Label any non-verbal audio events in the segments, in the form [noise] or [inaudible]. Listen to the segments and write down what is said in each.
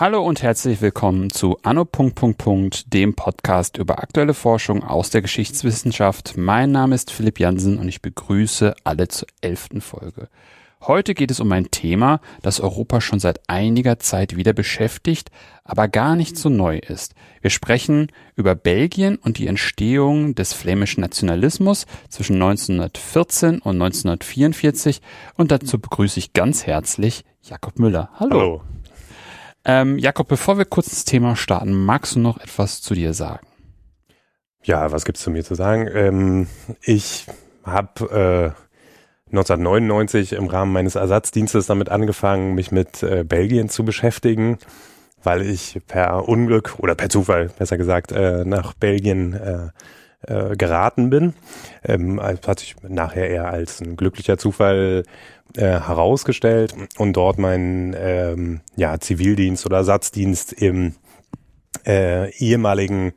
Hallo und herzlich willkommen zu Anno. dem Podcast über aktuelle Forschung aus der Geschichtswissenschaft. Mein Name ist Philipp Jansen und ich begrüße alle zur elften Folge. Heute geht es um ein Thema, das Europa schon seit einiger Zeit wieder beschäftigt, aber gar nicht so neu ist. Wir sprechen über Belgien und die Entstehung des flämischen Nationalismus zwischen 1914 und 1944 und dazu begrüße ich ganz herzlich Jakob Müller. Hallo. Hallo. Ähm, Jakob, bevor wir kurz ins Thema starten, magst du noch etwas zu dir sagen? Ja, was gibt's zu mir zu sagen? Ähm, ich habe äh, 1999 im Rahmen meines Ersatzdienstes damit angefangen, mich mit äh, Belgien zu beschäftigen, weil ich per Unglück oder per Zufall, besser gesagt, äh, nach Belgien äh, äh, geraten bin. Ähm, hat sich nachher eher als ein glücklicher Zufall äh, herausgestellt und dort meinen ähm, ja, Zivildienst oder Ersatzdienst im äh, ehemaligen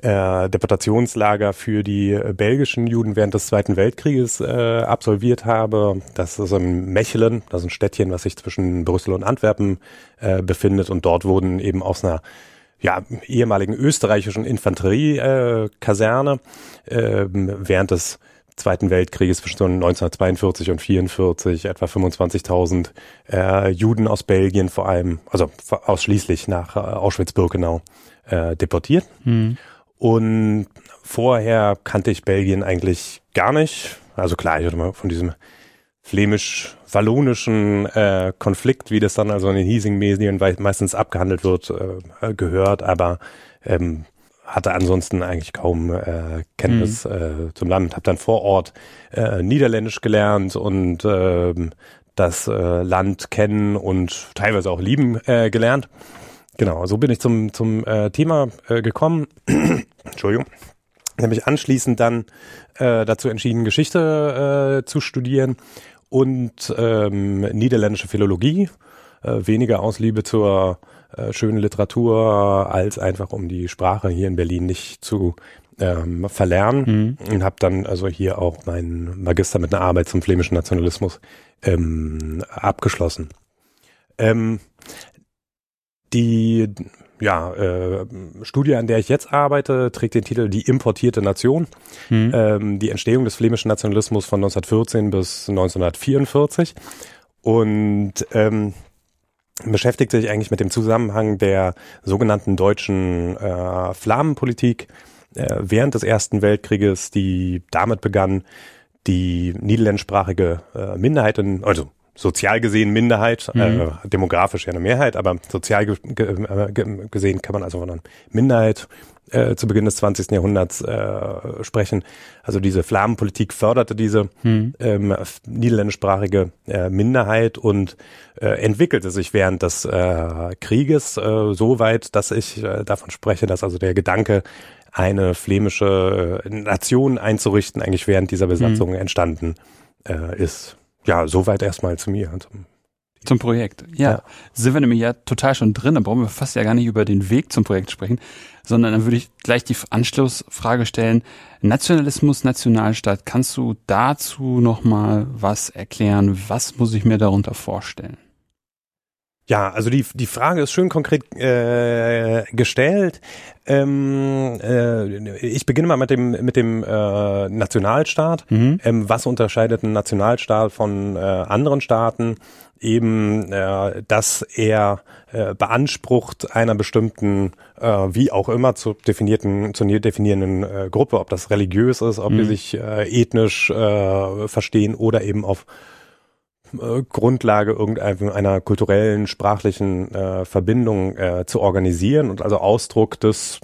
äh, Deportationslager für die belgischen Juden während des Zweiten Weltkrieges äh, absolviert habe. Das ist in Mechelen, das ist ein Städtchen, was sich zwischen Brüssel und Antwerpen äh, befindet und dort wurden eben aus einer ja, ehemaligen österreichischen Infanteriekaserne äh, während des Zweiten Weltkrieges zwischen 1942 und 44 etwa 25.000 äh, Juden aus Belgien vor allem, also ausschließlich nach äh, Auschwitz-Birkenau äh, deportiert. Mhm. Und vorher kannte ich Belgien eigentlich gar nicht. Also klar, ich hatte mal von diesem flämisch-wallonischen äh, Konflikt, wie das dann also in den hiesigen Medien meistens abgehandelt wird, äh, gehört, aber ähm, hatte ansonsten eigentlich kaum äh, Kenntnis mhm. äh, zum Land. Habe dann vor Ort äh, Niederländisch gelernt und äh, das äh, Land kennen und teilweise auch lieben äh, gelernt. Genau, so bin ich zum, zum äh, Thema äh, gekommen. Entschuldigung. Nämlich anschließend dann äh, dazu entschieden, Geschichte äh, zu studieren und ähm, niederländische Philologie. Äh, weniger aus Liebe zur äh, schönen Literatur, als einfach um die Sprache hier in Berlin nicht zu ähm, verlernen. Mhm. Und habe dann also hier auch meinen Magister mit einer Arbeit zum flämischen Nationalismus ähm, abgeschlossen. Ähm, die ja, äh, Studie, an der ich jetzt arbeite, trägt den Titel Die importierte Nation. Mhm. Ähm, die Entstehung des flämischen Nationalismus von 1914 bis 1944. Und ähm, beschäftigt sich eigentlich mit dem Zusammenhang der sogenannten deutschen äh, Flammenpolitik äh, während des Ersten Weltkrieges, die damit begann, die niederländischsprachige äh, Minderheit, in, also sozial gesehen Minderheit, mhm. äh, demografisch ja eine Mehrheit, aber sozial ge ge äh, gesehen kann man also von einer Minderheit äh, zu Beginn des 20. Jahrhunderts äh, sprechen. Also diese Flammenpolitik förderte diese mhm. ähm, niederländischsprachige äh, Minderheit und äh, entwickelte sich während des äh, Krieges äh, so weit, dass ich davon spreche, dass also der Gedanke, eine flämische Nation einzurichten, eigentlich während dieser Besatzung mhm. entstanden ist ja, soweit erstmal zu mir. Zum, zum Projekt. Ja. ja. Sind wir nämlich ja total schon drin, dann brauchen wir fast ja gar nicht über den Weg zum Projekt sprechen, sondern dann würde ich gleich die Anschlussfrage stellen. Nationalismus, Nationalstaat, kannst du dazu nochmal was erklären? Was muss ich mir darunter vorstellen? Ja, also die, die Frage ist schön konkret äh, gestellt. Ähm, äh, ich beginne mal mit dem, mit dem äh, Nationalstaat. Mhm. Ähm, was unterscheidet ein Nationalstaat von äh, anderen Staaten? Eben, äh, dass er äh, beansprucht einer bestimmten, äh, wie auch immer zu definierten, zu definierenden äh, Gruppe, ob das religiös ist, ob mhm. die sich äh, ethnisch äh, verstehen oder eben auf äh, Grundlage irgendeiner kulturellen, sprachlichen äh, Verbindung äh, zu organisieren und also Ausdruck des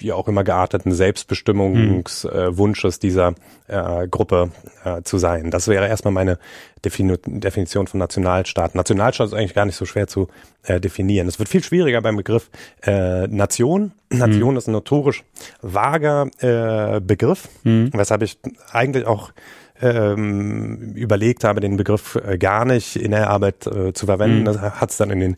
wie auch immer gearteten Selbstbestimmungswunsches hm. äh, dieser äh, Gruppe äh, zu sein. Das wäre erstmal meine Defini Definition von Nationalstaat. Nationalstaat ist eigentlich gar nicht so schwer zu definieren. Es wird viel schwieriger beim Begriff Nation. Hm. Nation ist ein notorisch vager Begriff, hm. weshalb ich eigentlich auch ähm, überlegt habe, den Begriff äh, gar nicht in der Arbeit äh, zu verwenden. Mhm. Das hat es dann in den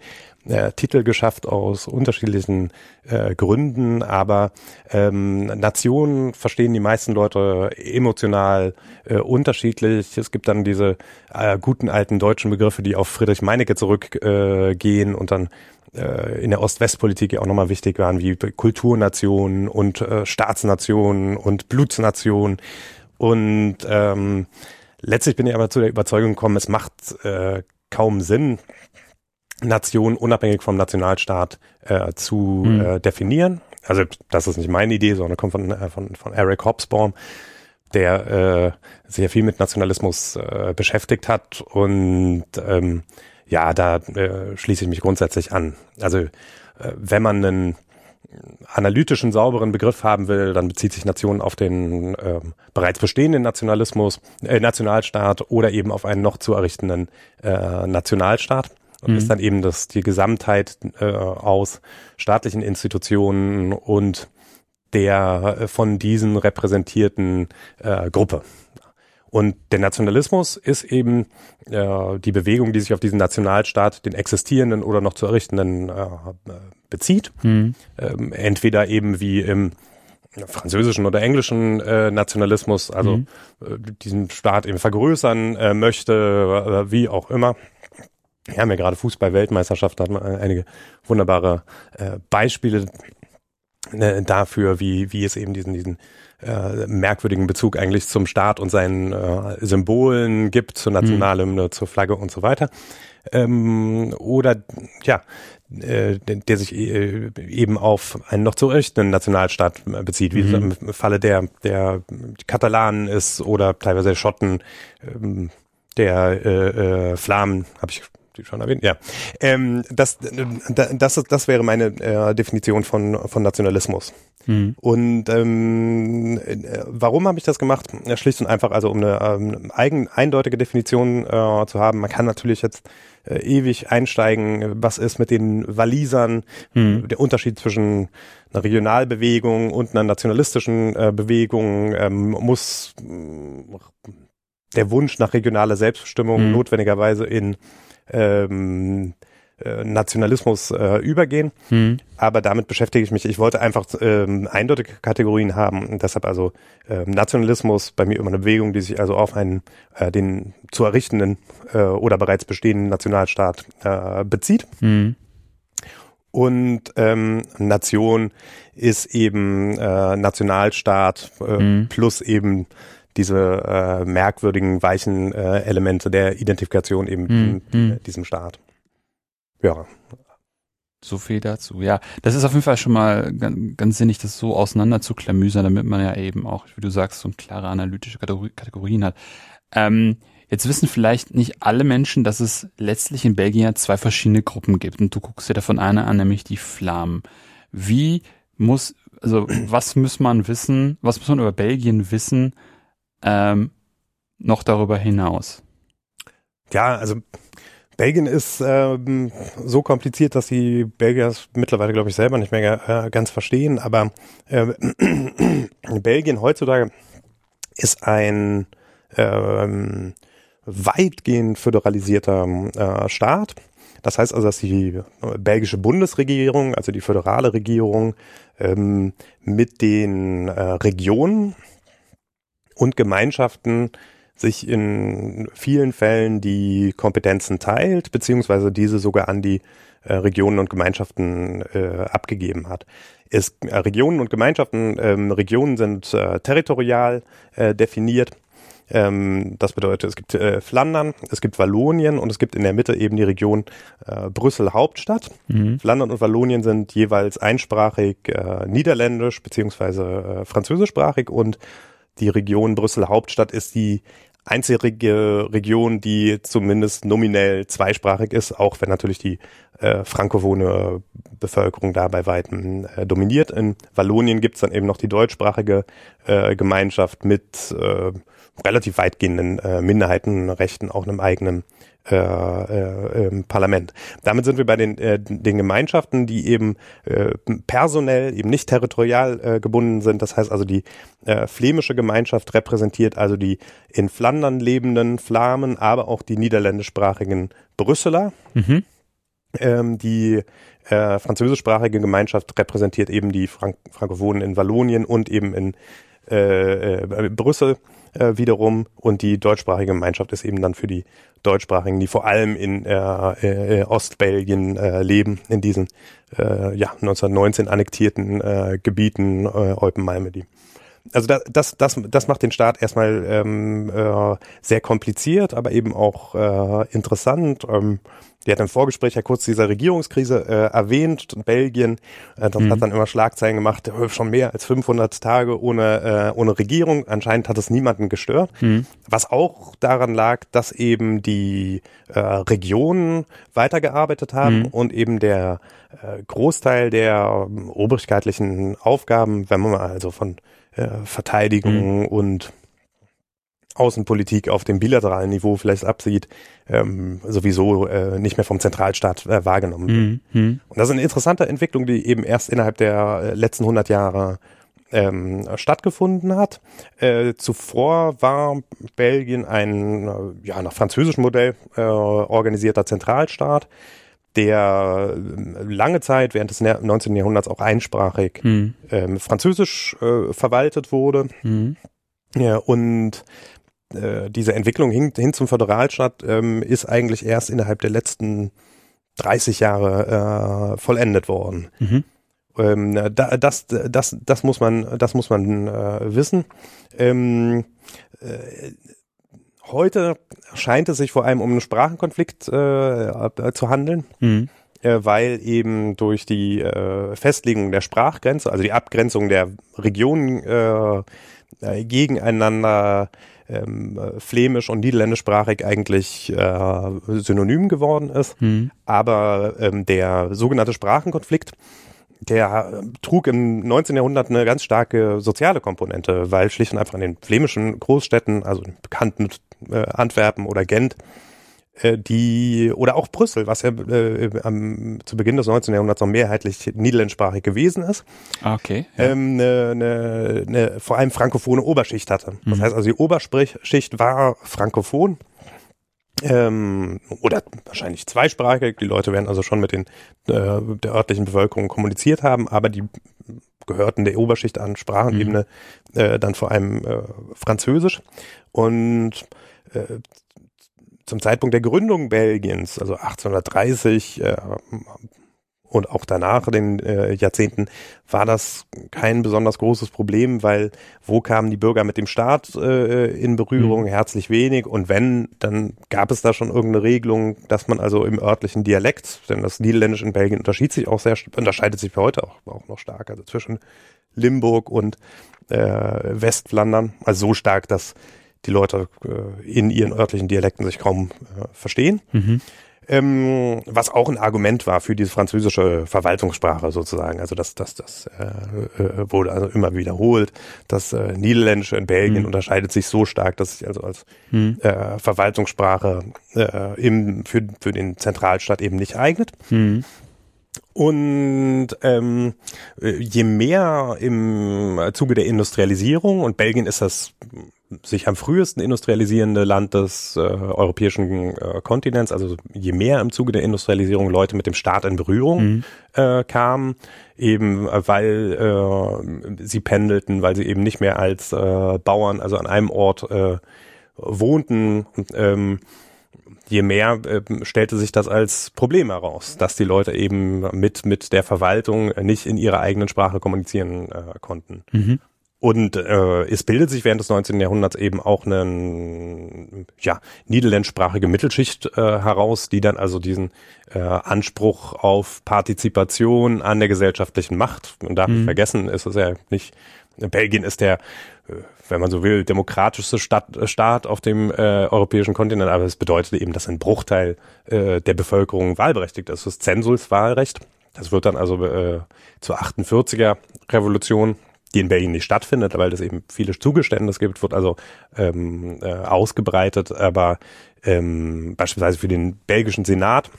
äh, Titel geschafft aus unterschiedlichen äh, Gründen, aber ähm, Nationen verstehen die meisten Leute emotional äh, unterschiedlich. Es gibt dann diese äh, guten alten deutschen Begriffe, die auf Friedrich Meinecke zurückgehen äh, und dann äh, in der Ost-West-Politik ja auch nochmal wichtig waren, wie Kulturnationen und äh, Staatsnationen und Blutsnationen. Und ähm, letztlich bin ich aber zu der Überzeugung gekommen, es macht äh, kaum Sinn, Nation unabhängig vom Nationalstaat äh, zu mhm. äh, definieren. Also das ist nicht meine Idee, sondern kommt von, äh, von, von Eric Hobsbawm, der äh, sehr viel mit Nationalismus äh, beschäftigt hat und ähm, ja, da äh, schließe ich mich grundsätzlich an. Also äh, wenn man einen analytischen, sauberen Begriff haben will, dann bezieht sich Nation auf den äh, bereits bestehenden Nationalismus, äh, Nationalstaat oder eben auf einen noch zu errichtenden äh, Nationalstaat. Und mhm. ist dann eben das die Gesamtheit äh, aus staatlichen Institutionen und der äh, von diesen repräsentierten äh, Gruppe. Und der Nationalismus ist eben äh, die Bewegung, die sich auf diesen Nationalstaat, den existierenden oder noch zu errichtenden, äh, bezieht. Mhm. Ähm, entweder eben wie im französischen oder englischen äh, Nationalismus, also mhm. äh, diesen Staat eben vergrößern äh, möchte, äh, wie auch immer. Wir haben ja gerade Fußball-Weltmeisterschaft, da hat man einige wunderbare äh, Beispiele äh, dafür, wie, wie es eben diesen, diesen äh, merkwürdigen Bezug eigentlich zum Staat und seinen äh, Symbolen gibt, zur Nationalhymne, mhm. zur Flagge und so weiter. Ähm, oder ja, äh, der sich äh, eben auf einen noch zu errichtenden Nationalstaat bezieht, wie mhm. im Falle der, der Katalanen ist oder teilweise der Schotten, ähm, der äh, äh, Flamen, habe ich die schon erwähnt, ja. Ähm, das, das, das wäre meine äh, Definition von, von Nationalismus. Mhm. Und ähm, äh, warum habe ich das gemacht? Schlicht und einfach, also um eine ähm, eigen, eindeutige Definition äh, zu haben. Man kann natürlich jetzt äh, ewig einsteigen, was ist mit den Walisern, mhm. der Unterschied zwischen einer Regionalbewegung und einer nationalistischen äh, Bewegung ähm, muss der Wunsch nach regionaler Selbstbestimmung mhm. notwendigerweise in ähm, äh, Nationalismus äh, übergehen. Hm. Aber damit beschäftige ich mich. Ich wollte einfach ähm, eindeutige Kategorien haben. Und deshalb also ähm, Nationalismus bei mir immer eine Bewegung, die sich also auf einen äh, den zu errichtenden äh, oder bereits bestehenden Nationalstaat äh, bezieht. Hm. Und ähm, Nation ist eben äh, Nationalstaat äh, hm. plus eben diese äh, merkwürdigen, weichen äh, Elemente der Identifikation eben hm, in, hm. diesem Staat. Ja. So viel dazu. Ja, das ist auf jeden Fall schon mal ganz, ganz sinnig, das so auseinander zu klamüsern, damit man ja eben auch, wie du sagst, so eine klare analytische Kategorien hat. Ähm, jetzt wissen vielleicht nicht alle Menschen, dass es letztlich in Belgien zwei verschiedene Gruppen gibt. Und du guckst dir davon eine an, nämlich die Flamen. Wie muss, also was muss man wissen, was muss man über Belgien wissen, ähm, noch darüber hinaus? Ja, also Belgien ist ähm, so kompliziert, dass die Belgier es mittlerweile, glaube ich, selber nicht mehr äh, ganz verstehen. Aber äh, [clears throat] Belgien heutzutage ist ein ähm, weitgehend föderalisierter äh, Staat. Das heißt also, dass die belgische Bundesregierung, also die föderale Regierung, ähm, mit den äh, Regionen und Gemeinschaften sich in vielen Fällen die Kompetenzen teilt, beziehungsweise diese sogar an die äh, Regionen und Gemeinschaften äh, abgegeben hat. Es, äh, Regionen und Gemeinschaften, ähm, Regionen sind äh, territorial äh, definiert. Ähm, das bedeutet, es gibt äh, Flandern, es gibt Wallonien und es gibt in der Mitte eben die Region äh, Brüssel Hauptstadt. Mhm. Flandern und Wallonien sind jeweils einsprachig äh, niederländisch beziehungsweise äh, französischsprachig und die Region Brüssel Hauptstadt ist die einzige Region, die zumindest nominell zweisprachig ist, auch wenn natürlich die äh, frankophone Bevölkerung da bei weitem äh, dominiert. In Wallonien gibt's dann eben noch die deutschsprachige äh, Gemeinschaft mit äh, relativ weitgehenden äh, Minderheitenrechten, auch einem eigenen äh, äh, im Parlament. Damit sind wir bei den, äh, den Gemeinschaften, die eben äh, personell, eben nicht territorial äh, gebunden sind. Das heißt also die äh, flämische Gemeinschaft repräsentiert also die in Flandern lebenden Flamen, aber auch die niederländischsprachigen Brüsseler. Mhm. Ähm, die äh, französischsprachige Gemeinschaft repräsentiert eben die Frank Frankophonen in Wallonien und eben in äh, äh, Brüssel äh, wiederum und die deutschsprachige Gemeinschaft ist eben dann für die Deutschsprachigen, die vor allem in äh, äh, Ostbelgien äh, leben, in diesen äh, ja 1919 annektierten äh, Gebieten äh, Eupen-Malmedy. Also das, das, das, das macht den Staat erstmal ähm, äh, sehr kompliziert, aber eben auch äh, interessant. Ähm, die hat im Vorgespräch ja kurz diese Regierungskrise äh, erwähnt. Belgien, äh, das mhm. hat dann immer Schlagzeilen gemacht, äh, schon mehr als 500 Tage ohne, äh, ohne Regierung. Anscheinend hat es niemanden gestört. Mhm. Was auch daran lag, dass eben die äh, Regionen weitergearbeitet haben mhm. und eben der äh, Großteil der äh, obrigkeitlichen Aufgaben, wenn man mal also von äh, Verteidigung mhm. und Außenpolitik auf dem bilateralen Niveau vielleicht absieht, ähm, sowieso äh, nicht mehr vom Zentralstaat äh, wahrgenommen wird. Mhm. Und das ist eine interessante Entwicklung, die eben erst innerhalb der äh, letzten 100 Jahre ähm, stattgefunden hat. Äh, zuvor war Belgien ein äh, ja nach französischem Modell äh, organisierter Zentralstaat, der äh, lange Zeit während des 19. Jahrhunderts auch einsprachig mhm. ähm, französisch äh, verwaltet wurde. Mhm. Ja, und äh, diese Entwicklung hin, hin zum Föderalstaat ähm, ist eigentlich erst innerhalb der letzten 30 Jahre äh, vollendet worden. Mhm. Ähm, da, das, das, das muss man, das muss man äh, wissen. Ähm, äh, heute scheint es sich vor allem um einen Sprachenkonflikt äh, zu handeln. Mhm. Äh, weil eben durch die äh, Festlegung der Sprachgrenze, also die Abgrenzung der Regionen äh, äh gegeneinander ähm, flämisch und niederländischsprachig eigentlich äh, synonym geworden ist. Mhm. Aber ähm, der sogenannte Sprachenkonflikt, der trug im 19. Jahrhundert eine ganz starke soziale Komponente, weil schlicht und einfach in den flämischen Großstädten, also in bekannten äh, Antwerpen oder Gent, äh, die oder auch Brüssel, was ja äh, am, zu Beginn des 19. Jahrhunderts noch mehrheitlich niederländischsprachig gewesen ist, ah, okay, ja. ähm, ne, ne, ne, vor allem frankophone Oberschicht hatte. Das mhm. heißt also die Oberschicht war frankophon ähm, oder wahrscheinlich zweisprachig. Die Leute werden also schon mit den äh, der örtlichen Bevölkerung kommuniziert haben, aber die gehörten der Oberschicht an Sprachenebene mhm. äh, dann vor allem äh, Französisch und äh, zum Zeitpunkt der Gründung Belgiens, also 1830 äh, und auch danach den äh, Jahrzehnten, war das kein besonders großes Problem, weil wo kamen die Bürger mit dem Staat äh, in Berührung? Mhm. Herzlich wenig. Und wenn, dann gab es da schon irgendeine Regelung, dass man also im örtlichen Dialekt, denn das Niederländisch in Belgien unterschied sich auch sehr, unterscheidet sich für heute auch, auch noch stark, also zwischen Limburg und äh, Westflandern, also so stark, dass die Leute äh, in ihren örtlichen Dialekten sich kaum äh, verstehen. Mhm. Ähm, was auch ein Argument war für diese französische Verwaltungssprache sozusagen. Also das, das, das äh, äh, wurde also immer wiederholt. Das äh, Niederländische in Belgien mhm. unterscheidet sich so stark, dass sich also als mhm. äh, Verwaltungssprache äh, im, für, für den Zentralstaat eben nicht eignet. Mhm. Und ähm, je mehr im Zuge der Industrialisierung, und Belgien ist das sich am frühesten industrialisierende Land des äh, europäischen äh, Kontinents, also je mehr im Zuge der Industrialisierung Leute mit dem Staat in Berührung mhm. äh, kamen, eben äh, weil äh, sie pendelten, weil sie eben nicht mehr als äh, Bauern, also an einem Ort äh, wohnten, ähm, je mehr äh, stellte sich das als Problem heraus, dass die Leute eben mit, mit der Verwaltung nicht in ihrer eigenen Sprache kommunizieren äh, konnten. Mhm. Und äh, es bildet sich während des 19. Jahrhunderts eben auch eine ja, niederländischsprachige Mittelschicht äh, heraus, die dann also diesen äh, Anspruch auf Partizipation an der gesellschaftlichen Macht, und darf mhm. nicht vergessen, ist es ja nicht, Belgien ist der, äh, wenn man so will, demokratischste Stadt, Staat auf dem äh, europäischen Kontinent, aber es bedeutet eben, dass ein Bruchteil äh, der Bevölkerung wahlberechtigt ist. Das Zensuswahlrecht. Das wird dann also äh, zur 48er Revolution die in Belgien nicht stattfindet, weil es eben viele Zugeständnisse gibt, wird also ähm, äh, ausgebreitet, aber ähm, beispielsweise für den belgischen Senat,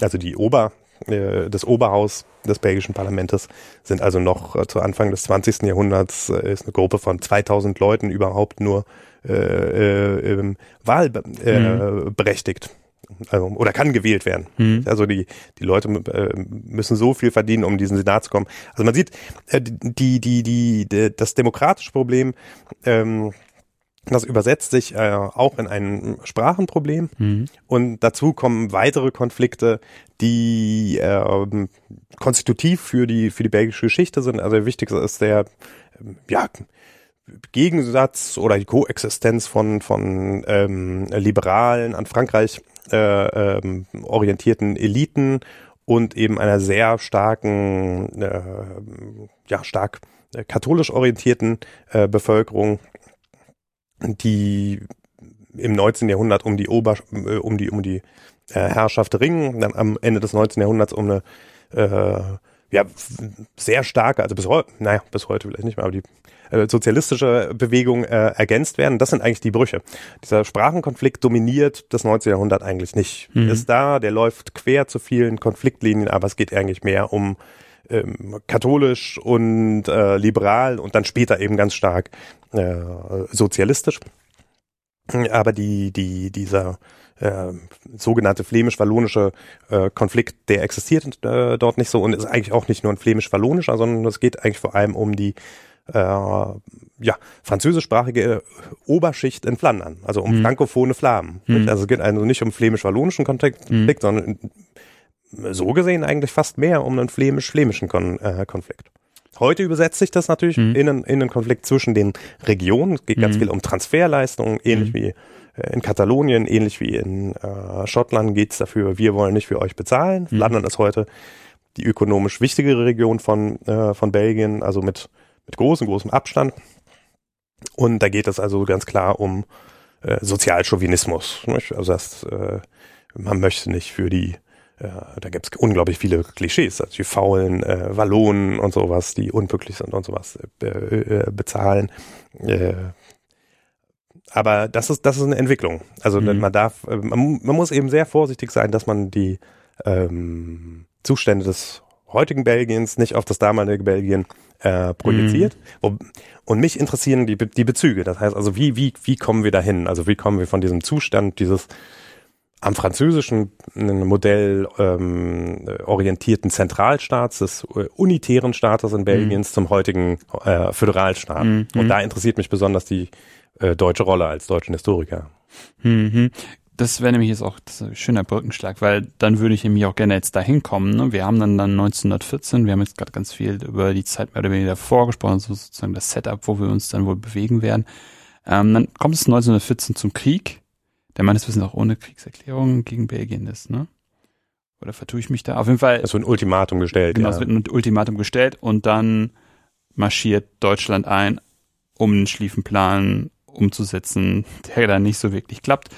also die Ober, äh, das Oberhaus des belgischen Parlaments sind also noch äh, zu Anfang des 20. Jahrhunderts äh, ist eine Gruppe von 2000 Leuten überhaupt nur äh, äh, wahlberechtigt. Mhm also, oder kann gewählt werden. Mhm. Also die, die Leute äh, müssen so viel verdienen, um in diesen Senat zu kommen. Also man sieht, äh, die, die, die, die, das demokratische Problem, ähm, das übersetzt sich äh, auch in ein Sprachenproblem. Mhm. Und dazu kommen weitere Konflikte, die äh, konstitutiv für die, für die belgische Geschichte sind. Also der wichtigste ist der, ja, Gegensatz oder die Koexistenz von, von ähm, Liberalen an Frankreich äh, ähm, orientierten Eliten und eben einer sehr starken, äh, ja, stark äh, katholisch orientierten äh, Bevölkerung, die im 19. Jahrhundert um die Ober, äh, um die, um die äh, Herrschaft ringen, dann am Ende des 19. Jahrhunderts um eine äh, ja, sehr starke, also bis heute, naja, bis heute vielleicht nicht mehr, aber die äh, sozialistische Bewegung äh, ergänzt werden. Das sind eigentlich die Brüche. Dieser Sprachenkonflikt dominiert das 19. Jahrhundert eigentlich nicht. Mhm. Ist da, der läuft quer zu vielen Konfliktlinien, aber es geht eigentlich mehr um ähm, katholisch und äh, liberal und dann später eben ganz stark äh, sozialistisch. Aber die, die, dieser äh, sogenannte flämisch-wallonische äh, Konflikt, der existiert äh, dort nicht so und ist eigentlich auch nicht nur ein flämisch-wallonischer, sondern es geht eigentlich vor allem um die äh, ja, französischsprachige Oberschicht in Flandern, also um mhm. frankophone Flamen. Mhm. Also es geht also nicht um flämisch-wallonischen Konflikt, mhm. sondern so gesehen eigentlich fast mehr um einen flämisch-flämischen Kon äh, Konflikt. Heute übersetzt sich das natürlich mhm. in, einen, in einen Konflikt zwischen den Regionen. Es geht ganz mhm. viel um Transferleistungen, ähnlich mhm. wie äh, in Katalonien, ähnlich wie in äh, Schottland geht es dafür, wir wollen nicht für euch bezahlen. Mhm. Flandern ist heute die ökonomisch wichtigere Region von, äh, von Belgien, also mit mit großem, großem Abstand. Und da geht es also ganz klar um äh, Sozialchauvinismus. Nicht? Also das, äh, man möchte nicht für die, äh, da gibt es unglaublich viele Klischees, also die faulen äh, Wallonen und sowas, die unpünktlich sind und sowas äh, äh, bezahlen. Äh, aber das ist, das ist eine Entwicklung. Also mhm. man darf, äh, man, man, muss eben sehr vorsichtig sein, dass man die ähm, Zustände des heutigen Belgiens nicht auf das damalige Belgien äh, projiziert. Mhm. Und mich interessieren die, die Bezüge. Das heißt also, wie, wie, wie kommen wir dahin? Also wie kommen wir von diesem Zustand dieses am französischen Modell ähm, orientierten Zentralstaats, des äh, unitären Staates in Belgiens mhm. zum heutigen äh, Föderalstaat. Mhm. Und da interessiert mich besonders die äh, deutsche Rolle als deutschen Historiker. Mhm das wäre nämlich jetzt auch ein schöner Brückenschlag, weil dann würde ich nämlich auch gerne jetzt dahin kommen. Ne? Wir haben dann, dann 1914, wir haben jetzt gerade ganz viel über die Zeit mehr oder weniger davor gesprochen, so sozusagen das Setup, wo wir uns dann wohl bewegen werden. Ähm, dann kommt es 1914 zum Krieg, der meines Wissens auch ohne Kriegserklärung gegen Belgien ist, ne? Oder vertue ich mich da? Auf jeden Fall. Es wird ein Ultimatum gestellt. Genau, ja. es wird ein Ultimatum gestellt und dann marschiert Deutschland ein, um den Schlieffenplan umzusetzen, der dann nicht so wirklich klappt.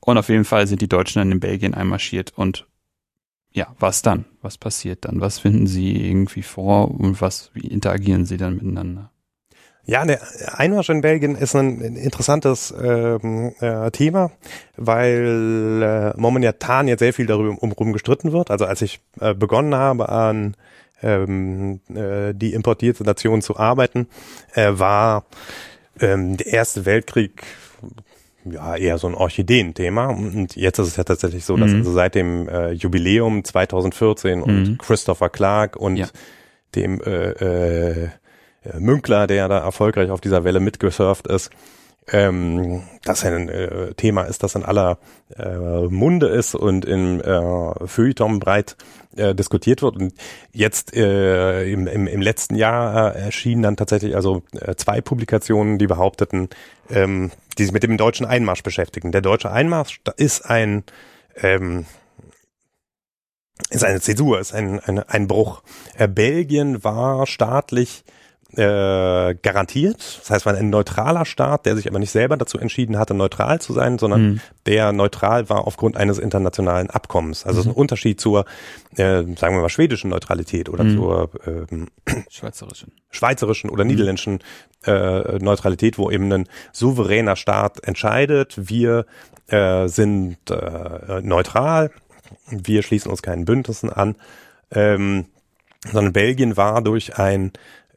Und auf jeden Fall sind die Deutschen dann in Belgien einmarschiert und ja, was dann? Was passiert dann? Was finden sie irgendwie vor und was, wie interagieren sie dann miteinander? Ja, der Einmarsch in Belgien ist ein interessantes ähm, äh, Thema, weil äh, momentan jetzt sehr viel darüber um, gestritten wird. Also als ich äh, begonnen habe an ähm, äh, die importierte Nation zu arbeiten, äh, war ähm, der Erste Weltkrieg ja eher so ein Orchideenthema. Und jetzt ist es ja tatsächlich so, dass mhm. also seit dem äh, Jubiläum 2014 und mhm. Christopher Clark und ja. dem äh, äh, Münkler, der da erfolgreich auf dieser Welle mitgesurft ist, ähm, das ein äh, Thema ist, das in aller äh, Munde ist und im äh, Feuilleton breit äh, diskutiert wird. Und jetzt äh, im, im, im letzten Jahr äh, erschienen dann tatsächlich also äh, zwei Publikationen, die behaupteten, ähm, die sich mit dem deutschen Einmarsch beschäftigen. Der deutsche Einmarsch ist ein ähm, ist eine Zäsur, ist ein, ein, ein Bruch. Äh, Belgien war staatlich äh, garantiert. Das heißt, war ein neutraler Staat, der sich aber nicht selber dazu entschieden hatte, neutral zu sein, sondern mhm. der neutral war aufgrund eines internationalen Abkommens. Also mhm. ist ein Unterschied zur, äh, sagen wir mal, schwedischen Neutralität oder mhm. zur ähm, schweizerischen. schweizerischen oder mhm. niederländischen äh, Neutralität, wo eben ein souveräner Staat entscheidet, wir äh, sind äh, neutral, wir schließen uns keinen Bündnissen an. Ähm, sondern Belgien war durch ein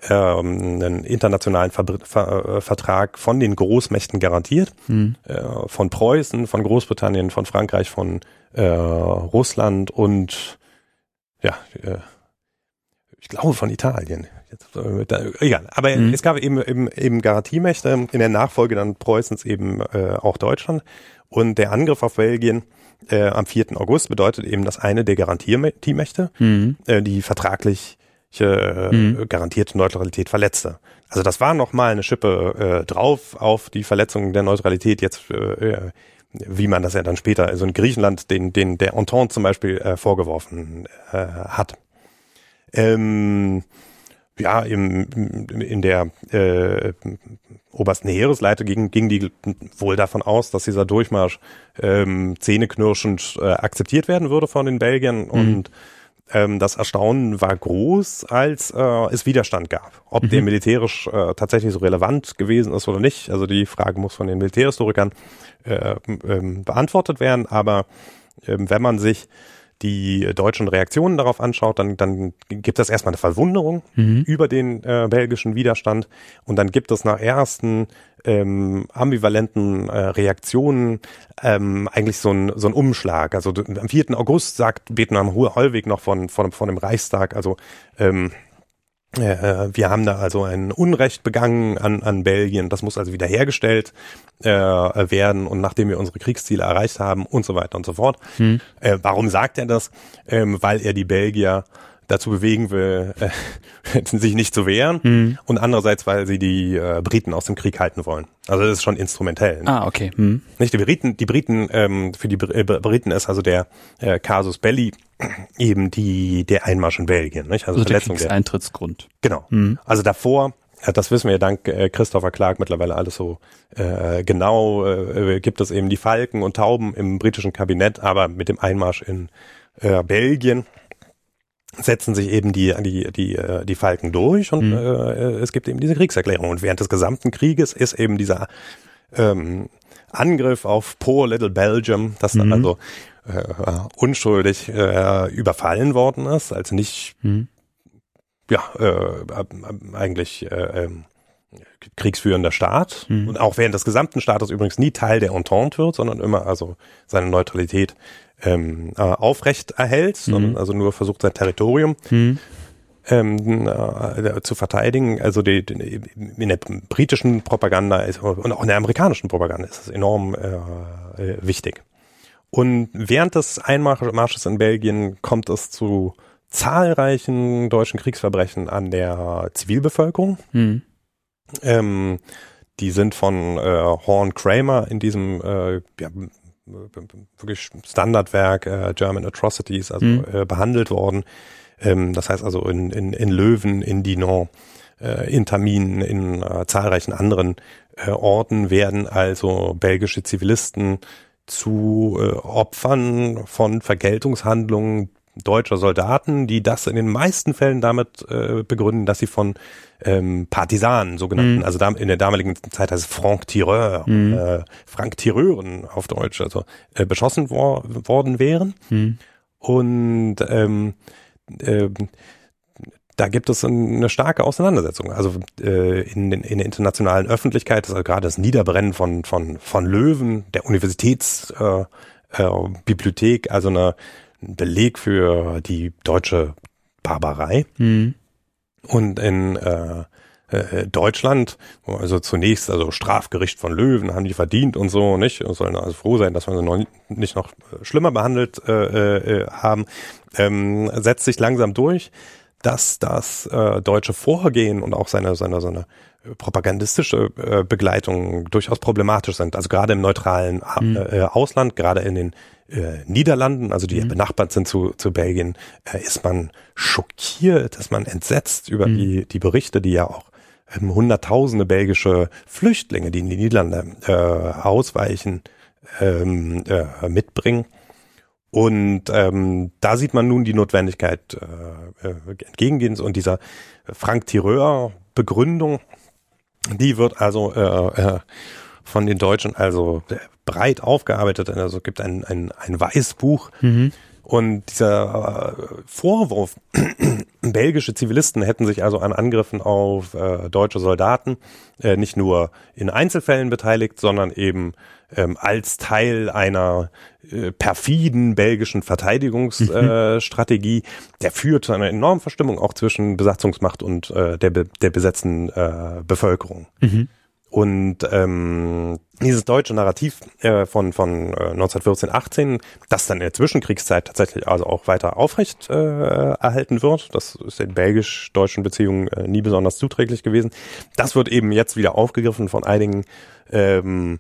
ähm, einen internationalen Ver Ver äh, Vertrag von den Großmächten garantiert, mhm. äh, von Preußen, von Großbritannien, von Frankreich, von äh, Russland und ja, äh, ich glaube von Italien. Jetzt, äh, da, egal, aber mhm. es gab eben, eben, eben Garantiemächte, in der Nachfolge dann Preußens eben äh, auch Deutschland und der Angriff auf Belgien am 4. August bedeutet eben, dass eine der Garantiemächte, mhm. die vertraglich mhm. garantierte Neutralität verletzte. Also das war nochmal eine Schippe äh, drauf auf die Verletzung der Neutralität jetzt, äh, wie man das ja dann später, also in Griechenland, den, den der Entente zum Beispiel äh, vorgeworfen äh, hat. Ähm, ja, im, in der äh, obersten Heeresleiter ging, ging die wohl davon aus, dass dieser Durchmarsch ähm, zähneknirschend äh, akzeptiert werden würde von den Belgiern mhm. und ähm, das Erstaunen war groß, als äh, es Widerstand gab. Ob mhm. der militärisch äh, tatsächlich so relevant gewesen ist oder nicht, also die Frage muss von den Militärhistorikern äh, ähm, beantwortet werden. Aber ähm, wenn man sich die deutschen Reaktionen darauf anschaut, dann, dann gibt es erstmal eine Verwunderung mhm. über den äh, belgischen Widerstand und dann gibt es nach ersten ähm, ambivalenten äh, Reaktionen ähm, eigentlich so ein, so ein Umschlag. Also am 4. August sagt Vietnam Hollweg noch von, von, von dem Reichstag, also ähm, äh, wir haben da also ein Unrecht begangen an, an Belgien. Das muss also wiederhergestellt äh, werden und nachdem wir unsere Kriegsziele erreicht haben und so weiter und so fort. Hm. Äh, warum sagt er das? Ähm, weil er die Belgier dazu bewegen will, äh, [laughs] sich nicht zu wehren hm. und andererseits, weil sie die äh, Briten aus dem Krieg halten wollen. Also das ist schon instrumentell. Ne? Ah, okay. Hm. Nicht die Briten, die Briten, ähm, für die äh, Briten ist also der äh, Casus Belli [clears throat] eben die der Einmarsch in Belgien, nicht? Also, also Verletzung der Eintrittsgrund. Genau. Hm. Also davor das wissen wir ja dank äh, Christopher Clark mittlerweile alles so äh, genau. Äh, gibt es eben die Falken und Tauben im britischen Kabinett, aber mit dem Einmarsch in äh, Belgien setzen sich eben die, die, die, äh, die Falken durch und mhm. äh, es gibt eben diese Kriegserklärung. Und während des gesamten Krieges ist eben dieser ähm, Angriff auf Poor Little Belgium, das dann mhm. also äh, unschuldig äh, überfallen worden ist, als nicht mhm. ja äh, eigentlich äh, ähm, kriegsführender Staat mhm. und auch während des gesamten Staates übrigens nie Teil der Entente wird, sondern immer also seine Neutralität ähm, äh, aufrecht erhält, mhm. sondern also nur versucht sein Territorium mhm. ähm, äh, zu verteidigen. Also die, die, in der britischen Propaganda ist, und auch in der amerikanischen Propaganda ist es enorm äh, äh, wichtig. Und während des Einmarsches in Belgien kommt es zu zahlreichen deutschen Kriegsverbrechen an der Zivilbevölkerung. Mhm. Ähm, die sind von äh, Horn Kramer in diesem äh, ja, wirklich Standardwerk äh, German Atrocities also mhm. äh, behandelt worden. Ähm, das heißt also in, in, in Löwen, in Dinan, äh, in Taminen, in äh, zahlreichen anderen äh, Orten werden also belgische Zivilisten zu äh, Opfern von Vergeltungshandlungen deutscher Soldaten, die das in den meisten Fällen damit äh, begründen, dass sie von ähm, Partisanen, sogenannten, mhm. also in der damaligen Zeit heißt es Franc Tireur, mhm. äh, Frank Tireuren auf Deutsch, also äh, beschossen wor worden wären. Mhm. Und ähm, äh, da gibt es eine starke Auseinandersetzung. Also äh, in, in der internationalen Öffentlichkeit, also gerade das Niederbrennen von, von, von Löwen, der Universitätsbibliothek, äh, äh, also eine Beleg für die deutsche Barbarei. Mhm. Und in äh, äh, Deutschland, also zunächst, also Strafgericht von Löwen haben die verdient und so, nicht? Und sollen also froh sein, dass wir sie noch nicht noch schlimmer behandelt äh, äh, haben, ähm, setzt sich langsam durch, dass das äh, deutsche Vorgehen und auch seine, seine, seine propagandistische äh, Begleitung durchaus problematisch sind. Also gerade im neutralen mhm. äh, Ausland, gerade in den äh, Niederlanden, also die mhm. benachbart sind zu, zu Belgien, äh, ist man schockiert, ist man entsetzt über mhm. die, die Berichte, die ja auch ähm, hunderttausende belgische Flüchtlinge, die in die Niederlande äh, ausweichen, ähm, äh, mitbringen. Und ähm, da sieht man nun die Notwendigkeit äh, äh, entgegengehens und dieser Frank Tireur Begründung, die wird also äh, äh, von den Deutschen also breit aufgearbeitet. Also es gibt ein, ein, ein Weißbuch, mhm. Und dieser äh, Vorwurf, [clears throat] belgische Zivilisten hätten sich also an Angriffen auf äh, deutsche Soldaten äh, nicht nur in Einzelfällen beteiligt, sondern eben ähm, als Teil einer äh, perfiden belgischen Verteidigungsstrategie, mhm. der führt zu einer enormen Verstimmung auch zwischen Besatzungsmacht und äh, der, der besetzten äh, Bevölkerung. Mhm. Und ähm, dieses deutsche Narrativ äh, von, von äh, 1914, 18, das dann in der Zwischenkriegszeit tatsächlich also auch weiter aufrecht äh, erhalten wird, das ist in belgisch-deutschen Beziehungen äh, nie besonders zuträglich gewesen, das wird eben jetzt wieder aufgegriffen von einigen ähm,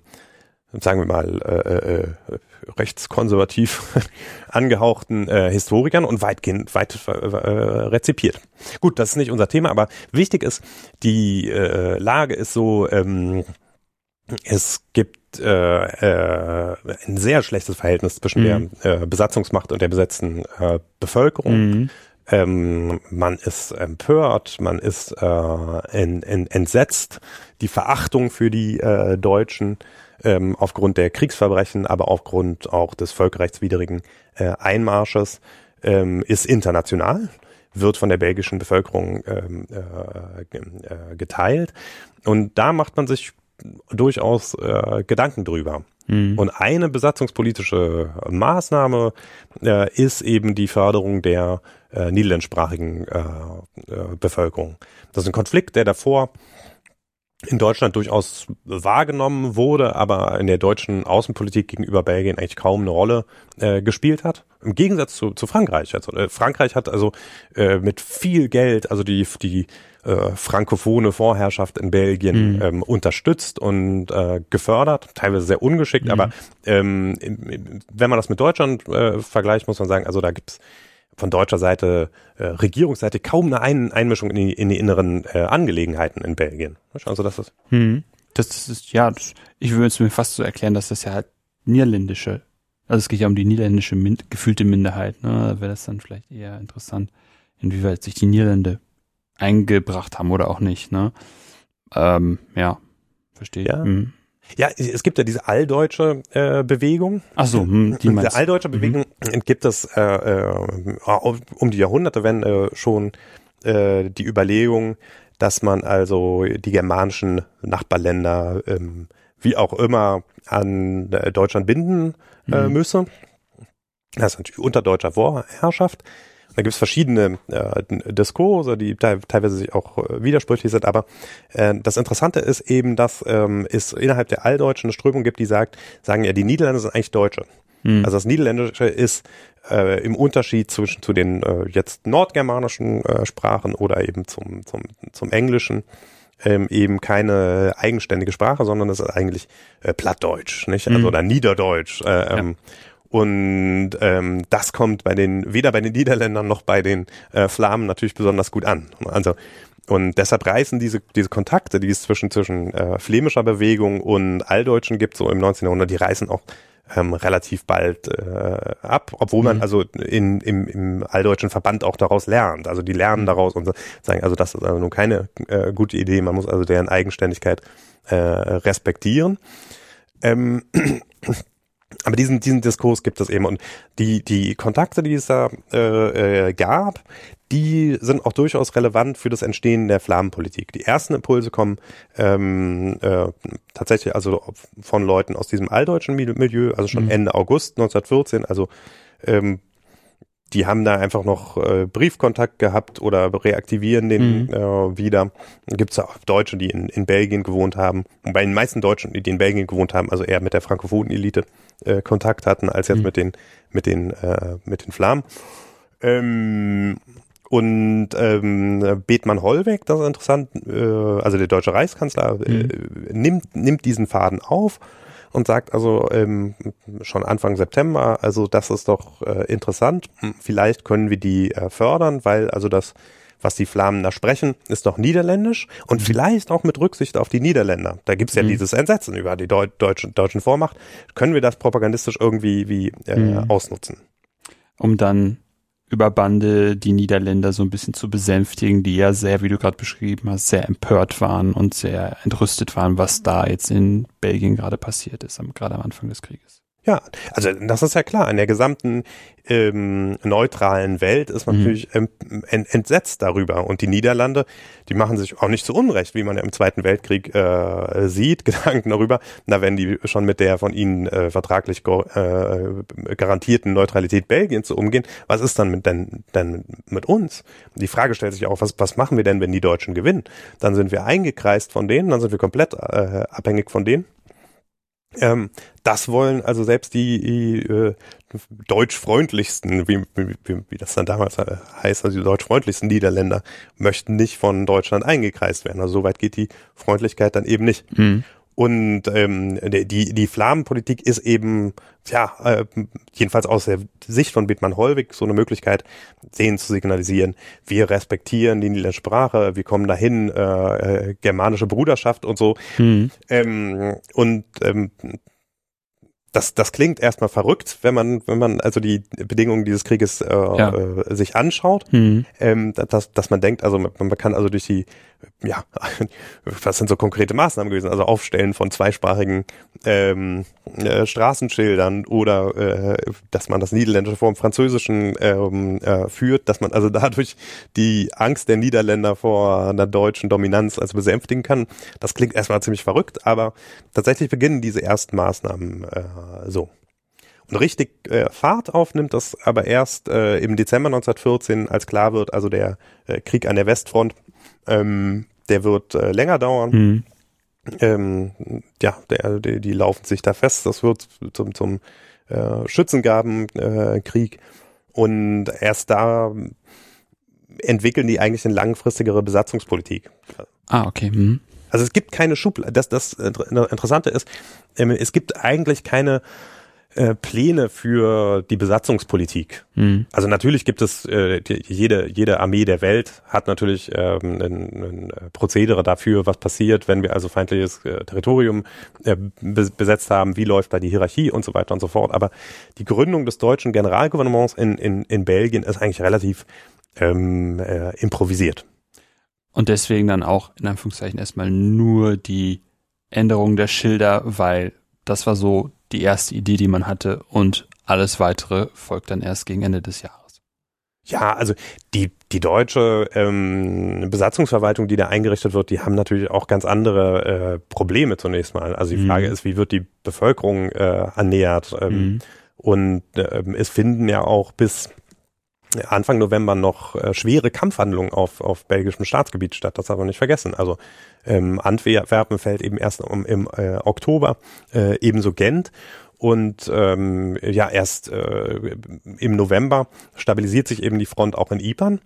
sagen wir mal, äh, äh, rechtskonservativ [laughs] angehauchten äh, Historikern und weitgehend weit äh, rezipiert. Gut, das ist nicht unser Thema, aber wichtig ist, die äh, Lage ist so, ähm, es gibt äh, äh, ein sehr schlechtes Verhältnis zwischen mhm. der äh, Besatzungsmacht und der besetzten äh, Bevölkerung. Mhm. Ähm, man ist empört, man ist äh, en, en, entsetzt. Die Verachtung für die äh, Deutschen ähm, aufgrund der Kriegsverbrechen, aber aufgrund auch des völkerrechtswidrigen äh, Einmarsches ähm, ist international, wird von der belgischen Bevölkerung ähm, äh, äh, geteilt. Und da macht man sich durchaus äh, Gedanken drüber. Mhm. Und eine besatzungspolitische Maßnahme äh, ist eben die Förderung der äh, niederländischsprachigen äh, äh, Bevölkerung. Das ist ein Konflikt, der davor in Deutschland durchaus wahrgenommen wurde, aber in der deutschen Außenpolitik gegenüber Belgien eigentlich kaum eine Rolle äh, gespielt hat. Im Gegensatz zu, zu Frankreich. Also, äh, Frankreich hat also äh, mit viel Geld, also die, die äh, frankophone Vorherrschaft in Belgien mhm. ähm, unterstützt und äh, gefördert, teilweise sehr ungeschickt, mhm. aber ähm, wenn man das mit Deutschland äh, vergleicht, muss man sagen, also da gibt's von deutscher Seite, äh, Regierungsseite kaum eine Ein Einmischung in die, in die inneren äh, Angelegenheiten in Belgien. Also das ist. Hm. Das ist, ja, das, ich würde es mir fast so erklären, dass das ja halt niederländische, also es geht ja um die niederländische Min gefühlte Minderheit, ne? Da wäre das dann vielleicht eher interessant, inwieweit sich die Niederlande eingebracht haben oder auch nicht, ne? Ähm, ja, verstehe. Ja. Mhm. Ja, es gibt ja diese alldeutsche äh, Bewegung. Ach so, hm, die Diese alldeutsche Bewegung mhm. gibt es äh, äh, um die Jahrhundertewende schon äh, die Überlegung, dass man also die germanischen Nachbarländer ähm, wie auch immer an äh, Deutschland binden äh, mhm. müsse. Das ist natürlich unter deutscher Vorherrschaft. Da gibt es verschiedene äh, Diskurse, die teilweise sich auch äh, widersprüchlich sind, aber äh, das Interessante ist eben, dass ähm, es innerhalb der Alldeutschen eine Strömung gibt, die sagt, sagen ja, die Niederländer sind eigentlich Deutsche. Mhm. Also das Niederländische ist äh, im Unterschied zwischen zu den äh, jetzt nordgermanischen äh, Sprachen oder eben zum, zum, zum Englischen ähm, eben keine eigenständige Sprache, sondern es ist eigentlich äh, Plattdeutsch, nicht? Also mhm. oder Niederdeutsch. Äh, ähm, ja. Und ähm, das kommt bei den weder bei den Niederländern noch bei den äh, Flamen natürlich besonders gut an. Also und deshalb reißen diese diese Kontakte, die es zwischen zwischen äh, flämischer Bewegung und Alldeutschen gibt, so im 19. Jahrhundert, die reißen auch ähm, relativ bald äh, ab, obwohl man mhm. also in, im, im alldeutschen Verband auch daraus lernt. Also die lernen mhm. daraus und sagen, also das ist also nun keine äh, gute Idee, man muss also deren Eigenständigkeit äh, respektieren. Ähm, aber diesen, diesen Diskurs gibt es eben und die, die Kontakte, die es da äh, äh, gab, die sind auch durchaus relevant für das Entstehen der Flammenpolitik. Die ersten Impulse kommen ähm, äh, tatsächlich also von Leuten aus diesem alldeutschen Milieu, also schon mhm. Ende August 1914, also ähm, die haben da einfach noch äh, Briefkontakt gehabt oder reaktivieren den mhm. äh, wieder. Gibt es auch Deutsche, die in, in Belgien gewohnt haben. Und bei den meisten Deutschen, die in Belgien gewohnt haben, also eher mit der frankophonen Elite äh, Kontakt hatten, als jetzt mhm. mit den mit den äh, mit den Flammen. Ähm, und ähm, Bethmann Hollweg, das ist interessant, äh, also der deutsche Reichskanzler, äh, mhm. nimmt, nimmt diesen Faden auf und sagt also ähm, schon Anfang September, also das ist doch äh, interessant, hm, vielleicht können wir die äh, fördern, weil also das was die Flamen da sprechen, ist doch Niederländisch und vielleicht auch mit Rücksicht auf die Niederländer. Da gibt's ja mhm. dieses Entsetzen über die Deu deutsche, deutschen Vormacht. Können wir das propagandistisch irgendwie wie äh, mhm. ausnutzen? Um dann über Bande die Niederländer so ein bisschen zu besänftigen, die ja sehr, wie du gerade beschrieben hast, sehr empört waren und sehr entrüstet waren, was da jetzt in Belgien gerade passiert ist, gerade am Anfang des Krieges. Ja, also das ist ja klar. In der gesamten ähm, neutralen Welt ist man mhm. natürlich ähm, entsetzt darüber. Und die Niederlande, die machen sich auch nicht zu Unrecht, wie man ja im Zweiten Weltkrieg äh, sieht, [laughs] Gedanken darüber, na wenn die schon mit der von ihnen äh, vertraglich äh, garantierten Neutralität Belgiens so umgehen, was ist dann mit denn, denn mit uns? Die Frage stellt sich auch, was, was machen wir denn, wenn die Deutschen gewinnen? Dann sind wir eingekreist von denen, dann sind wir komplett äh, abhängig von denen. Ähm, das wollen also selbst die, die äh, deutschfreundlichsten, wie, wie, wie das dann damals heißt, also die deutschfreundlichsten Niederländer möchten nicht von Deutschland eingekreist werden. Also so weit geht die Freundlichkeit dann eben nicht. Mhm. Und ähm, die, die Flamenpolitik ist eben, ja, äh, jedenfalls aus der Sicht von Bittmann Holwig so eine Möglichkeit, denen zu signalisieren, wir respektieren die niederländische Sprache, wir kommen dahin, äh, äh, germanische Bruderschaft und so. Mhm. Ähm, und ähm, das, das klingt erstmal verrückt, wenn man, wenn man also die Bedingungen dieses Krieges äh, ja. äh, sich anschaut, mhm. ähm, dass, dass man denkt, also man, man kann also durch die, ja, [laughs] was sind so konkrete Maßnahmen gewesen, also Aufstellen von zweisprachigen ähm, äh, Straßenschildern oder äh, dass man das Niederländische vor dem Französischen ähm, äh, führt, dass man also [laughs] dadurch die Angst der Niederländer vor einer deutschen Dominanz also besänftigen kann. Das klingt erstmal ziemlich verrückt, aber tatsächlich beginnen diese ersten Maßnahmen äh, so. Und richtig äh, Fahrt aufnimmt das aber erst äh, im Dezember 1914, als klar wird, also der äh, Krieg an der Westfront, ähm, der wird äh, länger dauern. Mhm. Ähm, ja, der, die, die laufen sich da fest. Das wird zum, zum äh, Schützengabenkrieg. Äh, und erst da entwickeln die eigentlich eine langfristigere Besatzungspolitik. Ah, okay. Mhm. Also es gibt keine Schublade. Das, das Interessante ist, ähm, es gibt eigentlich keine äh, Pläne für die Besatzungspolitik. Mhm. Also natürlich gibt es äh, die, jede jede Armee der Welt hat natürlich ähm, ein, ein Prozedere dafür, was passiert, wenn wir also feindliches äh, Territorium äh, besetzt haben, wie läuft da die Hierarchie und so weiter und so fort. Aber die Gründung des deutschen Generalgouvernements in in, in Belgien ist eigentlich relativ ähm, äh, improvisiert. Und deswegen dann auch in Anführungszeichen erstmal nur die Änderung der Schilder, weil das war so die erste Idee, die man hatte und alles weitere folgt dann erst gegen Ende des Jahres. Ja, also die, die deutsche ähm, Besatzungsverwaltung, die da eingerichtet wird, die haben natürlich auch ganz andere äh, Probleme zunächst mal. Also die Frage mhm. ist, wie wird die Bevölkerung äh, ernährt? Ähm, mhm. Und äh, es finden ja auch bis Anfang November noch äh, schwere Kampfhandlungen auf, auf belgischem Staatsgebiet statt. Das darf man nicht vergessen. Also ähm, Antwerpen fällt eben erst um, im äh, Oktober, äh, ebenso Gent. Und ähm, ja, erst äh, im November stabilisiert sich eben die Front auch in Ypern.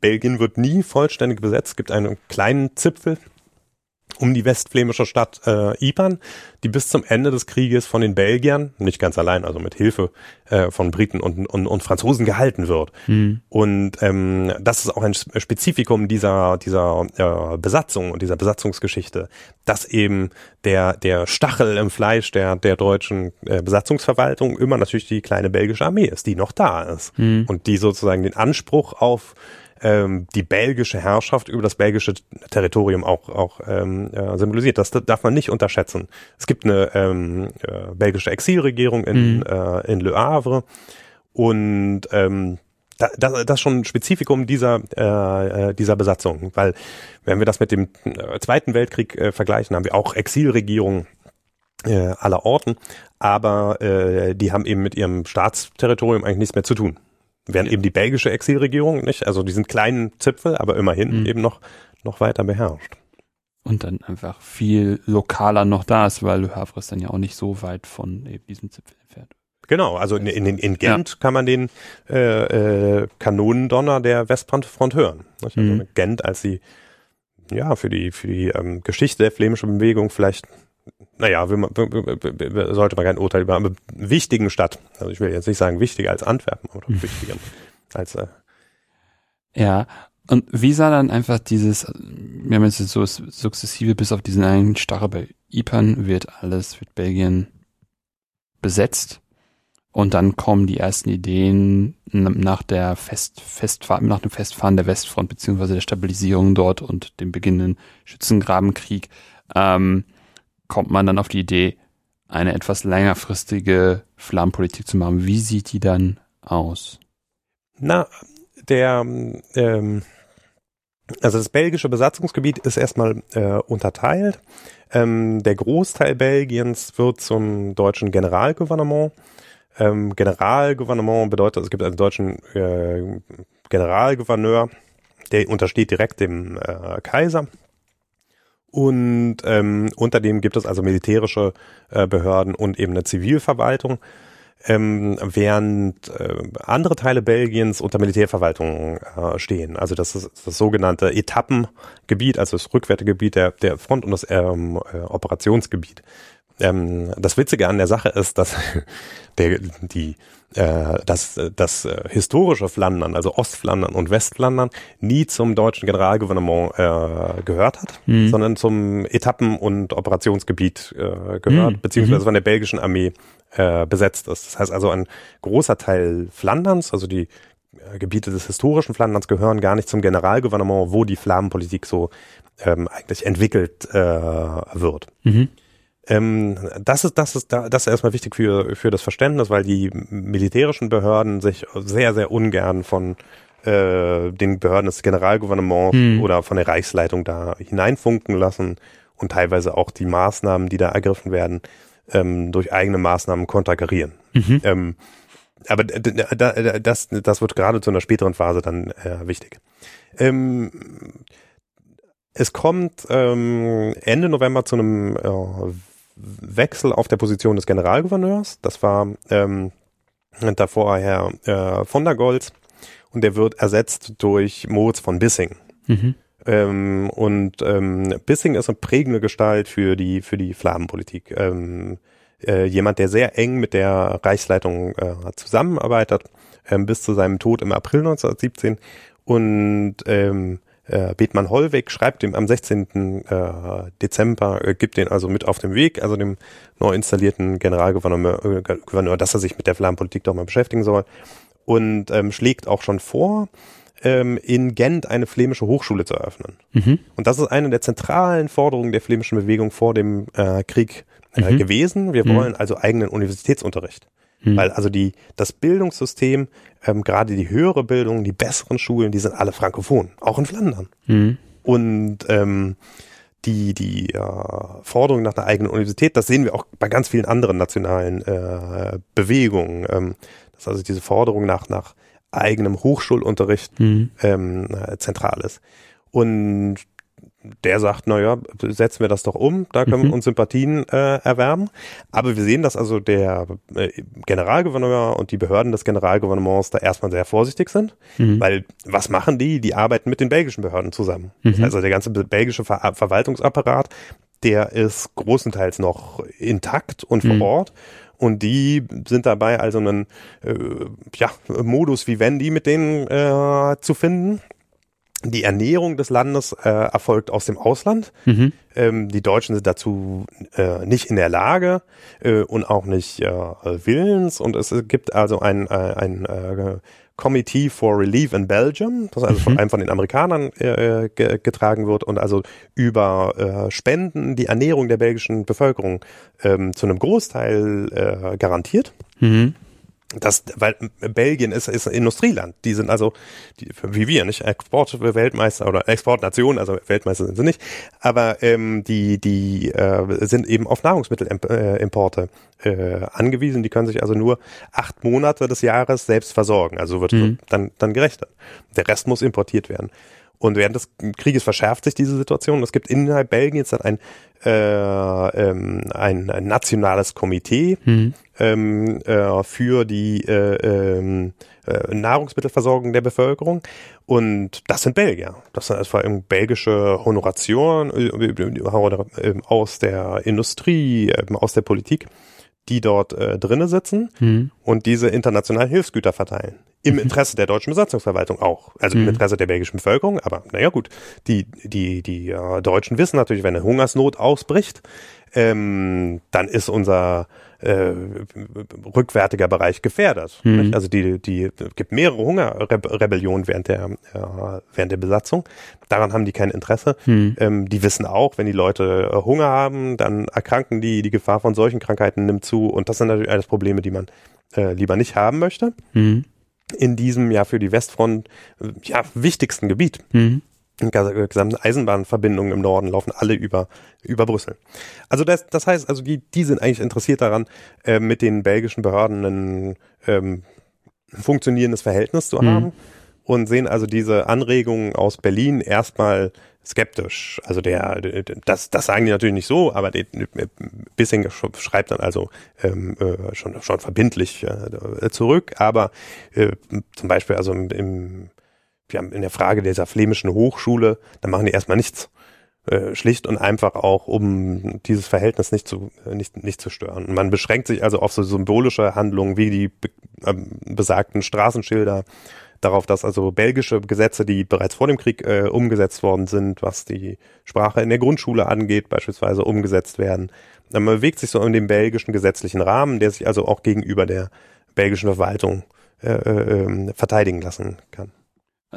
Belgien wird nie vollständig besetzt, gibt einen kleinen Zipfel um die westflämische Stadt äh, Ypern, die bis zum Ende des Krieges von den Belgiern, nicht ganz allein, also mit Hilfe äh, von Briten und, und, und Franzosen gehalten wird. Mhm. Und ähm, das ist auch ein Spezifikum dieser, dieser äh, Besatzung und dieser Besatzungsgeschichte, dass eben der, der Stachel im Fleisch der, der deutschen äh, Besatzungsverwaltung immer natürlich die kleine belgische Armee ist, die noch da ist. Mhm. Und die sozusagen den Anspruch auf ähm, die belgische Herrschaft über das belgische Territorium auch, auch ähm, äh, symbolisiert. Das darf man nicht unterschätzen. Es gibt eine ähm, äh, belgische Exilregierung in, mhm. äh, in Le Havre und ähm, da, das, das ist schon ein Spezifikum dieser, äh, äh, dieser Besatzung, weil wenn wir das mit dem äh, Zweiten Weltkrieg äh, vergleichen, haben wir auch Exilregierungen äh, aller Orten, aber äh, die haben eben mit ihrem Staatsterritorium eigentlich nichts mehr zu tun während ja. eben die belgische Exilregierung nicht, also diesen kleinen Zipfel, aber immerhin mhm. eben noch, noch weiter beherrscht. Und dann einfach viel lokaler noch da ist, weil Le Havre ist dann ja auch nicht so weit von eben diesem Zipfel entfernt. Genau, also in, in, in Gent ja. kann man den äh, äh, Kanonendonner der Westfront hören. Also mhm. Gent als die, ja, für die, für die ähm, Geschichte der flämischen Bewegung vielleicht naja, will man, sollte man kein Urteil über eine wichtigen Stadt. Also ich will jetzt nicht sagen wichtiger als Antwerpen, aber wichtiger als äh Ja, Und wie sah dann einfach dieses, wir haben jetzt so sukzessive bis auf diesen einen Stachel bei Ypern wird alles, wird Belgien besetzt. Und dann kommen die ersten Ideen nach der Fest, Festfahr nach dem Festfahren der Westfront beziehungsweise der Stabilisierung dort und dem beginnenden Schützengrabenkrieg, ähm, kommt man dann auf die Idee, eine etwas längerfristige Flammenpolitik zu machen. Wie sieht die dann aus? Na, der, ähm, also das belgische Besatzungsgebiet ist erstmal äh, unterteilt. Ähm, der Großteil Belgiens wird zum deutschen Generalgouvernement. Ähm, Generalgouvernement bedeutet, es gibt einen deutschen äh, Generalgouverneur, der untersteht direkt dem äh, Kaiser. Und ähm, unter dem gibt es also militärische äh, Behörden und eben eine Zivilverwaltung ähm, während äh, andere Teile Belgiens unter Militärverwaltung äh, stehen. Also das ist das sogenannte Etappengebiet, also das Rückwärtegebiet der, der Front und das ähm, äh, Operationsgebiet. Ähm, das Witzige an der Sache ist, dass [laughs] der, die, äh, das, das äh, historische Flandern, also Ostflandern und Westflandern, nie zum deutschen Generalgouvernement äh, gehört hat, mhm. sondern zum Etappen- und Operationsgebiet äh, gehört, mhm. beziehungsweise von der belgischen Armee äh, besetzt ist. Das heißt also ein großer Teil Flanderns, also die äh, Gebiete des historischen Flanderns gehören gar nicht zum Generalgouvernement, wo die Flammenpolitik so ähm, eigentlich entwickelt äh, wird. Mhm. Ähm, das ist, das ist, das ist erstmal wichtig für, für das Verständnis, weil die militärischen Behörden sich sehr, sehr ungern von äh, den Behörden des Generalgouvernements mhm. oder von der Reichsleitung da hineinfunken lassen und teilweise auch die Maßnahmen, die da ergriffen werden, ähm, durch eigene Maßnahmen konterkarieren. Mhm. Ähm, aber das, das wird gerade zu einer späteren Phase dann äh, wichtig. Ähm, es kommt ähm, Ende November zu einem äh, Wechsel auf der Position des Generalgouverneurs. Das war ähm, davor Herr äh, von der Goltz und der wird ersetzt durch Moritz von Bissing. Mhm. Ähm, und ähm, Bissing ist eine prägende Gestalt für die, für die Flammenpolitik. Ähm, äh, jemand, der sehr eng mit der Reichsleitung äh, zusammenarbeitet, ähm, bis zu seinem Tod im April 1917. Und ähm, äh, Bethmann Hollweg schreibt ihm am 16. Äh, Dezember, äh, gibt den also mit auf den Weg, also dem neu installierten Generalgouverneur, äh, Gouverneur, dass er sich mit der Flammenpolitik doch mal beschäftigen soll. Und ähm, schlägt auch schon vor, ähm, in Gent eine flämische Hochschule zu eröffnen. Mhm. Und das ist eine der zentralen Forderungen der flämischen Bewegung vor dem äh, Krieg äh, mhm. gewesen. Wir mhm. wollen also eigenen Universitätsunterricht. Mhm. Weil also die, das Bildungssystem, ähm, gerade die höhere Bildung, die besseren Schulen, die sind alle frankophon, auch in Flandern. Mhm. Und ähm, die, die äh, Forderung nach einer eigenen Universität, das sehen wir auch bei ganz vielen anderen nationalen äh, Bewegungen. Ähm, dass also diese Forderung nach, nach eigenem Hochschulunterricht mhm. ähm, zentral ist. Und der sagt, naja, setzen wir das doch um, da können mhm. wir uns Sympathien äh, erwärmen. Aber wir sehen, dass also der äh, Generalgouverneur und die Behörden des Generalgouvernements da erstmal sehr vorsichtig sind, mhm. weil was machen die? Die arbeiten mit den belgischen Behörden zusammen. Mhm. Also der ganze belgische Ver Verwaltungsapparat, der ist großenteils noch intakt und vor mhm. Ort. Und die sind dabei, also einen äh, ja, Modus Vivendi mit denen äh, zu finden. Die Ernährung des Landes äh, erfolgt aus dem Ausland. Mhm. Ähm, die Deutschen sind dazu äh, nicht in der Lage äh, und auch nicht äh, willens. Und es gibt also ein, äh, ein äh, Committee for Relief in Belgium, das also von mhm. einem von den Amerikanern äh, ge getragen wird und also über Spenden die Ernährung der belgischen Bevölkerung ähm, zu einem Großteil äh, garantiert. Mhm das, weil Belgien ist, ist ein Industrieland. Die sind also, die, wie wir, nicht Exportweltmeister oder Exportnation, also Weltmeister sind sie nicht, aber ähm, die, die äh, sind eben auf Nahrungsmittelimporte äh, angewiesen. Die können sich also nur acht Monate des Jahres selbst versorgen. Also wird mhm. dann, dann gerechnet. Der Rest muss importiert werden. Und während des Krieges verschärft sich diese Situation. Es gibt innerhalb Belgiens dann ein, äh, ähm, ein, ein nationales Komitee mhm. ähm, äh, für die äh, ähm, äh, Nahrungsmittelversorgung der Bevölkerung. Und das sind Belgier. Das sind vor allem belgische Honoration äh, äh, aus der Industrie, aus der Politik die dort äh, drinnen sitzen mhm. und diese internationalen Hilfsgüter verteilen. Im mhm. Interesse der deutschen Besatzungsverwaltung auch. Also mhm. im Interesse der belgischen Bevölkerung. Aber naja gut, die, die, die äh, Deutschen wissen natürlich, wenn eine Hungersnot ausbricht, ähm, dann ist unser äh, rückwärtiger Bereich gefährdet. Mhm. Also die, die gibt mehrere Hungerrebellionen während der äh, während der Besatzung. Daran haben die kein Interesse. Mhm. Ähm, die wissen auch, wenn die Leute äh, Hunger haben, dann erkranken die. Die Gefahr von solchen Krankheiten nimmt zu. Und das sind natürlich alles Probleme, die man äh, lieber nicht haben möchte. Mhm. In diesem ja für die Westfront äh, ja wichtigsten Gebiet. Mhm gesamten Eisenbahnverbindungen im Norden laufen alle über, über Brüssel. Also das, das heißt, also die, die sind eigentlich interessiert daran, äh, mit den belgischen Behörden ein ähm, funktionierendes Verhältnis zu mhm. haben und sehen also diese Anregungen aus Berlin erstmal skeptisch. Also der, das, das sagen die natürlich nicht so, aber Bissing schreibt dann also ähm, äh, schon, schon verbindlich äh, zurück. Aber äh, zum Beispiel also im, im haben in der Frage dieser flämischen Hochschule, da machen die erstmal nichts. Äh, schlicht und einfach auch, um dieses Verhältnis nicht zu, nicht, nicht zu stören. Man beschränkt sich also auf so symbolische Handlungen wie die äh, besagten Straßenschilder, darauf, dass also belgische Gesetze, die bereits vor dem Krieg äh, umgesetzt worden sind, was die Sprache in der Grundschule angeht, beispielsweise umgesetzt werden. Man bewegt sich so in dem belgischen gesetzlichen Rahmen, der sich also auch gegenüber der belgischen Verwaltung äh, äh, ähm, verteidigen lassen kann.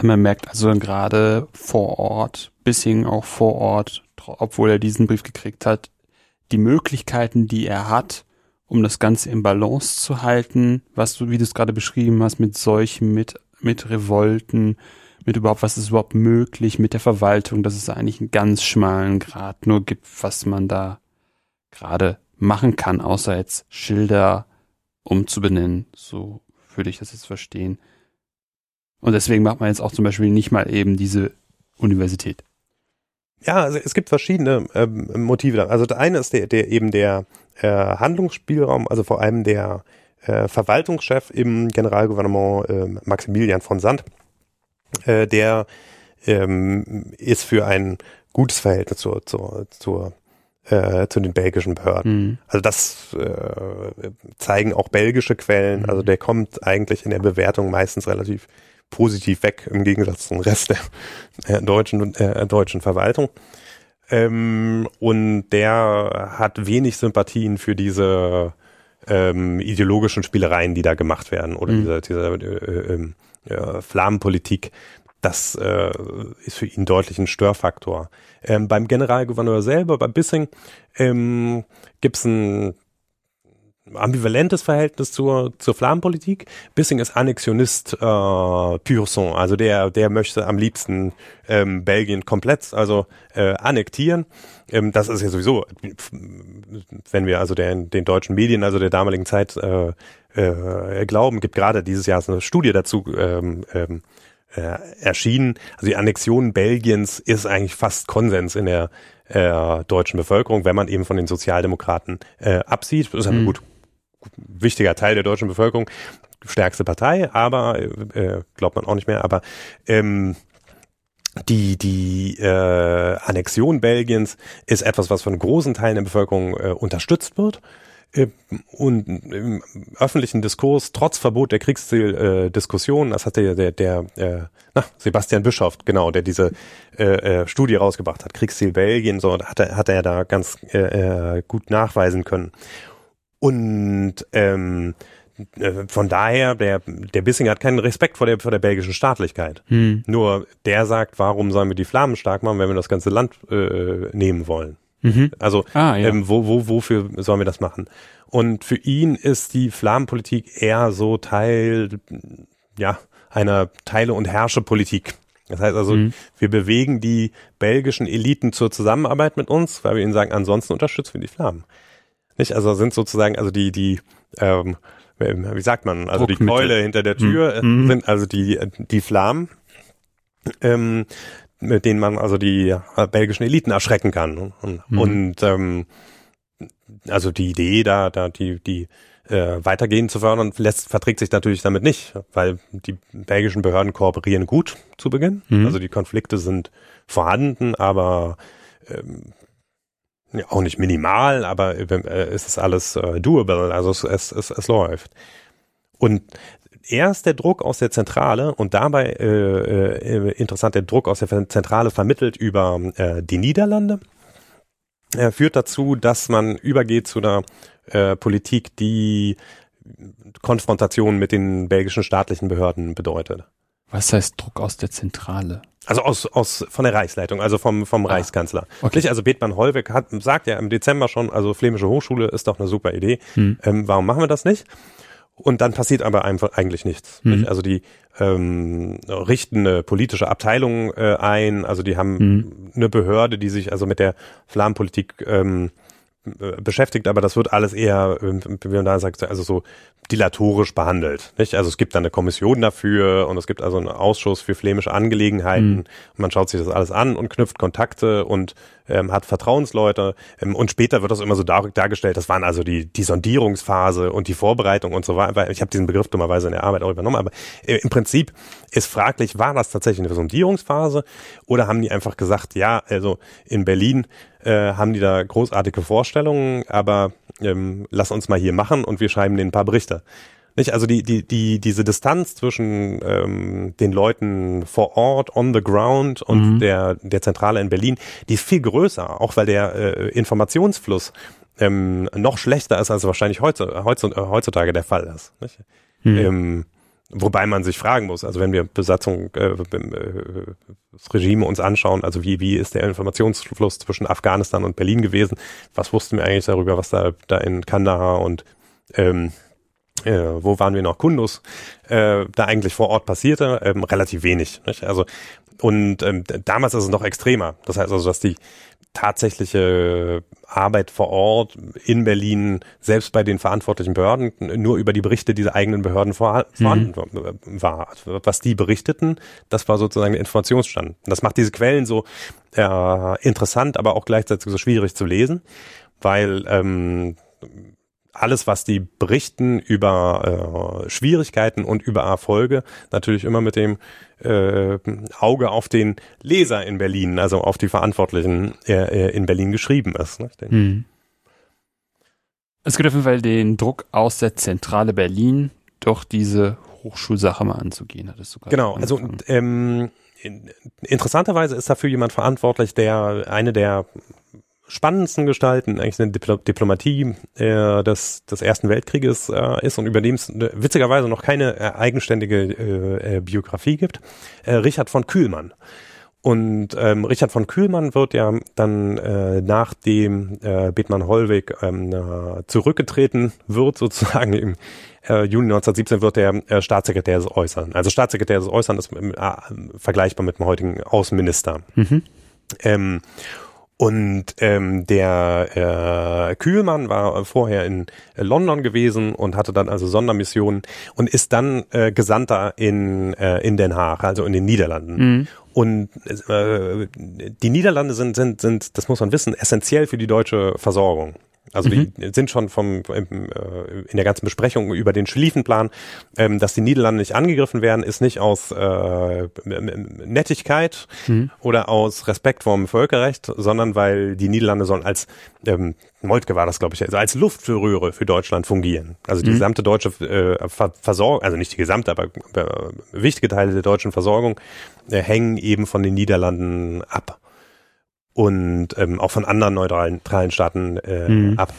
Man merkt also gerade vor Ort, Bissing auch vor Ort, obwohl er diesen Brief gekriegt hat, die Möglichkeiten, die er hat, um das Ganze im Balance zu halten, was du, wie du es gerade beschrieben hast, mit Seuchen, mit, mit Revolten, mit überhaupt, was ist überhaupt möglich mit der Verwaltung, dass es eigentlich einen ganz schmalen Grad nur gibt, was man da gerade machen kann, außer jetzt Schilder umzubenennen. So würde ich das jetzt verstehen. Und deswegen macht man jetzt auch zum Beispiel nicht mal eben diese Universität. Ja, also es gibt verschiedene ähm, Motive. Also der eine ist der, der eben der äh, Handlungsspielraum, also vor allem der äh, Verwaltungschef im Generalgouvernement äh, Maximilian von Sand, äh, der ähm, ist für ein gutes Verhältnis zur, zur, zur äh, zu den belgischen Behörden. Mhm. Also das äh, zeigen auch belgische Quellen. Also der kommt eigentlich in der Bewertung meistens relativ positiv weg im Gegensatz zum Rest der äh, deutschen äh, deutschen Verwaltung. Ähm, und der hat wenig Sympathien für diese ähm, ideologischen Spielereien, die da gemacht werden oder mhm. diese, diese äh, ähm, äh, Flammenpolitik. Das äh, ist für ihn deutlich ein Störfaktor. Ähm, beim Generalgouverneur selber, bei Bissing, ähm, gibt es ein ambivalentes Verhältnis zur, zur Flammenpolitik. Bissing ist Annexionist äh, pur sang, also der, der möchte am liebsten ähm, Belgien komplett, also äh, annektieren. Ähm, das ist ja sowieso, wenn wir also der, den deutschen Medien, also der damaligen Zeit äh, äh, glauben, gibt gerade dieses Jahr eine Studie dazu ähm, ähm, äh, erschienen. Also die Annexion Belgiens ist eigentlich fast Konsens in der äh, deutschen Bevölkerung, wenn man eben von den Sozialdemokraten äh, absieht. Das ist ja mhm. gut wichtiger Teil der deutschen Bevölkerung, stärkste Partei, aber äh, glaubt man auch nicht mehr, aber ähm, die, die äh, Annexion Belgiens ist etwas, was von großen Teilen der Bevölkerung äh, unterstützt wird äh, und im öffentlichen Diskurs trotz Verbot der Kriegsdiskussion, äh, das hat der der, der äh, na, Sebastian Bischof genau, der diese äh, äh, Studie rausgebracht hat, Kriegsziel Belgien, so hat er hat er da ganz äh, äh gut nachweisen können. Und ähm, äh, von daher, der, der Bissing hat keinen Respekt vor der, vor der belgischen Staatlichkeit. Hm. Nur der sagt, warum sollen wir die Flammen stark machen, wenn wir das ganze Land äh, nehmen wollen? Mhm. Also ah, ja. ähm, wo, wo, wofür sollen wir das machen? Und für ihn ist die Flammenpolitik eher so Teil ja, einer Teile- und Herrsche-Politik. Das heißt also, mhm. wir bewegen die belgischen Eliten zur Zusammenarbeit mit uns, weil wir ihnen sagen, ansonsten unterstützen wir die Flammen. Nicht? Also sind sozusagen, also die, die, ähm, wie sagt man, also die Keule hinter der Tür mhm. sind also die, die Flammen, ähm, mit denen man also die belgischen Eliten erschrecken kann. Und, mhm. und ähm, also die Idee da, da die, die äh, weitergehen zu fördern, lässt, verträgt sich natürlich damit nicht, weil die belgischen Behörden kooperieren gut zu Beginn. Mhm. Also die Konflikte sind vorhanden, aber ähm, ja, auch nicht minimal, aber äh, es ist alles äh, doable, also es, es, es, es läuft. Und erst der Druck aus der Zentrale und dabei äh, äh, interessant der Druck aus der Zentrale vermittelt über äh, die Niederlande äh, führt dazu, dass man übergeht zu einer äh, Politik, die Konfrontation mit den belgischen staatlichen Behörden bedeutet. Was heißt Druck aus der Zentrale? Also aus, aus von der Reichsleitung, also vom, vom ah, Reichskanzler. Okay. Nicht, also Bethmann Hollweg hat, sagt ja im Dezember schon, also Flämische Hochschule ist doch eine super Idee. Hm. Ähm, warum machen wir das nicht? Und dann passiert aber einfach eigentlich nichts. Hm. Nicht? Also die ähm, richten eine politische Abteilung äh, ein, also die haben hm. eine Behörde, die sich also mit der Flammenpolitik ähm, äh, beschäftigt, aber das wird alles eher, wie man da sagt, also so dilatorisch behandelt. Nicht? Also es gibt dann eine Kommission dafür und es gibt also einen Ausschuss für flämische Angelegenheiten. Mhm. man schaut sich das alles an und knüpft Kontakte und ähm, hat Vertrauensleute. Ähm, und später wird das immer so dar dargestellt, das waren also die, die Sondierungsphase und die Vorbereitung und so weiter. Ich habe diesen Begriff dummerweise in der Arbeit auch übernommen, aber äh, im Prinzip ist fraglich, war das tatsächlich eine Sondierungsphase oder haben die einfach gesagt, ja, also in Berlin äh, haben die da großartige Vorstellungen, aber ähm, lass uns mal hier machen und wir schreiben denen ein paar Berichte. Nicht? Also die, die, die, diese Distanz zwischen ähm, den Leuten vor Ort, on the ground und mhm. der, der Zentrale in Berlin, die ist viel größer, auch weil der äh, Informationsfluss ähm, noch schlechter ist, als wahrscheinlich heute, heutzutage der Fall ist. Nicht? Mhm. Ähm, Wobei man sich fragen muss, also wenn wir Besatzung, äh, äh, das Regime uns anschauen, also wie, wie ist der Informationsfluss zwischen Afghanistan und Berlin gewesen? Was wussten wir eigentlich darüber, was da, da in Kandahar und ähm, äh, wo waren wir noch, Kundus, äh, da eigentlich vor Ort passierte? Ähm, relativ wenig. Nicht? Also und ähm, damals ist es noch extremer. Das heißt also, dass die tatsächliche Arbeit vor Ort in Berlin, selbst bei den verantwortlichen Behörden, nur über die Berichte dieser eigenen Behörden vor, vorhanden mhm. war. Was die berichteten, das war sozusagen der Informationsstand. Das macht diese Quellen so äh, interessant, aber auch gleichzeitig so schwierig zu lesen, weil ähm, alles, was die berichten über äh, Schwierigkeiten und über Erfolge, natürlich immer mit dem äh, Auge auf den Leser in Berlin, also auf die Verantwortlichen äh, in Berlin geschrieben ist. Ne? Hm. Es gibt auf jeden Fall den Druck aus der Zentrale Berlin, doch diese Hochschulsache mal anzugehen, hattest du gerade Genau, also ähm, interessanterweise ist dafür jemand verantwortlich, der eine der spannendsten Gestalten eigentlich eine Dipl Diplomatie äh, des, des Ersten Weltkrieges äh, ist und über dem es äh, witzigerweise noch keine äh, eigenständige äh, äh, Biografie gibt. Äh, Richard von Kühlmann. Und ähm, Richard von Kühlmann wird ja dann äh, nachdem äh, Bethmann Hollweg ähm, äh, zurückgetreten wird, sozusagen im äh, Juni 1917 wird er äh, Staatssekretär des Äußern. Also Staatssekretär des Äußern ist äh, vergleichbar mit dem heutigen Außenminister. Mhm. Ähm, und ähm, der äh, Kühlmann war vorher in äh, London gewesen und hatte dann also Sondermissionen und ist dann äh, Gesandter in, äh, in Den Haag, also in den Niederlanden. Mhm. Und äh, die Niederlande sind, sind, sind, das muss man wissen, essentiell für die deutsche Versorgung. Also mhm. die sind schon vom äh, in der ganzen Besprechung über den Schlieffenplan, ähm, dass die Niederlande nicht angegriffen werden, ist nicht aus äh, Nettigkeit mhm. oder aus Respekt vor dem Völkerrecht, sondern weil die Niederlande sollen als ähm, Moltke war das, glaube ich, also als Luftröhre für Deutschland fungieren. Also die mhm. gesamte deutsche äh, Versorgung, also nicht die gesamte, aber äh, wichtige Teile der deutschen Versorgung äh, hängen eben von den Niederlanden ab und ähm, auch von anderen neutralen Staaten äh, mhm. ab.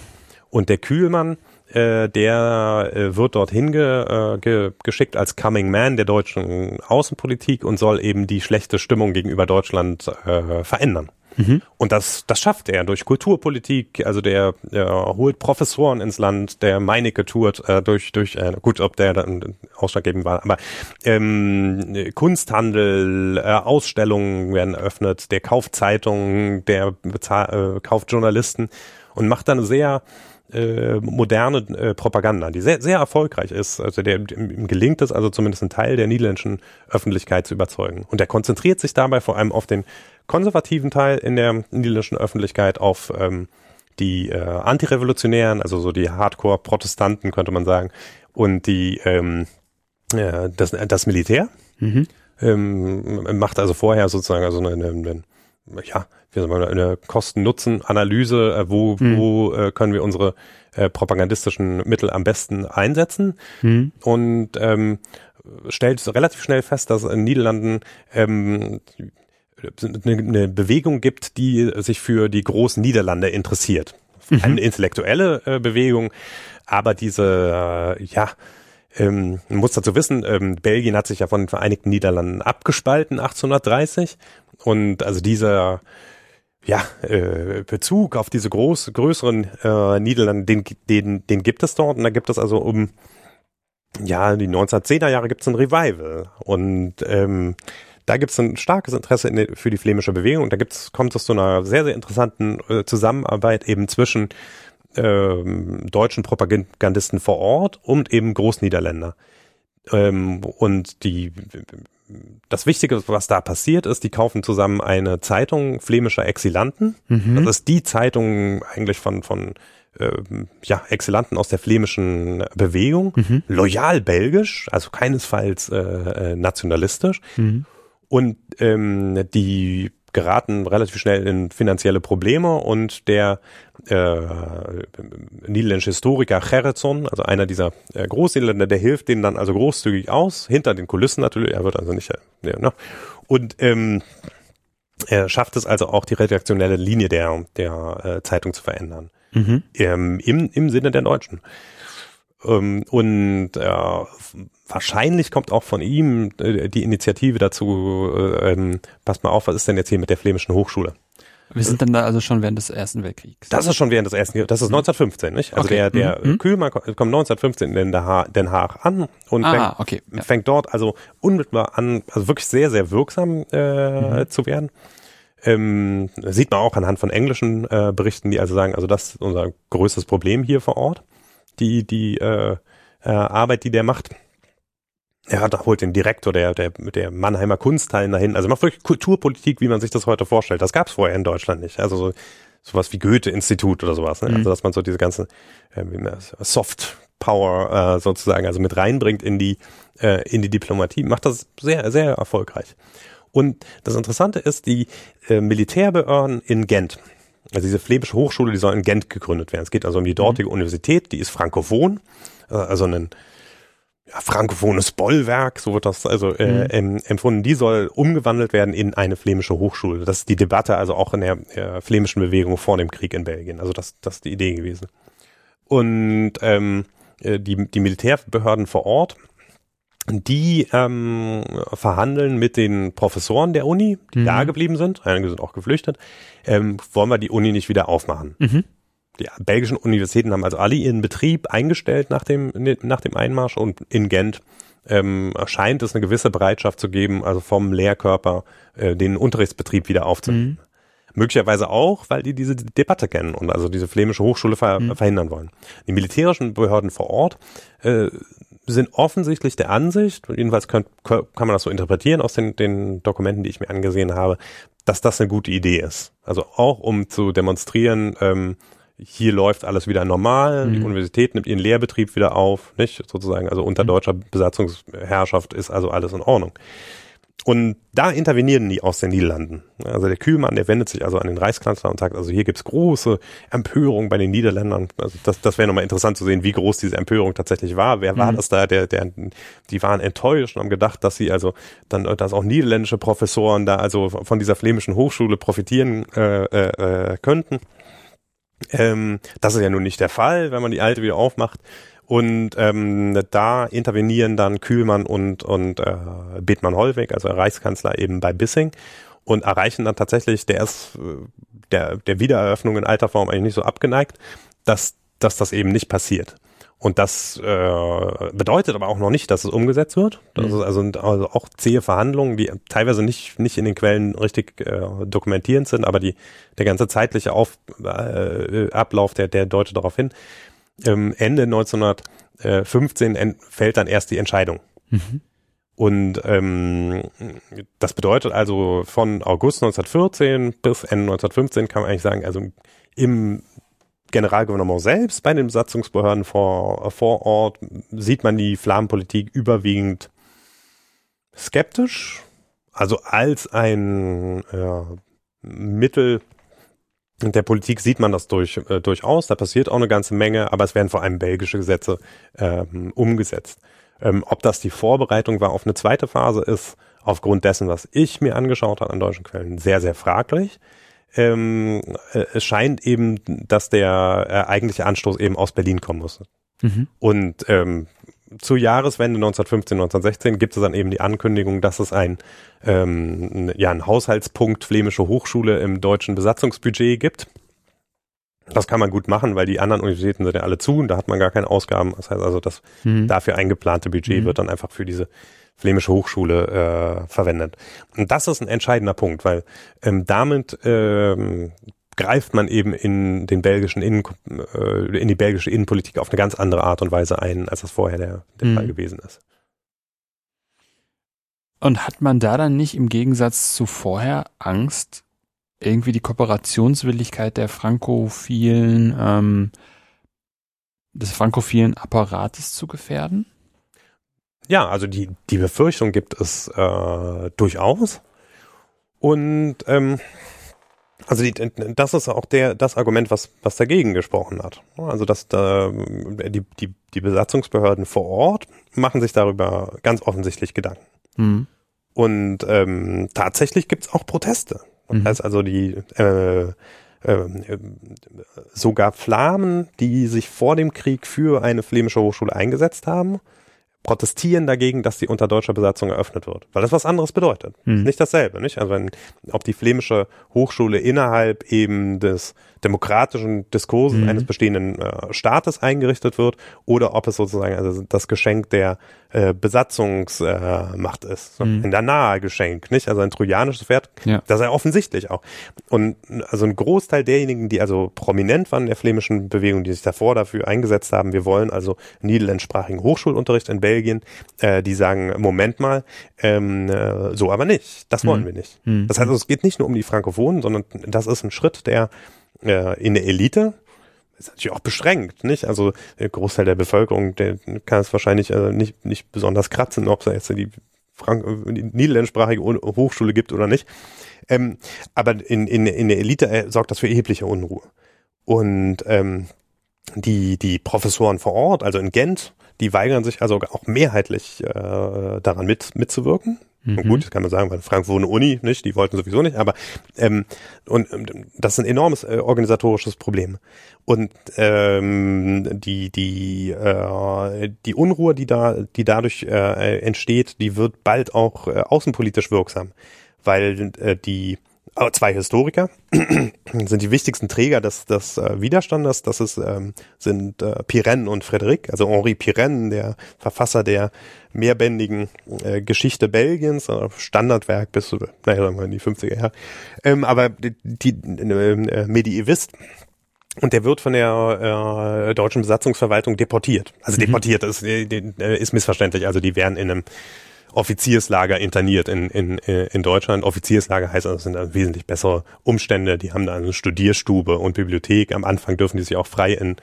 Und der Kühlmann, äh, der äh, wird dorthin ge, äh, ge, geschickt als Coming Man der deutschen Außenpolitik und soll eben die schlechte Stimmung gegenüber Deutschland äh, verändern. Mhm. Und das, das schafft er durch Kulturpolitik. Also der, der holt Professoren ins Land, der Meinecke tourt äh, durch, durch äh, gut, ob der dann ausschlaggebend war, aber ähm, Kunsthandel, äh, Ausstellungen werden eröffnet, der kauft Zeitungen, der bezahl, äh, kauft Journalisten und macht dann sehr äh, moderne äh, Propaganda, die sehr, sehr erfolgreich ist. Also der, ihm gelingt es also zumindest einen Teil der niederländischen Öffentlichkeit zu überzeugen. Und er konzentriert sich dabei vor allem auf den konservativen Teil in der niederländischen Öffentlichkeit, auf ähm, die äh, Antirevolutionären, also so die Hardcore-Protestanten, könnte man sagen, und die ähm, äh, das, das Militär. Mhm. Ähm, macht also vorher sozusagen also eine, eine, ja, wie soll man, eine Kosten-Nutzen-Analyse, äh, wo, mhm. wo äh, können wir unsere äh, propagandistischen Mittel am besten einsetzen mhm. und ähm, stellt relativ schnell fest, dass in den Niederlanden ähm, eine Bewegung gibt, die sich für die großen Niederlande interessiert. Mhm. Eine intellektuelle äh, Bewegung, aber diese, äh, ja, ähm, man muss dazu wissen, ähm, Belgien hat sich ja von den Vereinigten Niederlanden abgespalten 1830 und also dieser ja, äh, Bezug auf diese groß, größeren äh, Niederlande, den, den, den gibt es dort und da gibt es also um ja, die 1910er Jahre gibt es ein Revival und ähm, da gibt es ein starkes Interesse in, für die flämische Bewegung und da gibt's, kommt es zu einer sehr, sehr interessanten äh, Zusammenarbeit eben zwischen ähm, deutschen Propagandisten vor Ort und eben Großniederländer. Ähm, und die das Wichtige, was da passiert ist, die kaufen zusammen eine Zeitung flämischer Exilanten. Mhm. Das ist die Zeitung eigentlich von, von ähm, ja, Exilanten aus der flämischen Bewegung, mhm. loyal belgisch, also keinesfalls äh, äh nationalistisch. Mhm. Und ähm, die geraten relativ schnell in finanzielle Probleme und der äh, niederländische Historiker Gerritson, also einer dieser äh, Großniederländer, der hilft denen dann also großzügig aus, hinter den Kulissen natürlich, er wird also nicht, äh, ja, ne? und ähm, er schafft es also auch, die redaktionelle Linie der, der äh, Zeitung zu verändern. Mhm. Ähm, im, Im Sinne der Deutschen. Ähm, und äh, wahrscheinlich kommt auch von ihm äh, die Initiative dazu, äh, ähm, passt mal auf, was ist denn jetzt hier mit der Flämischen Hochschule? Wir sind dann da also schon während des Ersten Weltkriegs. Das ist schon während des Ersten das ist 1915, nicht? Also okay. der, der mhm. Kühlmann kommt 1915 in Den Haag an und ah, fängt, okay. ja. fängt dort also unmittelbar an, also wirklich sehr, sehr wirksam äh, mhm. zu werden. Ähm, sieht man auch anhand von englischen äh, Berichten, die also sagen, also das ist unser größtes Problem hier vor Ort die, die äh, äh, Arbeit, die der macht. Er hat, holt den Direktor der, der, der Mannheimer Kunsthallen dahin. Also macht wirklich Kulturpolitik, wie man sich das heute vorstellt. Das gab es vorher in Deutschland nicht. Also so sowas wie Goethe-Institut oder sowas. Ne? Mhm. Also dass man so diese ganze äh, Soft Power äh, sozusagen also mit reinbringt in die äh, in die Diplomatie, macht das sehr sehr erfolgreich. Und das Interessante ist, die äh, Militärbehörden in Gent, also diese flämische Hochschule, die soll in Gent gegründet werden. Es geht also um die dortige mhm. Universität, die ist frankophon, äh, also ein ja, frankophones Bollwerk, so wird das also äh, mhm. empfunden. Die soll umgewandelt werden in eine flämische Hochschule. Das ist die Debatte also auch in der äh, flämischen Bewegung vor dem Krieg in Belgien. Also das, das ist die Idee gewesen. Und ähm, äh, die, die Militärbehörden vor Ort die ähm, verhandeln mit den Professoren der Uni, die mhm. da geblieben sind, einige sind auch geflüchtet, ähm, wollen wir die Uni nicht wieder aufmachen. Mhm. Die belgischen Universitäten haben also alle ihren Betrieb eingestellt nach dem, nach dem Einmarsch und in Gent ähm, scheint es eine gewisse Bereitschaft zu geben, also vom Lehrkörper äh, den Unterrichtsbetrieb wieder aufzunehmen. Mhm. Möglicherweise auch, weil die diese Debatte kennen und also diese flämische Hochschule ver mhm. verhindern wollen. Die militärischen Behörden vor Ort äh, sind offensichtlich der Ansicht, jedenfalls kann, kann man das so interpretieren aus den, den Dokumenten, die ich mir angesehen habe, dass das eine gute Idee ist. Also auch um zu demonstrieren, ähm, hier läuft alles wieder normal, mhm. die Universität nimmt ihren Lehrbetrieb wieder auf, nicht sozusagen, also unter mhm. deutscher Besatzungsherrschaft ist also alles in Ordnung. Und da intervenieren die aus den Niederlanden. Also der Kühlmann, der wendet sich also an den Reichskanzler und sagt, also hier gibt's große Empörung bei den Niederländern. Also das, das wäre nochmal interessant zu sehen, wie groß diese Empörung tatsächlich war. Wer war mhm. das da? Der, der, die waren enttäuscht und haben gedacht, dass sie also dann, dass auch niederländische Professoren da also von dieser flämischen Hochschule profitieren äh, äh, könnten. Ähm, das ist ja nun nicht der Fall, wenn man die alte wieder aufmacht. Und ähm, da intervenieren dann Kühlmann und, und äh, Bethmann Hollweg, also Reichskanzler eben bei Bissing und erreichen dann tatsächlich, der ist äh, der, der Wiedereröffnung in alter Form eigentlich nicht so abgeneigt, dass, dass das eben nicht passiert. Und das äh, bedeutet aber auch noch nicht, dass es umgesetzt wird. Das mhm. ist also, also auch zähe Verhandlungen, die teilweise nicht, nicht in den Quellen richtig äh, dokumentierend sind, aber die, der ganze zeitliche Auf, äh, Ablauf, der, der deutet darauf hin ähm, Ende 1915 fällt dann erst die Entscheidung. Mhm. Und ähm, das bedeutet also von August 1914 bis Ende 1915 kann man eigentlich sagen, also im Generalgouvernement selbst, bei den Besatzungsbehörden vor, vor Ort, sieht man die Flammenpolitik überwiegend skeptisch, also als ein ja, Mittel der Politik sieht man das durch, äh, durchaus, da passiert auch eine ganze Menge, aber es werden vor allem belgische Gesetze ähm, umgesetzt. Ähm, ob das die Vorbereitung war auf eine zweite Phase ist, aufgrund dessen, was ich mir angeschaut habe an deutschen Quellen, sehr, sehr fraglich. Ähm, äh, es scheint eben, dass der äh, eigentliche Anstoß eben aus Berlin kommen muss. Mhm. Und ähm, zur Jahreswende 1915, 1916 gibt es dann eben die Ankündigung, dass es ein, ähm, ja, ein Haushaltspunkt Flämische Hochschule im deutschen Besatzungsbudget gibt. Das kann man gut machen, weil die anderen Universitäten sind ja alle zu und da hat man gar keine Ausgaben. Das heißt also, das mhm. dafür eingeplante Budget mhm. wird dann einfach für diese Flämische Hochschule äh, verwendet. Und das ist ein entscheidender Punkt, weil ähm, damit ähm, greift man eben in den belgischen Innen, äh, in die belgische Innenpolitik auf eine ganz andere Art und Weise ein, als das vorher der, der mhm. Fall gewesen ist. Und hat man da dann nicht im Gegensatz zu vorher Angst, irgendwie die Kooperationswilligkeit der frankophilen, ähm, des frankophilen Apparates zu gefährden? Ja, also die, die Befürchtung gibt es äh, durchaus. Und ähm, also die, das ist auch der das Argument, was was dagegen gesprochen hat. Also dass da, die, die die Besatzungsbehörden vor Ort machen sich darüber ganz offensichtlich Gedanken. Mhm. Und ähm, tatsächlich gibt's auch Proteste. Das mhm. heißt also die äh, äh, sogar Flamen, die sich vor dem Krieg für eine flämische Hochschule eingesetzt haben, protestieren dagegen, dass sie unter deutscher Besatzung eröffnet wird, weil das was anderes bedeutet. Hm. Nicht dasselbe, nicht? Also wenn, ob die flämische Hochschule innerhalb eben des demokratischen Diskurses mhm. eines bestehenden äh, Staates eingerichtet wird oder ob es sozusagen also das Geschenk der äh, Besatzungsmacht äh, ist. So, mhm. In der nahe Geschenk, nicht? Also ein trojanisches Pferd, ja. das ist ja offensichtlich auch. Und also ein Großteil derjenigen, die also prominent waren in der flämischen Bewegung, die sich davor dafür eingesetzt haben, wir wollen also niederländischsprachigen Hochschulunterricht in Belgien, äh, die sagen, Moment mal, ähm, äh, so aber nicht. Das wollen mhm. wir nicht. Mhm. Das heißt, also, es geht nicht nur um die Frankophonen, sondern das ist ein Schritt, der äh, in der Elite ist natürlich auch beschränkt, nicht? Also der Großteil der Bevölkerung, der kann es wahrscheinlich äh, nicht, nicht besonders kratzen, ob es jetzt die, Frank die niederländischsprachige Hochschule gibt oder nicht. Ähm, aber in, in, in der Elite äh, sorgt das für erhebliche Unruhe. Und ähm, die, die Professoren vor Ort, also in Gent, die weigern sich also auch mehrheitlich äh, daran mit, mitzuwirken. Mhm. Gut, das kann man sagen, weil Frankfurt eine Uni, nicht, die wollten sowieso nicht, aber ähm, und ähm, das ist ein enormes äh, organisatorisches Problem. Und ähm, die die äh, die Unruhe, die da die dadurch äh, entsteht, die wird bald auch äh, außenpolitisch wirksam, weil äh, die zwei Historiker [clears throat] sind die wichtigsten Träger des, des äh, Widerstandes. Das ist, ähm, sind äh, Pirenne und Frédéric, also Henri Pirenne, der Verfasser der mehrbändigen äh, Geschichte Belgiens, äh, Standardwerk bis, naja, sagen wir in die 50er Jahre. Ähm, aber die, die äh, Medievist. Und der wird von der äh, deutschen Besatzungsverwaltung deportiert. Also mhm. deportiert ist, äh, ist missverständlich. Also die werden in einem Offizierslager interniert in, in, in Deutschland. Offizierslager heißt, also, es sind wesentlich bessere Umstände. Die haben da eine Studierstube und Bibliothek. Am Anfang dürfen die sich auch frei in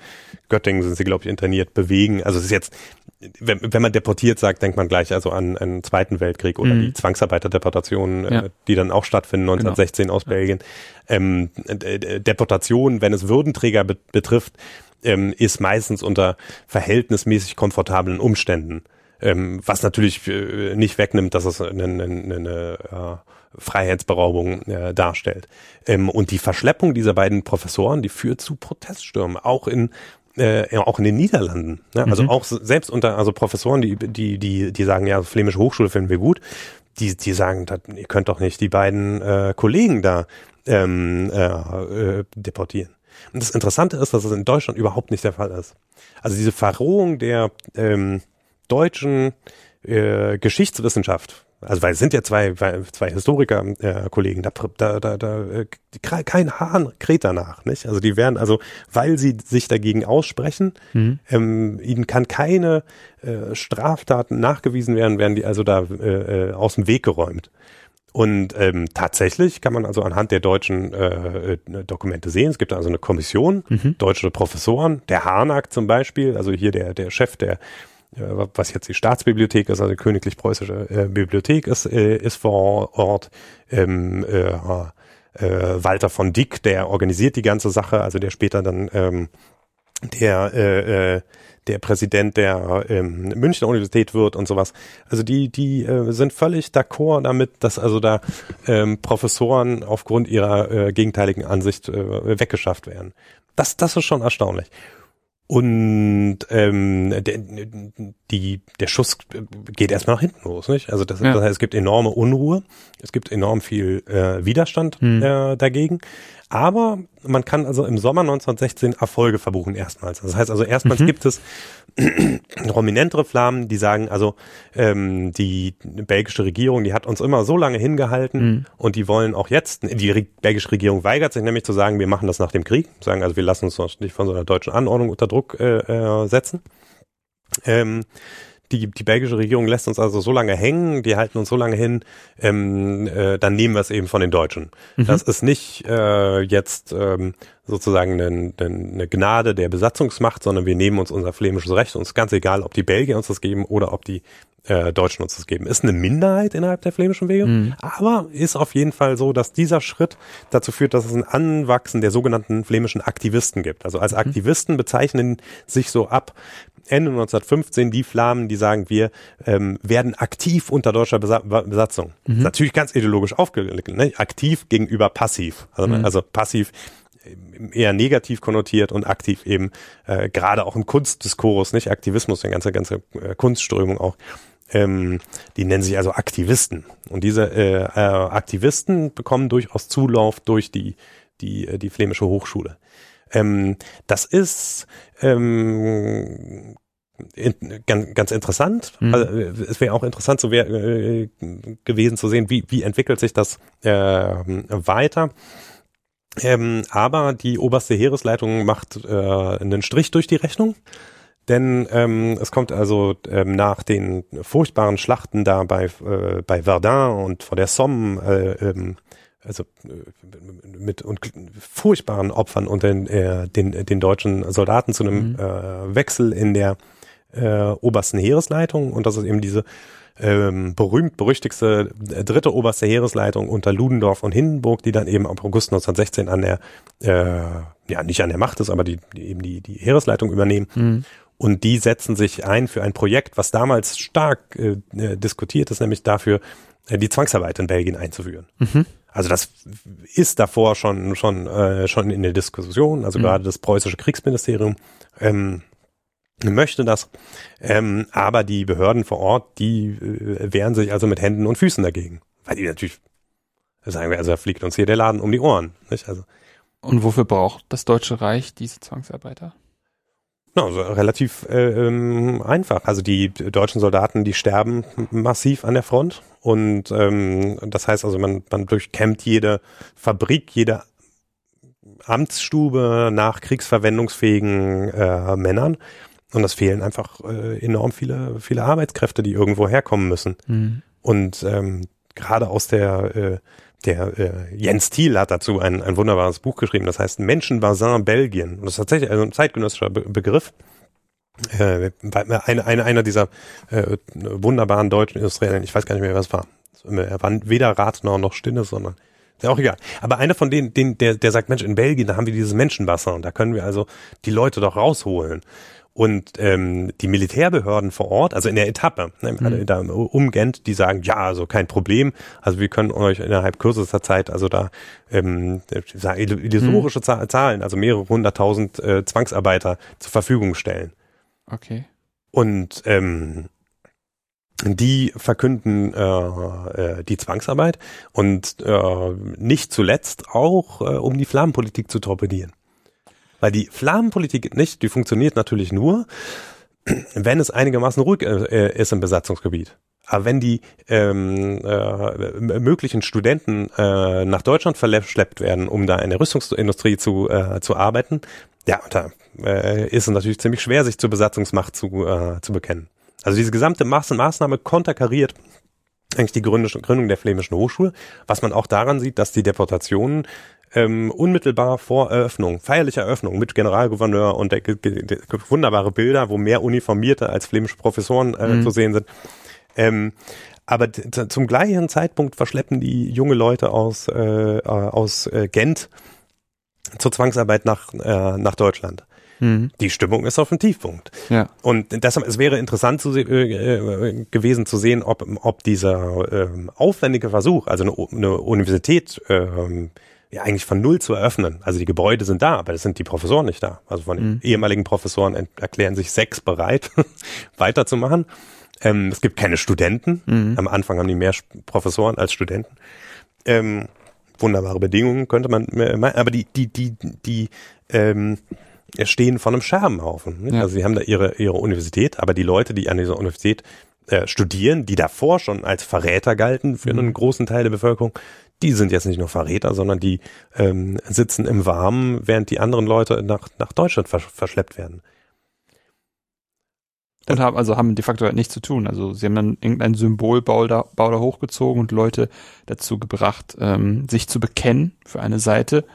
Göttingen, sind sie, glaube ich, interniert, bewegen. Also es ist jetzt, wenn, wenn man deportiert sagt, denkt man gleich also an einen Zweiten Weltkrieg oder mhm. die Zwangsarbeiterdeportationen, äh, ja. äh, die dann auch stattfinden 1916 genau. aus Belgien. Ähm, Deportation, wenn es Würdenträger be betrifft, ähm, ist meistens unter verhältnismäßig komfortablen Umständen ähm, was natürlich äh, nicht wegnimmt, dass es eine, eine, eine äh, Freiheitsberaubung äh, darstellt. Ähm, und die Verschleppung dieser beiden Professoren, die führt zu Proteststürmen, auch in äh, auch in den Niederlanden. Ne? Also mhm. auch selbst unter also Professoren, die die die die sagen ja flämische Hochschule finden wir gut, die die sagen, dat, ihr könnt doch nicht die beiden äh, Kollegen da ähm, äh, äh, deportieren. Und das Interessante ist, dass es in Deutschland überhaupt nicht der Fall ist. Also diese Verrohung der ähm, deutschen äh, Geschichtswissenschaft, also weil es sind ja zwei, zwei Historiker äh, Kollegen, da, da, da, da äh, kein Hahn kräht danach, nicht? Also die werden, also weil sie sich dagegen aussprechen, mhm. ähm, ihnen kann keine äh, Straftaten nachgewiesen werden, werden die also da äh, äh, aus dem Weg geräumt. Und ähm, tatsächlich kann man also anhand der deutschen äh, äh Dokumente sehen, es gibt also eine Kommission, mhm. deutsche Professoren, der Harnack zum Beispiel, also hier der, der Chef der was jetzt die Staatsbibliothek ist, also die königlich-preußische äh, Bibliothek ist, äh, ist vor Ort. Ähm, äh, äh, Walter von Dick, der organisiert die ganze Sache, also der später dann ähm, der äh, äh, der Präsident der ähm, Münchner Universität wird und sowas. Also die die äh, sind völlig d'accord damit, dass also da ähm, Professoren aufgrund ihrer äh, gegenteiligen Ansicht äh, weggeschafft werden. Das das ist schon erstaunlich. Und ähm, der, die, der Schuss geht erstmal nach hinten los, nicht? Also das, ja. das heißt, es gibt enorme Unruhe, es gibt enorm viel äh, Widerstand hm. äh, dagegen. Aber man kann also im Sommer 1916 Erfolge verbuchen erstmals. Das heißt also erstmals mhm. gibt es [clears throat] prominentere Flammen, die sagen, also ähm, die belgische Regierung, die hat uns immer so lange hingehalten mhm. und die wollen auch jetzt, die Re belgische Regierung weigert sich nämlich zu sagen, wir machen das nach dem Krieg, sagen also wir lassen uns nicht von so einer deutschen Anordnung unter Druck äh, äh, setzen. Ähm, die, die belgische Regierung lässt uns also so lange hängen, die halten uns so lange hin, ähm, äh, dann nehmen wir es eben von den Deutschen. Mhm. Das ist nicht äh, jetzt ähm, sozusagen eine, eine Gnade der Besatzungsmacht, sondern wir nehmen uns unser flämisches Recht. Uns ist ganz egal, ob die Belgier uns das geben oder ob die äh, Deutschen uns das geben. Ist eine Minderheit innerhalb der flämischen Wege, mhm. aber ist auf jeden Fall so, dass dieser Schritt dazu führt, dass es ein Anwachsen der sogenannten flämischen Aktivisten gibt. Also als mhm. Aktivisten bezeichnen sich so ab Ende 1915 die Flamen, die sagen, wir ähm, werden aktiv unter deutscher Besa Besatzung. Mhm. Natürlich ganz ideologisch aufgelegt, ne? aktiv gegenüber passiv. Also, mhm. also passiv eher negativ konnotiert und aktiv eben äh, gerade auch im Kunstdiskurs, nicht Aktivismus, eine ganze ganze äh, Kunstströmung auch. Ähm, die nennen sich also Aktivisten und diese äh, äh, Aktivisten bekommen durchaus Zulauf durch die die äh, die flämische Hochschule. Ähm, das ist ähm, in, ganz, ganz interessant. Mhm. Also, es wäre auch interessant so wär, äh, gewesen zu sehen, wie, wie entwickelt sich das äh, weiter. Ähm, aber die oberste Heeresleitung macht äh, einen Strich durch die Rechnung. Denn ähm, es kommt also ähm, nach den furchtbaren Schlachten da bei, äh, bei Verdun und vor der Somme, äh, ähm, also äh, mit und furchtbaren Opfern unter den, äh, den, den deutschen Soldaten zu einem mhm. äh, Wechsel in der äh, obersten Heeresleitung. Und das ist eben diese ähm, berühmt berüchtigste äh, dritte oberste Heeresleitung unter Ludendorff und Hindenburg, die dann eben ab August 1916 an der, äh, ja nicht an der Macht ist, aber die, die eben die, die Heeresleitung übernehmen. Mhm. Und die setzen sich ein für ein Projekt, was damals stark äh, äh diskutiert ist, nämlich dafür, äh, die Zwangsarbeit in Belgien einzuführen. Mhm. Also das ist davor schon schon äh, schon in der Diskussion. Also mhm. gerade das preußische Kriegsministerium ähm, möchte das. Ähm, aber die Behörden vor Ort, die äh, wehren sich also mit Händen und Füßen dagegen. Weil die natürlich, sagen wir, also da fliegt uns hier der Laden um die Ohren. Nicht? Also, und wofür braucht das Deutsche Reich diese Zwangsarbeiter? No, also relativ äh, ähm, einfach. Also die deutschen Soldaten, die sterben massiv an der Front. Und ähm, das heißt also, man, man durchkämmt jede Fabrik, jede Amtsstube nach kriegsverwendungsfähigen äh, Männern und es fehlen einfach äh, enorm viele, viele Arbeitskräfte, die irgendwo herkommen müssen. Mhm. Und ähm, gerade aus der, äh, der äh, Jens Thiel hat dazu ein, ein wunderbares Buch geschrieben, das heißt Menschenbassin Belgien. Und das ist tatsächlich also ein zeitgenössischer Be Begriff. Äh, eine, eine, einer dieser äh, wunderbaren deutschen Industriellen, ich weiß gar nicht mehr, was es war. Er war weder Ratner noch Stinne, sondern ist ja auch egal. Aber einer von denen, den, der, der sagt, Mensch, in Belgien, da haben wir dieses Menschenbassin und da können wir also die Leute doch rausholen. Und ähm, die Militärbehörden vor Ort, also in der Etappe, ne, mhm. da um Gent, die sagen, ja, also kein Problem, also wir können euch innerhalb kürzester Zeit, also da ähm, illusorische mhm. Zahlen, also mehrere hunderttausend äh, Zwangsarbeiter zur Verfügung stellen. Okay. Und ähm, die verkünden äh, äh, die Zwangsarbeit und äh, nicht zuletzt auch, äh, um die Flammenpolitik zu torpedieren. Weil die Flammenpolitik nicht, die funktioniert natürlich nur, wenn es einigermaßen ruhig äh, ist im Besatzungsgebiet. Aber wenn die ähm, äh, möglichen Studenten äh, nach Deutschland verschleppt werden, um da in der Rüstungsindustrie zu, äh, zu arbeiten, ja, da äh, ist es natürlich ziemlich schwer, sich zur Besatzungsmacht zu, äh, zu bekennen. Also diese gesamte Maß Maßnahme konterkariert eigentlich die Gründung der Flämischen Hochschule, was man auch daran sieht, dass die Deportationen ähm, unmittelbar vor Eröffnung, feierlicher Eröffnung mit Generalgouverneur und der, der, der, wunderbare Bilder, wo mehr Uniformierte als flämische Professoren äh, mhm. zu sehen sind. Ähm, aber zum gleichen Zeitpunkt verschleppen die junge Leute aus, äh, aus äh, Gent zur Zwangsarbeit nach, äh, nach Deutschland. Mhm. Die Stimmung ist auf dem Tiefpunkt. Ja. Und deshalb, es wäre interessant zu, äh, äh, gewesen zu sehen, ob, ob dieser äh, aufwendige Versuch, also eine, eine Universität äh, ja eigentlich von Null zu eröffnen. Also die Gebäude sind da, aber es sind die Professoren nicht da. Also von den mhm. ehemaligen Professoren erklären sich sechs bereit, [laughs] weiterzumachen. Ähm, es gibt keine Studenten. Mhm. Am Anfang haben die mehr Professoren als Studenten. Ähm, wunderbare Bedingungen könnte man, äh, aber die, die, die, die ähm, stehen vor einem Scherbenhaufen. Ja. Also sie haben da ihre, ihre Universität, aber die Leute, die an dieser Universität äh, studieren, die davor schon als Verräter galten für mhm. einen großen Teil der Bevölkerung, die sind jetzt nicht nur Verräter, sondern die ähm, sitzen im Warmen, während die anderen Leute nach, nach Deutschland vers verschleppt werden. Und haben, also haben de facto halt nichts zu tun. Also sie haben dann irgendein Symbolbau da, Bau da hochgezogen und Leute dazu gebracht, ähm, sich zu bekennen für eine Seite.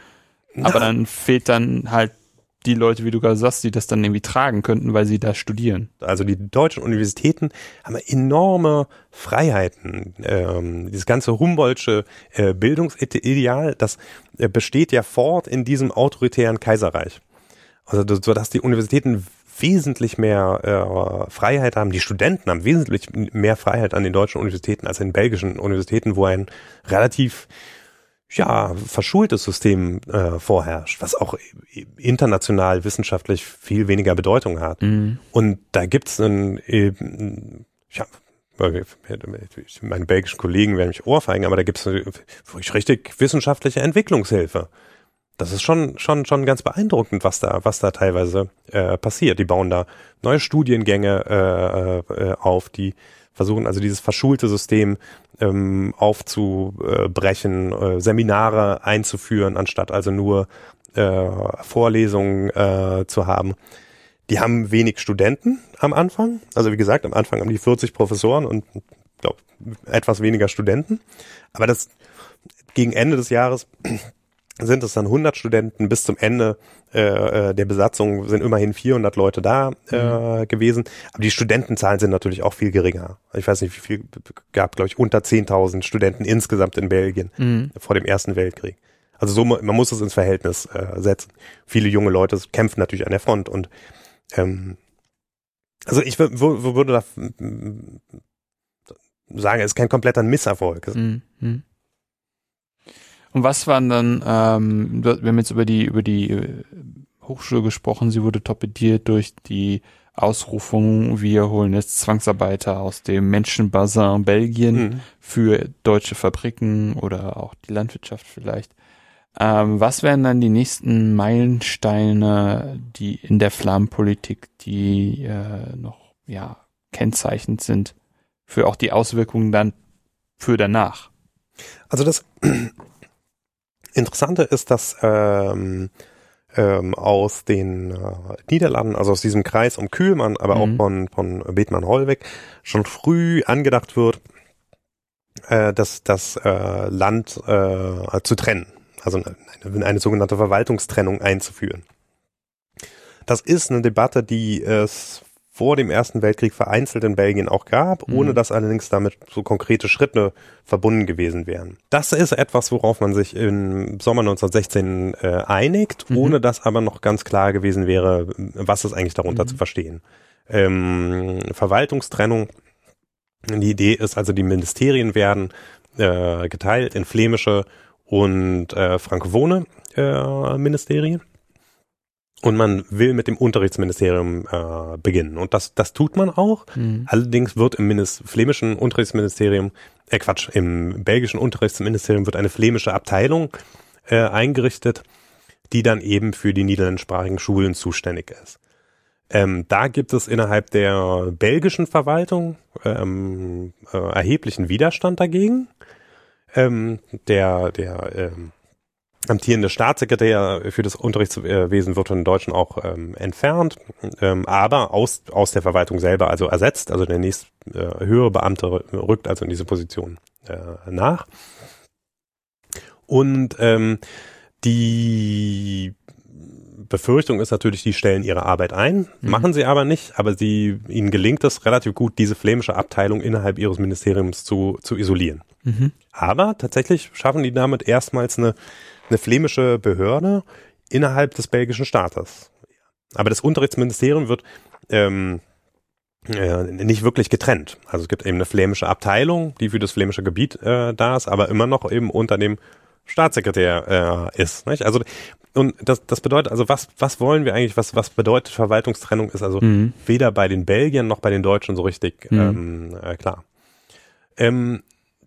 Na. Aber dann fehlt dann halt die Leute, wie du gerade sagst, die das dann irgendwie tragen könnten, weil sie da studieren. Also die deutschen Universitäten haben enorme Freiheiten. Ähm, dieses ganze Humboldtsche äh, Bildungsideal, das äh, besteht ja fort in diesem autoritären Kaiserreich. Also so, dass die Universitäten wesentlich mehr äh, Freiheit haben, die Studenten haben wesentlich mehr Freiheit an den deutschen Universitäten als in belgischen Universitäten, wo ein relativ ja, verschultes System äh, vorherrscht, was auch international wissenschaftlich viel weniger Bedeutung hat. Mhm. Und da gibt's einen, eben, ja, meine belgischen Kollegen werden mich ohrfeigen, aber da gibt's wirklich richtig wissenschaftliche Entwicklungshilfe. Das ist schon, schon, schon ganz beeindruckend, was da, was da teilweise äh, passiert. Die bauen da neue Studiengänge äh, äh, auf, die versuchen also dieses verschulte System ähm, aufzubrechen, äh, Seminare einzuführen, anstatt also nur äh, Vorlesungen äh, zu haben. Die haben wenig Studenten am Anfang. Also wie gesagt, am Anfang haben die 40 Professoren und glaube etwas weniger Studenten. Aber das gegen Ende des Jahres sind es dann 100 Studenten bis zum Ende äh, äh, der Besatzung sind immerhin 400 Leute da äh, mhm. gewesen. Aber die Studentenzahlen sind natürlich auch viel geringer. Ich weiß nicht, wie viel gab, glaube ich, unter 10.000 Studenten insgesamt in Belgien mhm. vor dem Ersten Weltkrieg. Also so, man muss es ins Verhältnis äh, setzen. Viele junge Leute kämpfen natürlich an der Front und ähm, also ich würde da sagen, es ist kein kompletter Misserfolg. Mhm. Und was waren dann, ähm, wir haben jetzt über die, über die äh, Hochschule gesprochen, sie wurde torpediert durch die Ausrufung, wir holen jetzt Zwangsarbeiter aus dem Menschenbassin Belgien mhm. für deutsche Fabriken oder auch die Landwirtschaft vielleicht. Ähm, was wären dann die nächsten Meilensteine, die in der Flammenpolitik, die äh, noch ja kennzeichnend sind für auch die Auswirkungen dann für danach? Also das Interessante ist, dass ähm, ähm, aus den äh, Niederlanden, also aus diesem Kreis um Kühlmann, aber mhm. auch von, von Bethmann-Hollweg, schon früh angedacht wird, äh, das, das äh, Land äh, zu trennen, also eine, eine sogenannte Verwaltungstrennung einzuführen. Das ist eine Debatte, die es vor dem Ersten Weltkrieg vereinzelt in Belgien auch gab, mhm. ohne dass allerdings damit so konkrete Schritte verbunden gewesen wären. Das ist etwas, worauf man sich im Sommer 1916 äh, einigt, mhm. ohne dass aber noch ganz klar gewesen wäre, was ist eigentlich darunter mhm. zu verstehen. Ähm, Verwaltungstrennung. Die Idee ist also, die Ministerien werden äh, geteilt in flämische und äh, frankophone äh, Ministerien und man will mit dem Unterrichtsministerium äh, beginnen. Und das, das tut man auch. Mhm. Allerdings wird im Mindest, flämischen Unterrichtsministerium, äh Quatsch, im belgischen Unterrichtsministerium wird eine flämische Abteilung äh, eingerichtet, die dann eben für die niederländischsprachigen Schulen zuständig ist. Ähm, da gibt es innerhalb der belgischen Verwaltung ähm, äh, erheblichen Widerstand dagegen. Ähm, der der ähm, amtierende Staatssekretär für das Unterrichtswesen wird von den Deutschen auch ähm, entfernt, ähm, aber aus, aus der Verwaltung selber, also ersetzt. Also der nächst äh, höhere Beamte rückt also in diese Position äh, nach. Und ähm, die Befürchtung ist natürlich, die stellen ihre Arbeit ein, mhm. machen sie aber nicht, aber sie, ihnen gelingt es relativ gut, diese flämische Abteilung innerhalb ihres Ministeriums zu, zu isolieren. Mhm. Aber tatsächlich schaffen die damit erstmals eine, eine flämische Behörde innerhalb des belgischen Staates. Aber das Unterrichtsministerium wird ähm, äh, nicht wirklich getrennt. Also es gibt eben eine flämische Abteilung, die für das flämische Gebiet äh, da ist, aber immer noch eben unter dem Staatssekretär äh, ist. Nicht? Also und das, das bedeutet, also was, was wollen wir eigentlich, was, was bedeutet Verwaltungstrennung, ist also mhm. weder bei den Belgiern noch bei den Deutschen so richtig mhm. ähm, äh, klar. Ähm,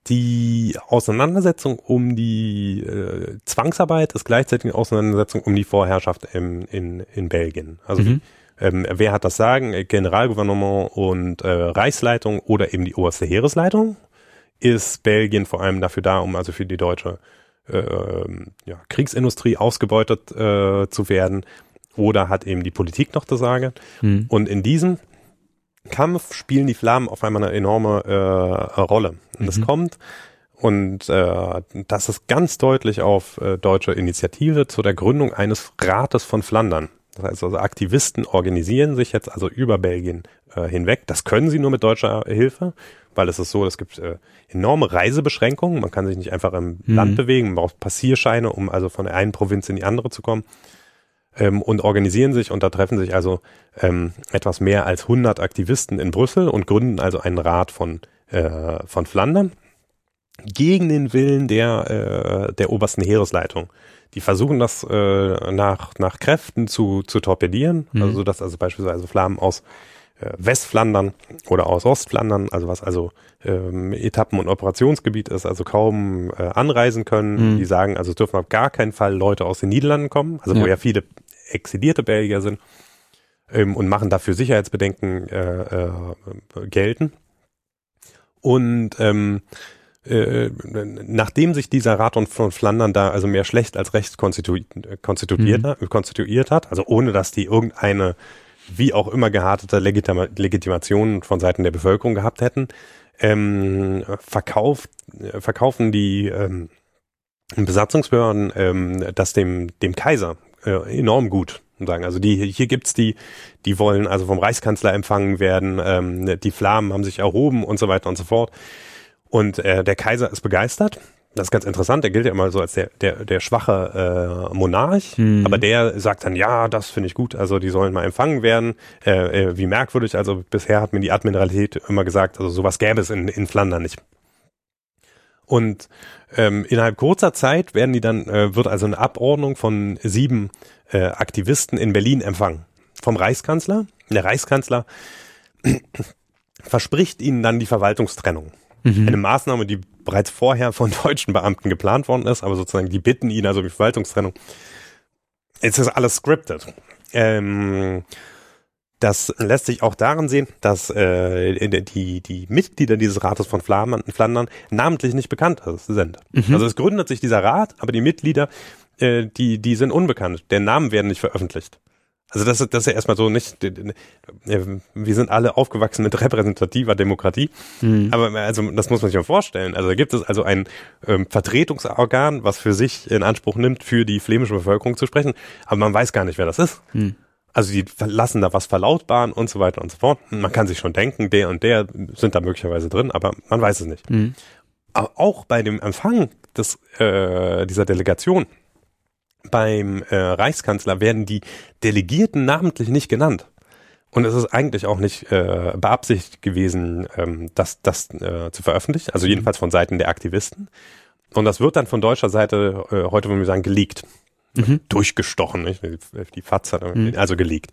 die Auseinandersetzung um die äh, Zwangsarbeit ist gleichzeitig eine Auseinandersetzung um die Vorherrschaft im, in, in Belgien. Also mhm. ähm, wer hat das Sagen? Generalgouvernement und äh, Reichsleitung oder eben die oberste Heeresleitung? Ist Belgien vor allem dafür da, um also für die deutsche äh, ja, Kriegsindustrie ausgebeutet äh, zu werden? Oder hat eben die Politik noch das Sagen? Mhm. Und in diesem Kampf spielen die Flammen auf einmal eine enorme äh, Rolle. Und mhm. das kommt und äh, das ist ganz deutlich auf äh, deutsche Initiative zu der Gründung eines Rates von Flandern. Das heißt also Aktivisten organisieren sich jetzt also über Belgien äh, hinweg. Das können sie nur mit deutscher Hilfe, weil es ist so, es gibt äh, enorme Reisebeschränkungen. Man kann sich nicht einfach im mhm. Land bewegen, man braucht Passierscheine, um also von der einen Provinz in die andere zu kommen ähm, und organisieren sich und da treffen sich also ähm, etwas mehr als 100 Aktivisten in Brüssel und gründen also einen Rat von, äh, von Flandern gegen den Willen der, äh, der obersten Heeresleitung. Die versuchen das äh, nach, nach Kräften zu, zu torpedieren, mhm. also dass also beispielsweise Flammen aus äh, Westflandern oder aus Ostflandern, also was also ähm, Etappen- und Operationsgebiet ist, also kaum äh, anreisen können. Mhm. Die sagen, also es dürfen auf gar keinen Fall Leute aus den Niederlanden kommen, also ja. wo ja viele exilierte Belgier sind ähm, und machen dafür Sicherheitsbedenken äh, äh, gelten. Und ähm, äh, nachdem sich dieser Rat von Flandern da also mehr schlecht als recht konstituiert, konstituiert, mhm. konstituiert hat, also ohne dass die irgendeine wie auch immer gehartete Legitima Legitimation von Seiten der Bevölkerung gehabt hätten, ähm, verkauft, verkaufen die ähm, Besatzungsbehörden ähm, das dem, dem Kaiser äh, enorm gut sagen. Also die hier gibt's die, die wollen also vom Reichskanzler empfangen werden, ähm, die Flammen haben sich erhoben und so weiter und so fort. Und äh, der Kaiser ist begeistert. Das ist ganz interessant, der gilt ja immer so als der, der, der schwache äh, Monarch, mhm. aber der sagt dann, ja, das finde ich gut, also die sollen mal empfangen werden. Äh, äh, wie merkwürdig, also bisher hat mir die Admiralität immer gesagt, also sowas gäbe es in, in Flandern nicht. Und ähm, innerhalb kurzer Zeit werden die dann, äh, wird also eine Abordnung von sieben äh, Aktivisten in Berlin empfangen. Vom Reichskanzler. Der Reichskanzler [clears throat] verspricht ihnen dann die Verwaltungstrennung. Mhm. Eine Maßnahme, die bereits vorher von deutschen Beamten geplant worden ist, aber sozusagen die bitten ihn also die Verwaltungstrennung. Es ist alles scripted. Ähm, das lässt sich auch daran sehen, dass äh, die, die Mitglieder dieses Rates von Flandern namentlich nicht bekannt sind. Mhm. Also es gründet sich dieser Rat, aber die Mitglieder, äh, die, die sind unbekannt. Der Namen werden nicht veröffentlicht. Also das, ist das ist ja erstmal so nicht, wir sind alle aufgewachsen mit repräsentativer Demokratie, mhm. aber also das muss man sich mal vorstellen. Also da gibt es also ein ähm, Vertretungsorgan, was für sich in Anspruch nimmt, für die flämische Bevölkerung zu sprechen, aber man weiß gar nicht, wer das ist. Mhm. Also die lassen da was verlautbaren und so weiter und so fort. Man kann sich schon denken, der und der sind da möglicherweise drin, aber man weiß es nicht. Mhm. Aber auch bei dem Empfang des, äh, dieser Delegation beim äh, Reichskanzler werden die Delegierten namentlich nicht genannt. Und es ist eigentlich auch nicht äh, beabsichtigt gewesen, ähm, das, das äh, zu veröffentlichen, also jedenfalls von Seiten der Aktivisten. Und das wird dann von deutscher Seite äh, heute, wenn wir sagen, geleakt mhm. durchgestochen, nicht? die Fatz hat mhm. also gelegt.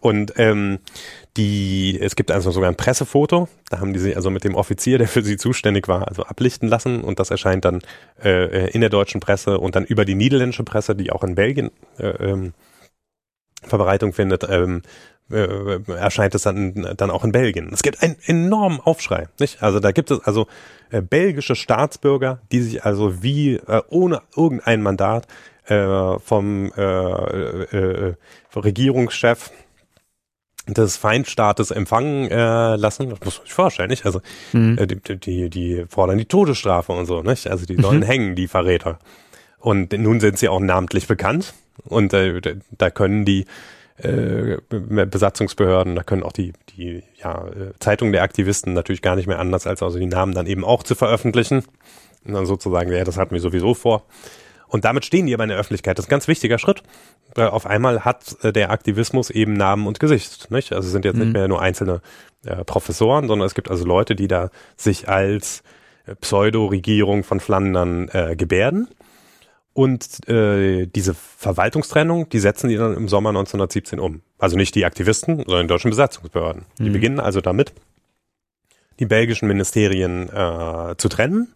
Und ähm, die, es gibt also sogar ein Pressefoto, da haben die sich also mit dem Offizier, der für sie zuständig war, also ablichten lassen und das erscheint dann äh, in der deutschen Presse und dann über die niederländische Presse, die auch in Belgien äh, ähm, Verbreitung findet, ähm, äh, erscheint es dann, dann auch in Belgien. Es gibt einen enormen Aufschrei, nicht? Also da gibt es also äh, belgische Staatsbürger, die sich also wie äh, ohne irgendein Mandat äh, vom äh, äh, Regierungschef des Feindstaates empfangen äh, lassen. Das muss man sich vorstellen, nicht? Also mhm. äh, die, die, die fordern die Todesstrafe und so, nicht? Also die sollen mhm. hängen, die Verräter. Und nun sind sie auch namentlich bekannt. Und äh, da können die äh, Besatzungsbehörden, da können auch die, die ja, äh, Zeitungen der Aktivisten natürlich gar nicht mehr anders, als also die Namen dann eben auch zu veröffentlichen. Und dann sozusagen, ja, das hatten wir sowieso vor. Und damit stehen die aber in der Öffentlichkeit. Das ist ein ganz wichtiger Schritt. Äh, auf einmal hat äh, der Aktivismus eben Namen und Gesicht. Nicht? Also es sind jetzt mhm. nicht mehr nur einzelne äh, Professoren, sondern es gibt also Leute, die da sich als äh, Pseudo-Regierung von Flandern äh, gebärden. Und äh, diese Verwaltungstrennung, die setzen die dann im Sommer 1917 um. Also nicht die Aktivisten, sondern die deutschen Besatzungsbehörden. Mhm. Die beginnen also damit, die belgischen Ministerien äh, zu trennen,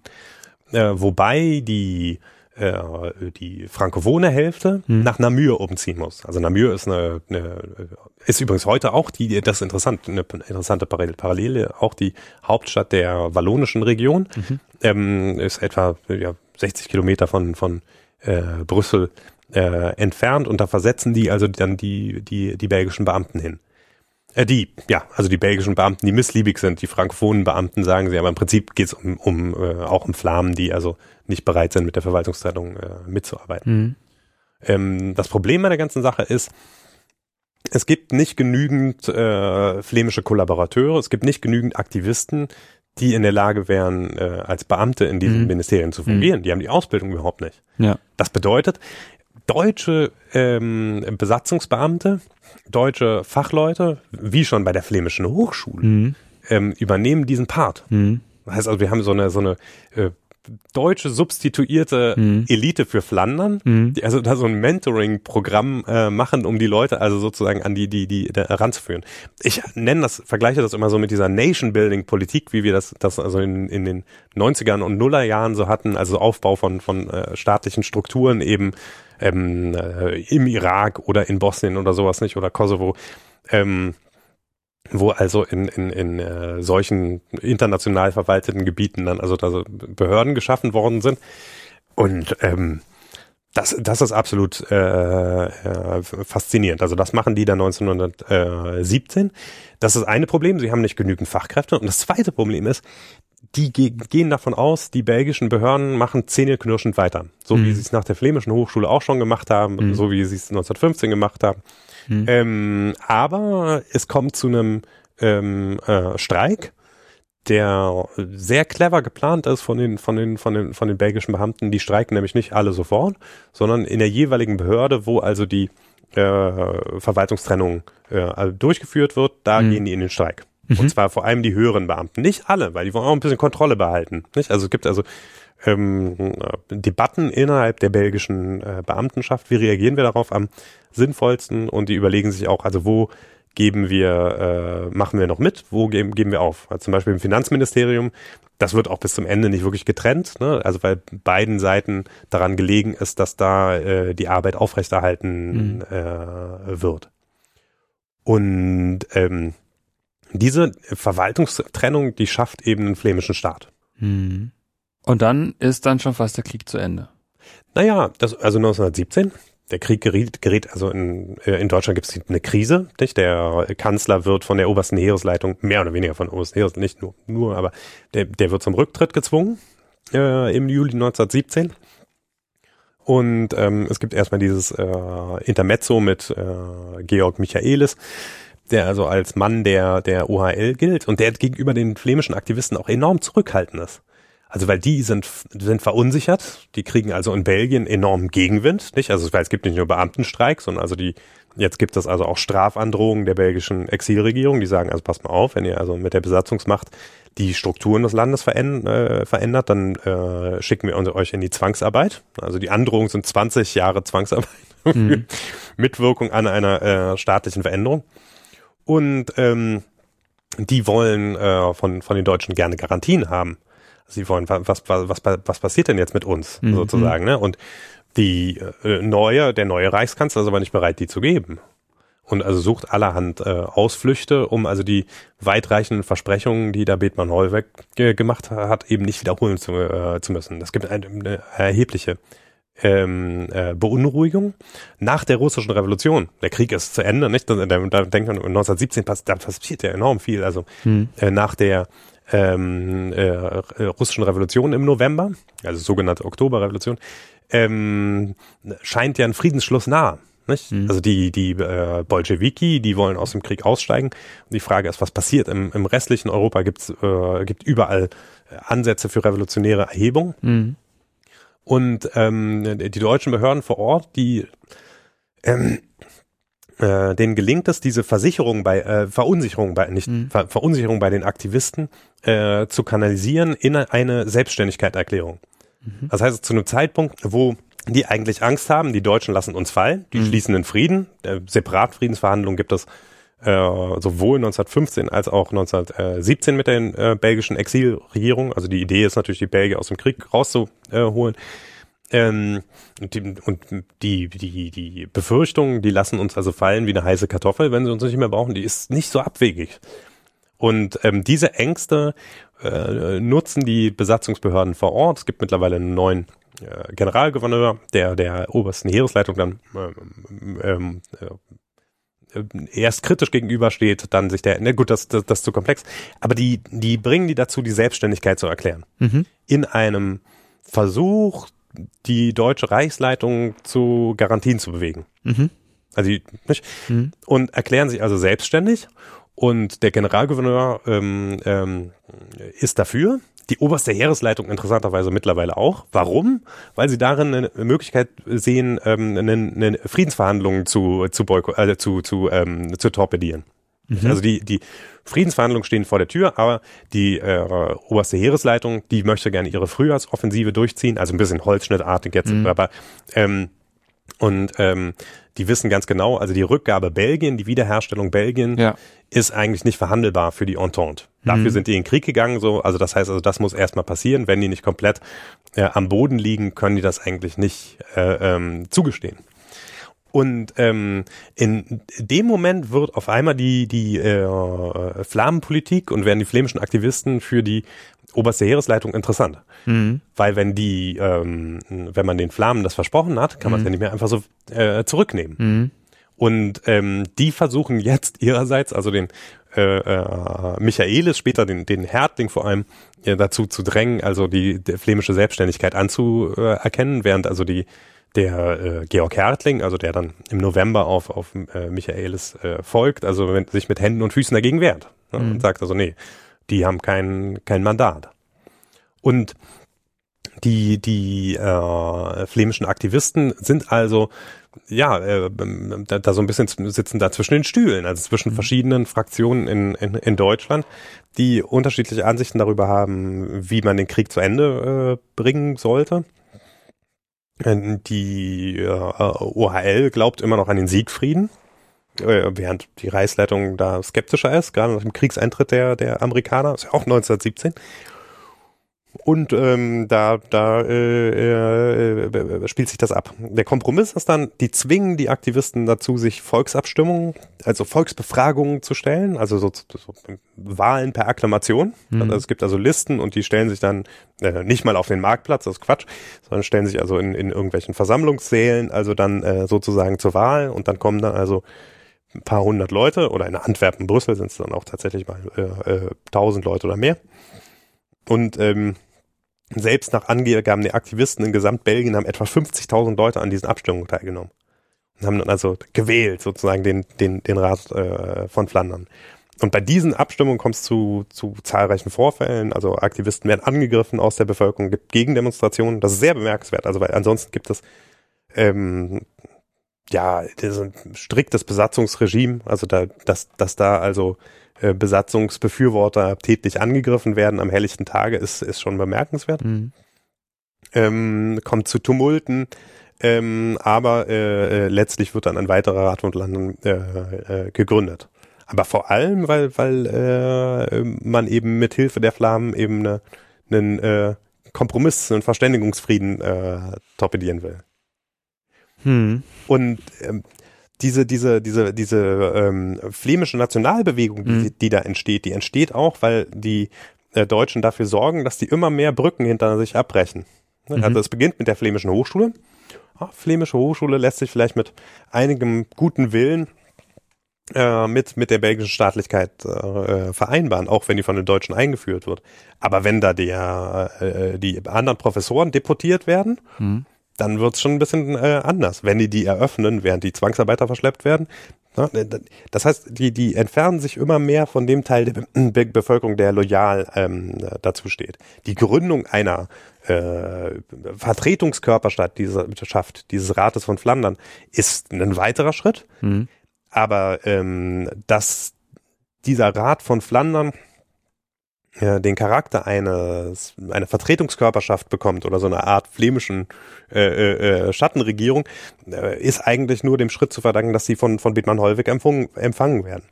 äh, wobei die äh, die frankophone Hälfte mhm. nach Namur umziehen muss. Also Namur ist eine, eine ist übrigens heute auch die, das ist interessant, eine interessante Parallele, auch die Hauptstadt der wallonischen Region, mhm. ähm, ist etwa ja, 60 Kilometer von von äh, Brüssel äh, entfernt und da versetzen die also dann die, die, die belgischen Beamten hin. Äh, die, ja, also die belgischen Beamten, die missliebig sind, die frankophonen Beamten sagen sie, aber im Prinzip geht es um, um äh, auch um Flamen, die also nicht bereit sind, mit der Verwaltungstrennung äh, mitzuarbeiten. Mhm. Ähm, das Problem bei der ganzen Sache ist, es gibt nicht genügend äh, flämische Kollaborateure, es gibt nicht genügend Aktivisten, die in der Lage wären, äh, als Beamte in diesen mhm. Ministerien zu fungieren. Mhm. Die haben die Ausbildung überhaupt nicht. Ja. Das bedeutet, deutsche ähm, Besatzungsbeamte, deutsche Fachleute, wie schon bei der Flämischen Hochschule, mhm. ähm, übernehmen diesen Part. Mhm. Das heißt also, wir haben so eine, so eine äh, deutsche substituierte mhm. Elite für Flandern, mhm. die also da so ein Mentoring-Programm äh, machen, um die Leute also sozusagen an die, die, die da ranzuführen. Ich nenne das, vergleiche das immer so mit dieser Nation-Building-Politik, wie wir das, das also in, in den 90ern und Nullerjahren so hatten, also Aufbau von, von äh, staatlichen Strukturen eben ähm, äh, im Irak oder in Bosnien oder sowas nicht oder Kosovo. Ähm, wo also in, in, in äh, solchen international verwalteten Gebieten dann also da Behörden geschaffen worden sind. Und ähm, das, das ist absolut äh, äh, faszinierend. Also das machen die da 1917. Das ist eine Problem, sie haben nicht genügend Fachkräfte. Und das zweite Problem ist, die ge gehen davon aus, die belgischen Behörden machen zähneknirschend weiter. So mhm. wie sie es nach der flämischen Hochschule auch schon gemacht haben, mhm. so wie sie es 1915 gemacht haben. Hm. Ähm, aber es kommt zu einem ähm, äh, Streik, der sehr clever geplant ist von den, von den, von den, von den belgischen Beamten. Die streiken nämlich nicht alle sofort, sondern in der jeweiligen Behörde, wo also die äh, Verwaltungstrennung äh, durchgeführt wird, da hm. gehen die in den Streik. Mhm. Und zwar vor allem die höheren Beamten. Nicht alle, weil die wollen auch ein bisschen Kontrolle behalten. Nicht? Also es gibt also ähm, Debatten innerhalb der belgischen äh, Beamtenschaft. Wie reagieren wir darauf am sinnvollsten? Und die überlegen sich auch, also wo geben wir, äh, machen wir noch mit, wo geben, geben wir auf? Also zum Beispiel im Finanzministerium, das wird auch bis zum Ende nicht wirklich getrennt, ne? also weil beiden Seiten daran gelegen ist, dass da äh, die Arbeit aufrechterhalten mhm. äh, wird. Und ähm, diese Verwaltungstrennung, die schafft eben einen flämischen Staat. Mhm. Und dann ist dann schon fast der Krieg zu Ende. Naja, das, also 1917, der Krieg gerät, gerät also in, äh, in Deutschland gibt es eine Krise, nicht? Der Kanzler wird von der obersten Heeresleitung, mehr oder weniger von obersten Heeres, nicht nur, nur, aber der, der wird zum Rücktritt gezwungen äh, im Juli 1917. Und ähm, es gibt erstmal dieses äh, Intermezzo mit äh, Georg Michaelis, der also als Mann der, der OHL gilt und der gegenüber den flämischen Aktivisten auch enorm zurückhaltend ist. Also weil die sind, sind verunsichert, die kriegen also in Belgien enormen Gegenwind, nicht? Also weil es gibt nicht nur Beamtenstreik, sondern also die, jetzt gibt es also auch Strafandrohungen der belgischen Exilregierung, die sagen, also passt mal auf, wenn ihr also mit der Besatzungsmacht die Strukturen des Landes verändert, äh, verändert dann äh, schicken wir euch in die Zwangsarbeit. Also die Androhungen sind 20 Jahre Zwangsarbeit [laughs] mhm. Mitwirkung an einer äh, staatlichen Veränderung. Und ähm, die wollen äh, von, von den Deutschen gerne Garantien haben sie wollen, was, was, was, was passiert denn jetzt mit uns mhm. sozusagen, ne? Und die äh, neue, der neue Reichskanzler ist aber nicht bereit, die zu geben. Und also sucht allerhand äh, Ausflüchte, um also die weitreichenden Versprechungen, die da Bethmann Hollweg gemacht hat, eben nicht wiederholen zu, äh, zu müssen. Das gibt eine, eine erhebliche ähm, äh, Beunruhigung nach der russischen Revolution. Der Krieg ist zu Ende, nicht? Da, da denkt man 1917 passiert, da passiert ja enorm viel. Also hm. äh, nach der ähm, äh, russischen Revolution im November, also sogenannte Oktoberrevolution, ähm, scheint ja ein Friedensschluss nah. Nicht? Mhm. Also die, die äh, Bolschewiki, die wollen aus dem Krieg aussteigen. Und die Frage ist, was passiert? Im, im restlichen Europa gibt's, äh, gibt überall Ansätze für revolutionäre Erhebung. Mhm. Und ähm, die deutschen Behörden vor Ort, die ähm, äh, denen gelingt es, diese Versicherung bei äh, Verunsicherung bei nicht Mhm. Ver Verunsicherung bei den Aktivisten äh, zu kanalisieren in eine Selbstständigkeitserklärung. Mhm. Das heißt, zu einem Zeitpunkt, wo die eigentlich Angst haben, die Deutschen lassen uns fallen, die Mhm. schließen einen Frieden, äh, Separatfriedensverhandlungen gibt es äh, sowohl 1915 als auch 1917 mit den äh, belgischen Exilregierungen. Also die Idee ist natürlich, die Belgier aus dem Krieg rauszuholen. Ähm, und die, und die, die, die Befürchtungen, die lassen uns also fallen wie eine heiße Kartoffel, wenn sie uns nicht mehr brauchen, die ist nicht so abwegig. Und ähm, diese Ängste äh, nutzen die Besatzungsbehörden vor Ort. Es gibt mittlerweile einen neuen äh, Generalgouverneur, der der obersten Heeresleitung dann ähm, ähm, äh, erst kritisch gegenübersteht, dann sich der, ne gut, das, das, das ist zu komplex, aber die, die bringen die dazu, die Selbstständigkeit zu erklären. Mhm. In einem Versuch, die deutsche Reichsleitung zu Garantien zu bewegen. Mhm. Also die, nicht? Mhm. Und erklären sich also selbstständig. Und der Generalgouverneur ähm, ähm, ist dafür. Die oberste Heeresleitung interessanterweise mittlerweile auch. Warum? Weil sie darin eine Möglichkeit sehen, ähm, eine, eine Friedensverhandlungen zu zu, boyko äh, zu, zu, ähm, zu torpedieren. Also die, die Friedensverhandlungen stehen vor der Tür, aber die äh, oberste Heeresleitung, die möchte gerne ihre Frühjahrsoffensive durchziehen, also ein bisschen holzschnittartig jetzt, Mhm. aber ähm, und ähm, die wissen ganz genau, also die Rückgabe Belgien, die Wiederherstellung Belgien Ja. ist eigentlich nicht verhandelbar für die Entente. Dafür Mhm. sind die in den Krieg gegangen, so, also das heißt, also das muss erstmal passieren. Wenn die nicht komplett äh, am Boden liegen, können die das eigentlich nicht äh, ähm, zugestehen. Und ähm, in dem Moment wird auf einmal die, die äh, Flammenpolitik und werden die flämischen Aktivisten für die oberste Heeresleitung interessant. Mhm. Weil wenn die, ähm, wenn man den Flammen das versprochen hat, kann man es ja nicht mehr einfach so äh, zurücknehmen. Mhm. Und ähm, die versuchen jetzt ihrerseits, also den äh, äh, Michaelis, später den, den Härtling vor allem, äh, dazu zu drängen, also die, die flämische Selbstständigkeit anzuerkennen, während also die der äh, Georg Hertling, also der dann im November auf, auf äh, Michaelis äh, folgt, also wenn, sich mit Händen und Füßen dagegen wehrt ne, Mhm. und sagt also, nee, die haben kein, kein Mandat. Und die, die äh, flämischen Aktivisten sind also ja, äh, da, da so ein bisschen sitzen da zwischen den Stühlen, also zwischen verschiedenen Fraktionen in, in, in Deutschland, die unterschiedliche Ansichten darüber haben, wie man den Krieg zu Ende äh, bringen sollte. Äh, Die äh, OHL glaubt immer noch an den Siegfrieden, äh, während die Reichsleitung da skeptischer ist, gerade nach dem Kriegseintritt der, der Amerikaner, ist ja auch 1917. Und ähm, da, da äh, äh, spielt sich das ab. Der Kompromiss ist dann, die zwingen die Aktivisten dazu, sich Volksabstimmungen, also Volksbefragungen zu stellen, also so, so Wahlen per Akklamation. Mhm. Also es gibt also Listen und die stellen sich dann äh, nicht mal auf den Marktplatz, das ist Quatsch, sondern stellen sich also in, in irgendwelchen Versammlungssälen, also dann äh, sozusagen zur Wahl und dann kommen dann also ein paar hundert Leute oder in Antwerpen, Brüssel sind es dann auch tatsächlich mal äh, äh, tausend Leute oder mehr. Und ähm, selbst nach Angaben der Aktivisten in Gesamtbelgien haben etwa 50.000 Leute an diesen Abstimmungen teilgenommen. Und haben dann also gewählt, sozusagen den, den, den Rat äh, von Flandern. Und bei diesen Abstimmungen kommt es zu, zu zahlreichen Vorfällen. Also Aktivisten werden angegriffen aus der Bevölkerung, gibt Gegendemonstrationen. Das ist sehr bemerkenswert. Also weil ansonsten gibt es ähm, ja das ist ein striktes Besatzungsregime. Also da, dass, dass da also äh, Besatzungsbefürworter tätlich angegriffen werden am helllichten Tage, ist, ist schon bemerkenswert. Mhm. Ähm, kommt zu Tumulten, ähm, aber äh, äh, letztlich wird dann ein weiterer Rat von Landen äh, äh, gegründet. Aber vor allem, weil, weil äh, man eben mit Hilfe der Flammen eben eine, einen äh, Kompromiss, einen Verständigungsfrieden torpedieren will. Hm. Und ähm, diese, diese, diese, diese ähm, flämische Nationalbewegung, die, Mhm. die da entsteht, die entsteht auch, weil die äh, Deutschen dafür sorgen, dass die immer mehr Brücken hinter sich abbrechen. Ne? Mhm. Also es beginnt mit der flämischen Hochschule. Ah, flämische Hochschule lässt sich vielleicht mit einigem guten Willen äh, mit, mit der belgischen Staatlichkeit äh, vereinbaren, auch wenn die von den Deutschen eingeführt wird. Aber wenn da der, äh, die anderen Professoren deportiert werden, Mhm. Dann wird's schon ein bisschen äh, anders. Wenn die die eröffnen, während die Zwangsarbeiter verschleppt werden, Ne? Das heißt, die, die entfernen sich immer mehr von dem Teil der Be [clears throat] Bevölkerung, der loyal ähm, dazu steht. Die Gründung einer äh, Vertretungskörperschaft dieser Schaft, dieses Rates von Flandern ist ein weiterer Schritt. Mhm. Aber ähm, dass dieser Rat von Flandern äh, den Charakter eines einer Vertretungskörperschaft bekommt oder so eine Art flämischen äh, äh, äh, Schattenregierung, äh, ist eigentlich nur dem Schritt zu verdanken, dass sie von von Bethmann Hollweg empfangen, empfangen werden.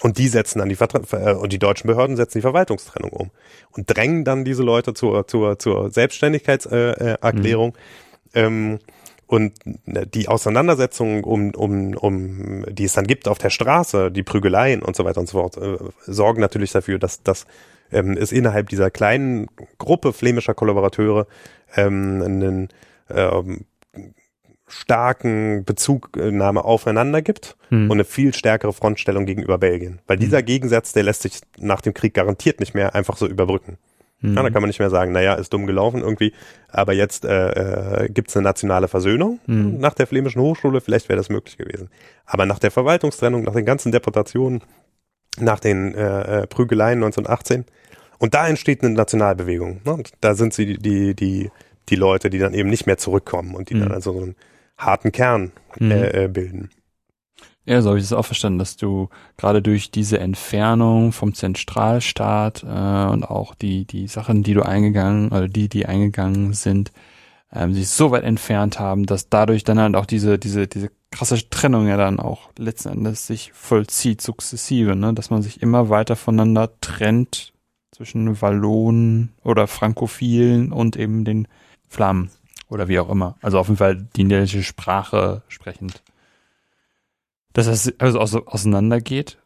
Und die setzen dann die Vertra äh, und die deutschen Behörden setzen die Verwaltungstrennung um und drängen dann diese Leute zur zur zur Selbstständigkeitserklärung. Äh, äh, ähm, und die Auseinandersetzungen um, um, um, die es dann gibt auf der Straße, die Prügeleien und so weiter und so fort, äh, sorgen natürlich dafür, dass, dass ähm, es innerhalb dieser kleinen Gruppe flämischer Kollaborateure ähm, einen ähm, starken Bezugnahme aufeinander gibt hm. und eine viel stärkere Frontstellung gegenüber Belgien. Weil dieser hm. Gegensatz, der lässt sich nach dem Krieg garantiert nicht mehr einfach so überbrücken. Hm. Ja, da kann man nicht mehr sagen, naja, ist dumm gelaufen irgendwie, aber jetzt äh, äh, gibt eine nationale Versöhnung hm. nach der Flämischen Hochschule, vielleicht wäre das möglich gewesen. Aber nach der Verwaltungstrennung, nach den ganzen Deportationen, nach den äh, äh Prügeleien 1918, und da entsteht eine Nationalbewegung. Ne? Und da sind sie die, die, die Leute, die dann eben nicht mehr zurückkommen und die mhm. dann also so einen harten Kern mhm. äh, bilden. Ja, so habe ich es auch verstanden, dass du gerade durch diese Entfernung vom Zentralstaat äh, und auch die die Sachen, die du eingegangen oder die die eingegangen sind, ähm, sich so weit entfernt haben, dass dadurch dann halt auch diese diese diese krasse Trennung ja dann auch letzten Endes sich vollzieht sukzessive, ne, dass man sich immer weiter voneinander trennt zwischen Wallonen oder Frankophilen und eben den Flammen oder wie auch immer. Also auf jeden Fall die niederländische Sprache sprechend. Dass es also auseinandergeht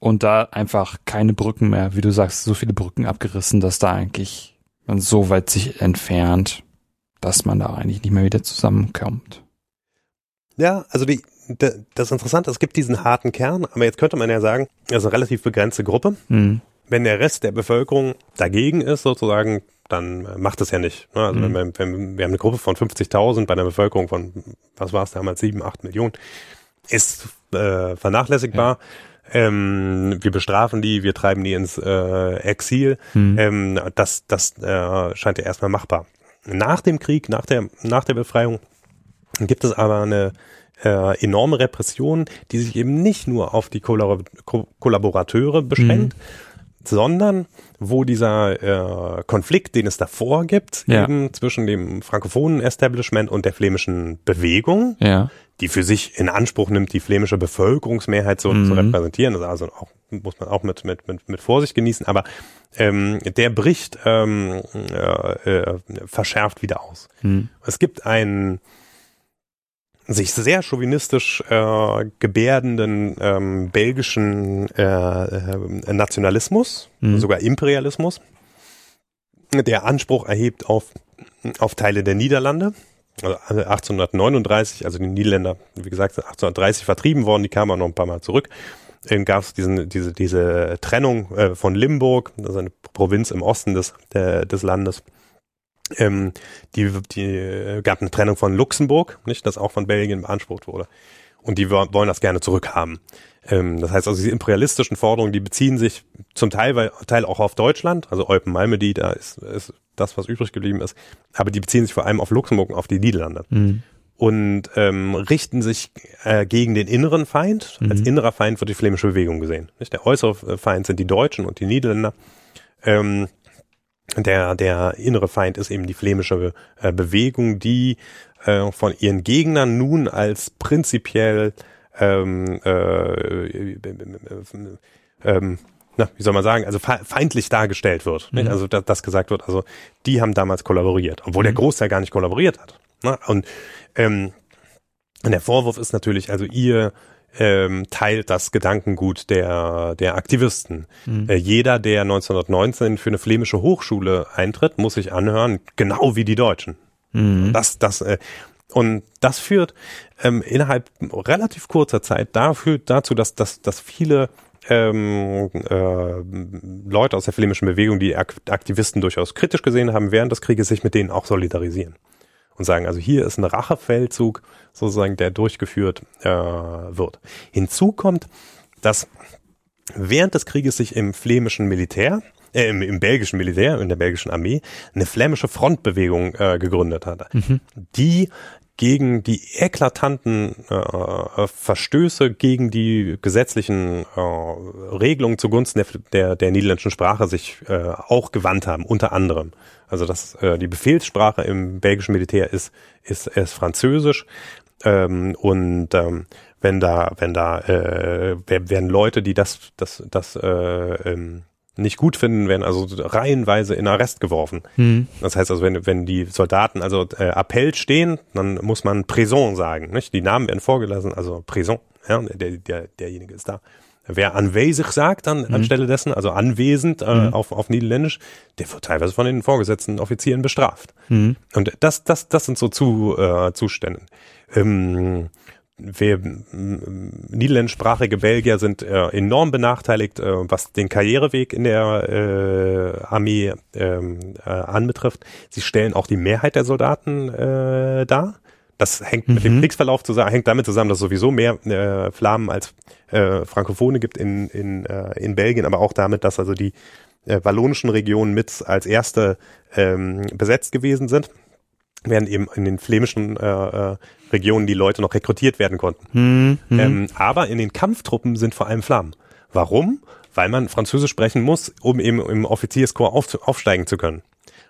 und da einfach keine Brücken mehr, wie du sagst, so viele Brücken abgerissen, dass da eigentlich man so weit sich entfernt, dass man da eigentlich nicht mehr wieder zusammenkommt. Ja, also die, das Interessante, es gibt diesen harten Kern, aber jetzt könnte man ja sagen, also eine relativ begrenzte Gruppe. Mhm wenn der Rest der Bevölkerung dagegen ist, sozusagen, dann macht es ja nicht. Ne? Also mhm. wenn, wenn, wir haben eine Gruppe von 50.000 bei einer Bevölkerung von, was war es damals, 7, 8 Millionen, ist äh, vernachlässigbar. Ja. Ähm, wir bestrafen die, wir treiben die ins äh, Exil. Mhm. Ähm, das das äh, scheint ja erstmal machbar. Nach dem Krieg, nach der, nach der Befreiung gibt es aber eine äh, enorme Repression, die sich eben nicht nur auf die Kollabor Kollaborateure beschränkt, mhm sondern wo dieser äh, Konflikt, den es davor gibt, ja. eben zwischen dem frankophonen Establishment und der flämischen Bewegung, ja. die für sich in Anspruch nimmt, die flämische Bevölkerungsmehrheit so mhm. zu repräsentieren, also auch, muss man auch mit, mit, mit, mit Vorsicht genießen, aber ähm, der bricht ähm, äh, äh, verschärft wieder aus. Mhm. Es gibt einen sich sehr chauvinistisch äh, gebärdenden ähm, belgischen äh, äh, Nationalismus, mhm. sogar Imperialismus, der Anspruch erhebt auf, auf Teile der Niederlande. Also 1839, also die Niederländer, wie gesagt, 1830 vertrieben worden, die kamen auch noch ein paar Mal zurück. Dann gab es diese, diese Trennung äh, von Limburg, das ist eine Provinz im Osten des, der, des Landes ähm, die, die äh, gab eine Trennung von Luxemburg, nicht, das auch von Belgien beansprucht wurde. Und die wollen das gerne zurückhaben. Ähm, das heißt also, diese imperialistischen Forderungen, die beziehen sich zum Teil, Teil auch auf Deutschland, also Eupen-Malmedy, da ist, ist das, was übrig geblieben ist, aber die beziehen sich vor allem auf Luxemburg und auf die Niederlande. Mhm. Und ähm, richten sich äh, gegen den inneren Feind. Mhm. Als innerer Feind wird die flämische Bewegung gesehen. Nicht? Der äußere Feind sind die Deutschen und die Niederländer. Ähm, der, der innere Feind ist eben die flämische äh, Bewegung, die äh, von ihren Gegnern nun als prinzipiell ähm, äh, ähm, na, wie soll man sagen, also feindlich dargestellt wird. Mhm. Also dass, dass gesagt wird, also die haben damals kollaboriert, obwohl mhm. der Großteil gar nicht kollaboriert hat. Ne? Und ähm, der Vorwurf ist natürlich, also ihr ähm, teilt das Gedankengut der, der Aktivisten. Mhm. Äh, jeder, der 1919 für eine flämische Hochschule eintritt, muss sich anhören, genau wie die Deutschen. Mhm. Das, das, äh, und das führt ähm, innerhalb relativ kurzer Zeit dafür, dazu, dass, dass, dass viele ähm, äh, Leute aus der flämischen Bewegung, die Aktivisten durchaus kritisch gesehen haben, während des Krieges sich mit denen auch solidarisieren. Und sagen, also hier ist ein Rachefeldzug sozusagen, der durchgeführt äh, wird. Hinzu kommt, dass während des Krieges sich im flämischen Militär, äh, im, im belgischen Militär, in der belgischen Armee, eine flämische Frontbewegung äh, gegründet hat, mhm. die gegen die eklatanten äh, Verstöße gegen die gesetzlichen äh, Regelungen zugunsten der, der, der niederländischen Sprache sich äh, auch gewandt haben, unter anderem. Also das, äh, die Befehlssprache im belgischen Militär ist, ist, ist Französisch ähm, und ähm, wenn da, wenn da äh, werden Leute, die das, das, das äh, ähm, nicht gut finden, werden also reihenweise in Arrest geworfen. Mhm. Das heißt also, wenn, wenn die Soldaten also äh, Appell stehen, dann muss man Prison sagen. Nicht? Die Namen werden vorgelassen, also Prison, ja, der, der, derjenige ist da. Wer anwesig sagt an, mhm. anstelle dessen, also anwesend äh, mhm. auf, auf Niederländisch, der wird teilweise von den vorgesetzten Offizieren bestraft. Mhm. Und das, das, das sind so zu, äh, Zustände. Ähm, wir niederländischsprachige Belgier sind äh, enorm benachteiligt, äh, was den Karriereweg in der äh, Armee ähm, äh, anbetrifft. Sie stellen auch die Mehrheit der Soldaten äh, dar. Das hängt mhm. mit dem mhm. Kriegsverlauf zusammen, hängt damit zusammen, dass es sowieso mehr äh, Flamen als äh, Frankophone gibt in, in, äh, in Belgien, aber auch damit, dass also die äh, wallonischen Regionen mit als erste ähm, besetzt gewesen sind während eben in den flämischen äh, äh, Regionen die Leute noch rekrutiert werden konnten. Hm, hm. Ähm, aber in den Kampftruppen sind vor allem Flammen. Warum? Weil man Französisch sprechen muss, um eben im Offizierskorps auf, aufsteigen zu können.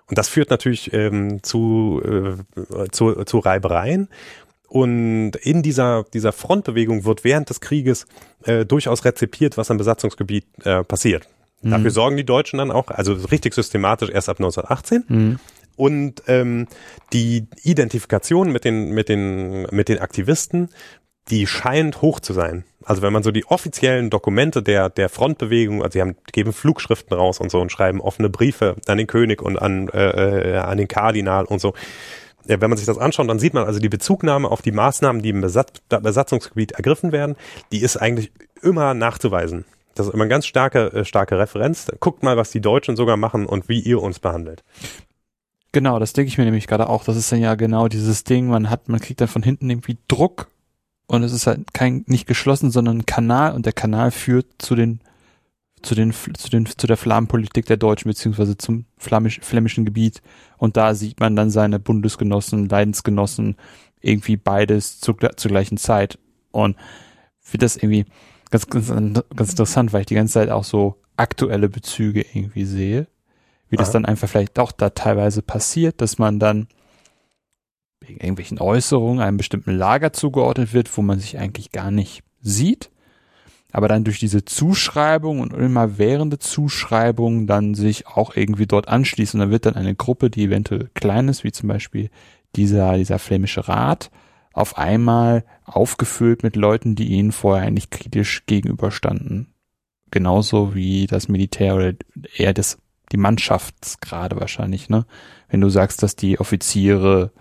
Und das führt natürlich ähm, zu, äh, zu, zu Reibereien. Und in dieser, dieser Frontbewegung wird während des Krieges äh, durchaus rezipiert, was am Besatzungsgebiet äh, passiert. Mhm. Dafür sorgen die Deutschen dann auch, also richtig systematisch erst ab 1918. Mhm und ähm, die Identifikation mit den mit den mit den Aktivisten, die scheint hoch zu sein. Also wenn man so die offiziellen Dokumente der der Frontbewegung, also sie haben geben Flugschriften raus und so und schreiben offene Briefe an den König und an äh, äh an den Kardinal und so. Ja, wenn man sich das anschaut, dann sieht man also die Bezugnahme auf die Maßnahmen, die im Besatz, Besatzungsgebiet ergriffen werden, die ist eigentlich immer nachzuweisen. Das ist immer eine ganz starke, äh, starke Referenz. Guckt mal, was die Deutschen sogar machen und wie ihr uns behandelt. Genau, das denke ich mir nämlich gerade auch. Das ist dann ja genau dieses Ding, man hat, man kriegt dann von hinten irgendwie Druck und es ist halt kein, nicht geschlossen, sondern ein Kanal. Und der Kanal führt zu den, zu den, zu den, zu der Flammenpolitik der Deutschen beziehungsweise zum Flämisch, flämischen Gebiet. Und da sieht man dann seine Bundesgenossen, Leidensgenossen, irgendwie beides zu, zur gleichen Zeit. Und finde das irgendwie ganz, ganz, ganz interessant, weil ich die ganze Zeit auch so aktuelle Bezüge irgendwie sehe. Wie das dann einfach vielleicht auch da teilweise passiert, dass man dann wegen irgendwelchen Äußerungen einem bestimmten Lager zugeordnet wird, wo man sich eigentlich gar nicht sieht, aber dann durch diese Zuschreibung und immer währende Zuschreibung dann sich auch irgendwie dort anschließt und dann wird dann eine Gruppe, die eventuell klein ist, wie zum Beispiel dieser, dieser flämische Rat, auf einmal aufgefüllt mit Leuten, die ihnen vorher eigentlich kritisch gegenüberstanden. Genauso wie das Militär oder eher das die Mannschaftsgrade wahrscheinlich, ne? Wenn du sagst, dass die Offiziere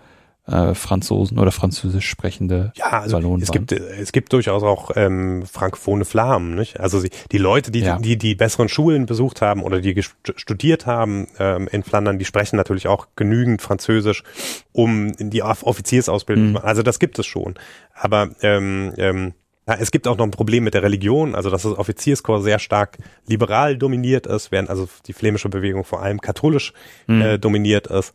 äh, Franzosen oder Französisch sprechende ja, also Wallonen es waren. gibt es gibt durchaus auch ähm, frankophone Flamen, nicht? Also sie, die Leute, die, ja. die die besseren Schulen besucht haben oder die studiert haben ähm, in Flandern, die sprechen natürlich auch genügend Französisch, um in die Offiziersausbildung. Mhm. Also das gibt es schon, aber ähm, ähm, ja, es gibt auch noch ein Problem mit der Religion, also dass das Offizierskorps sehr stark liberal dominiert ist, während also die flämische Bewegung vor allem katholisch mhm. äh, dominiert ist.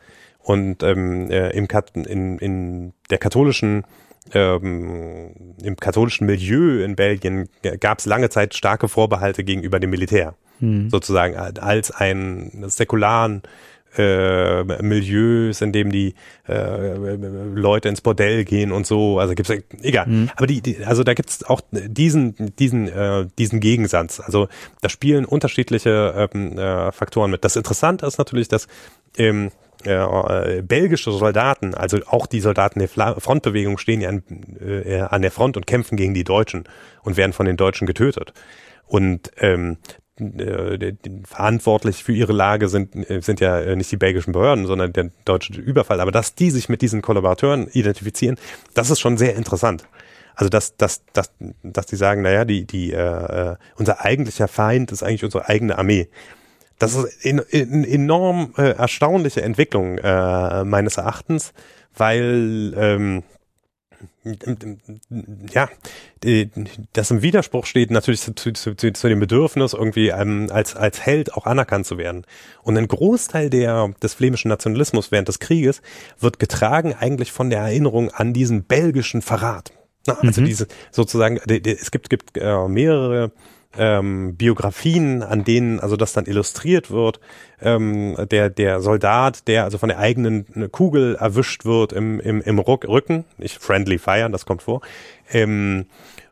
Und ähm, äh, im Kat in, in der katholischen ähm, im katholischen Milieu in Belgien gab es lange Zeit starke Vorbehalte gegenüber dem Militär, mhm. sozusagen als einen säkularen äh, Milieus, in dem die äh, Leute ins Bordell gehen und so. Also gibt's egal. Mhm. Aber die, die, also da gibt's auch diesen diesen äh, diesen Gegensatz. Also da spielen unterschiedliche ähm, äh, Faktoren mit. Das Interessante ist natürlich, dass ähm, äh, belgische Soldaten, also auch die Soldaten der Frontbewegung stehen ja an, äh, an der Front und kämpfen gegen die Deutschen und werden von den Deutschen getötet. Und ähm, äh, verantwortlich für ihre Lage sind, äh, sind ja äh, nicht die belgischen Behörden, sondern der deutsche Überfall. Aber dass die sich mit diesen Kollaborateuren identifizieren, das ist schon sehr interessant. Also dass, dass, dass, dass die sagen, naja, die, die, äh, unser eigentlicher Feind ist eigentlich unsere eigene Armee. Das ist eine in, in enorm äh, erstaunliche Entwicklung äh, meines Erachtens, weil ähm, ja, das im Widerspruch steht natürlich zu, zu, zu, zu dem Bedürfnis, irgendwie ähm, als, als Held auch anerkannt zu werden. Und ein Großteil der, des flämischen Nationalismus während des Krieges wird getragen eigentlich von der Erinnerung an diesen belgischen Verrat. Na, also mhm. diese sozusagen, es gibt, gibt äh, mehrere ähm, Biografien, an denen also das dann illustriert wird. Ähm, der der Soldat, der also von der eigenen Kugel erwischt wird im im, im Rücken, nicht Friendly Fire, das kommt vor. Ähm,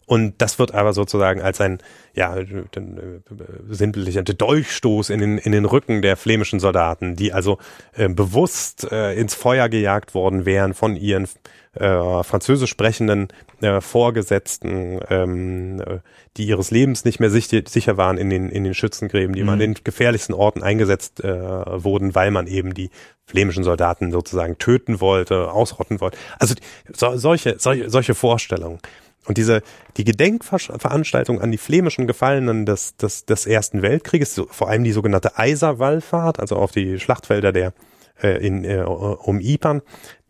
und das wird aber sozusagen als ein, ja, sinnbildlicher Dolchstoß in den, in den Rücken der flämischen Soldaten, die also äh, bewusst äh, ins Feuer gejagt worden wären von ihren äh, französisch sprechenden äh, Vorgesetzten, ähm, äh, die ihres Lebens nicht mehr sicher, sicher waren in den, in den Schützengräben, die mhm. an den gefährlichsten Orten eingesetzt äh, wurden, weil man eben die flämischen Soldaten sozusagen töten wollte, ausrotten wollte. Also so, solche, solche, solche Vorstellungen. Und diese, die Gedenkveranstaltung an die flämischen Gefallenen des, des, des Ersten Weltkrieges, vor allem die sogenannte Eiserwallfahrt, also auf die Schlachtfelder der, äh, in, äh, um Ypern,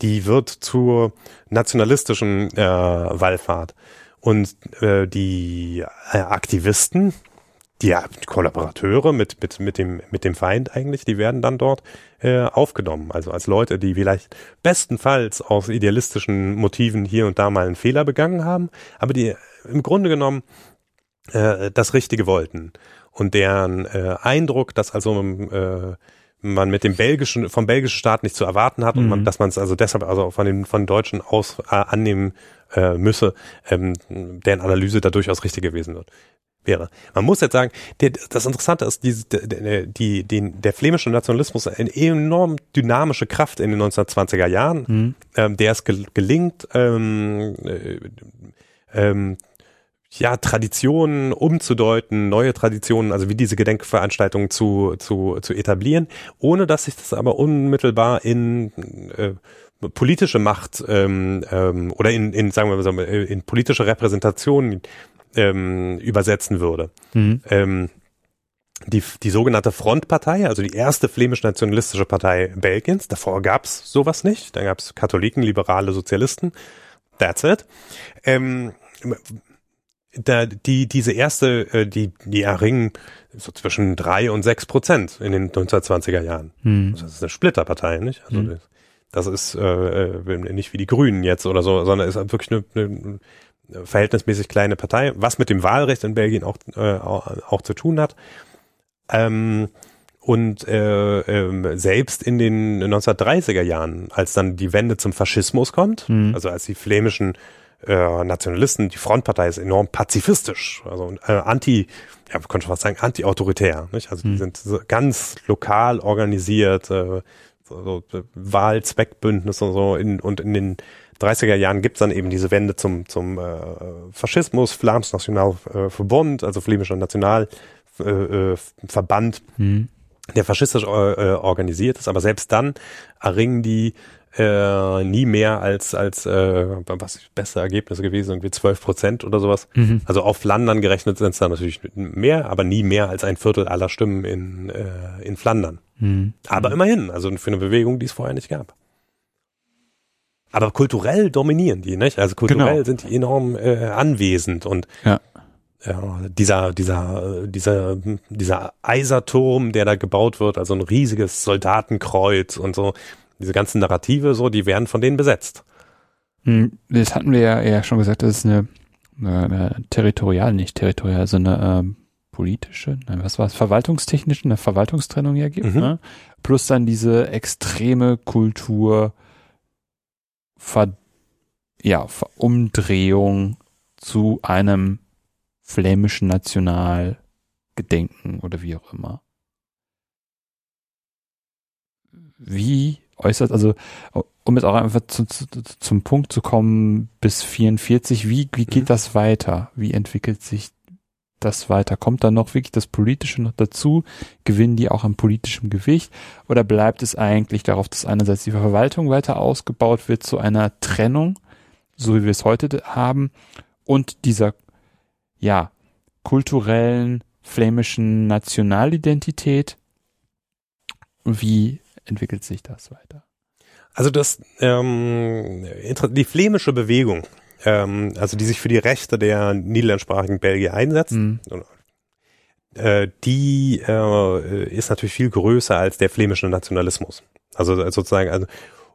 die wird zur nationalistischen äh, Wallfahrt. Und äh, die äh, Aktivisten, die ja, Kollaborateure mit, mit, mit, dem, mit dem Feind eigentlich, die werden dann dort äh, aufgenommen. Also als Leute, die vielleicht bestenfalls aus idealistischen Motiven hier und da mal einen Fehler begangen haben, aber die im Grunde genommen äh, das Richtige wollten. Und deren äh, Eindruck, dass also äh, man mit dem belgischen, vom belgischen Staat nicht zu erwarten hat mhm. und man, mhm. dass man es also deshalb also von den von Deutschen aus äh, annehmen äh, müsse, ähm, deren Analyse da durchaus richtig gewesen wird wäre. Man muss jetzt sagen, der, das Interessante ist, die, die, die, die, der flämische Nationalismus eine enorm dynamische Kraft in den 1920er Jahren, mhm. ähm, der es gel gelingt, ähm, äh, ähm, ja, Traditionen umzudeuten, neue Traditionen, also wie diese Gedenkveranstaltungen zu, zu, zu etablieren, ohne dass sich das aber unmittelbar in äh, politische Macht ähm, ähm, oder in, in, sagen wir mal, in politische Repräsentation ähm, übersetzen würde. Mhm. Ähm, die, die sogenannte Frontpartei, also die erste flämisch-nationalistische Partei Belgiens, davor gab's sowas nicht, dann gab's Katholiken, Liberale, Sozialisten, that's it. Ähm, da, die, diese erste, äh, die, die erringen so zwischen drei und sechs Prozent in den 1920er Jahren. Hm. Das ist eine Splitterpartei, nicht? Also hm. das, ist äh, äh, nicht wie die Grünen jetzt oder so, sondern ist wirklich eine, eine verhältnismäßig kleine Partei, was mit dem Wahlrecht in Belgien auch, äh, auch, auch zu tun hat. Ähm, und äh, äh, selbst in den 1930er Jahren, als dann die Wende zum Faschismus kommt, mhm. also als die flämischen äh, Nationalisten, die Frontpartei ist enorm pazifistisch, also äh, anti, ja, man könnte fast sagen, anti-autoritär. Nicht? Also mhm. die sind so ganz lokal organisiert, äh, so, so Wahlzweckbündnis und so in, und in den 30er Jahren gibt's dann eben diese Wende zum, zum äh, Faschismus, Flams National äh, Verbund, also flämischer Nationalverband, äh, mhm. der faschistisch äh, organisiert ist, aber selbst dann erringen die äh, nie mehr als als äh, was beste Ergebnisse gewesen, irgendwie 12 Prozent oder sowas. Mhm. Also auf Flandern gerechnet sind es dann natürlich mehr, aber nie mehr als ein Viertel aller Stimmen in, äh, in Flandern. Mhm. Aber immerhin, also für eine Bewegung, die es vorher nicht gab. Aber kulturell dominieren die, nicht? Also kulturell genau. sind die enorm äh, anwesend und ja. Ja, dieser, dieser, dieser, dieser Eiserturm, der da gebaut wird, also ein riesiges Soldatenkreuz und so, diese ganzen Narrative, so, die werden von denen besetzt. Hm, das hatten wir ja, ja schon gesagt, das ist eine, eine, eine territorial, nicht territorial, sondern eine ähm, politische, nein, was war es, verwaltungstechnische, eine Verwaltungstrennung ja gibt, mhm. ne? Plus dann diese extreme Kultur, Ver, ja, Umdrehung zu einem flämischen Nationalgedenken oder wie auch immer. Wie äußert, also um jetzt auch einfach zu, zu, zum Punkt zu kommen bis 44, wie, wie geht mhm. das weiter? Wie entwickelt sich das weiter? Kommt da noch wirklich das Politische noch dazu? Gewinnen die auch an politischem Gewicht? Oder bleibt es eigentlich darauf, dass einerseits die Verwaltung weiter ausgebaut wird zu einer Trennung, so wie wir es heute haben, und dieser, ja, kulturellen, flämischen Nationalidentität? Wie entwickelt sich das weiter? Also das ähm, die flämische Bewegung, ähm, also die sich für die Rechte der niederländischsprachigen Belgier einsetzt, mhm. äh, die äh, ist natürlich viel größer als der flämische Nationalismus. Also sozusagen, also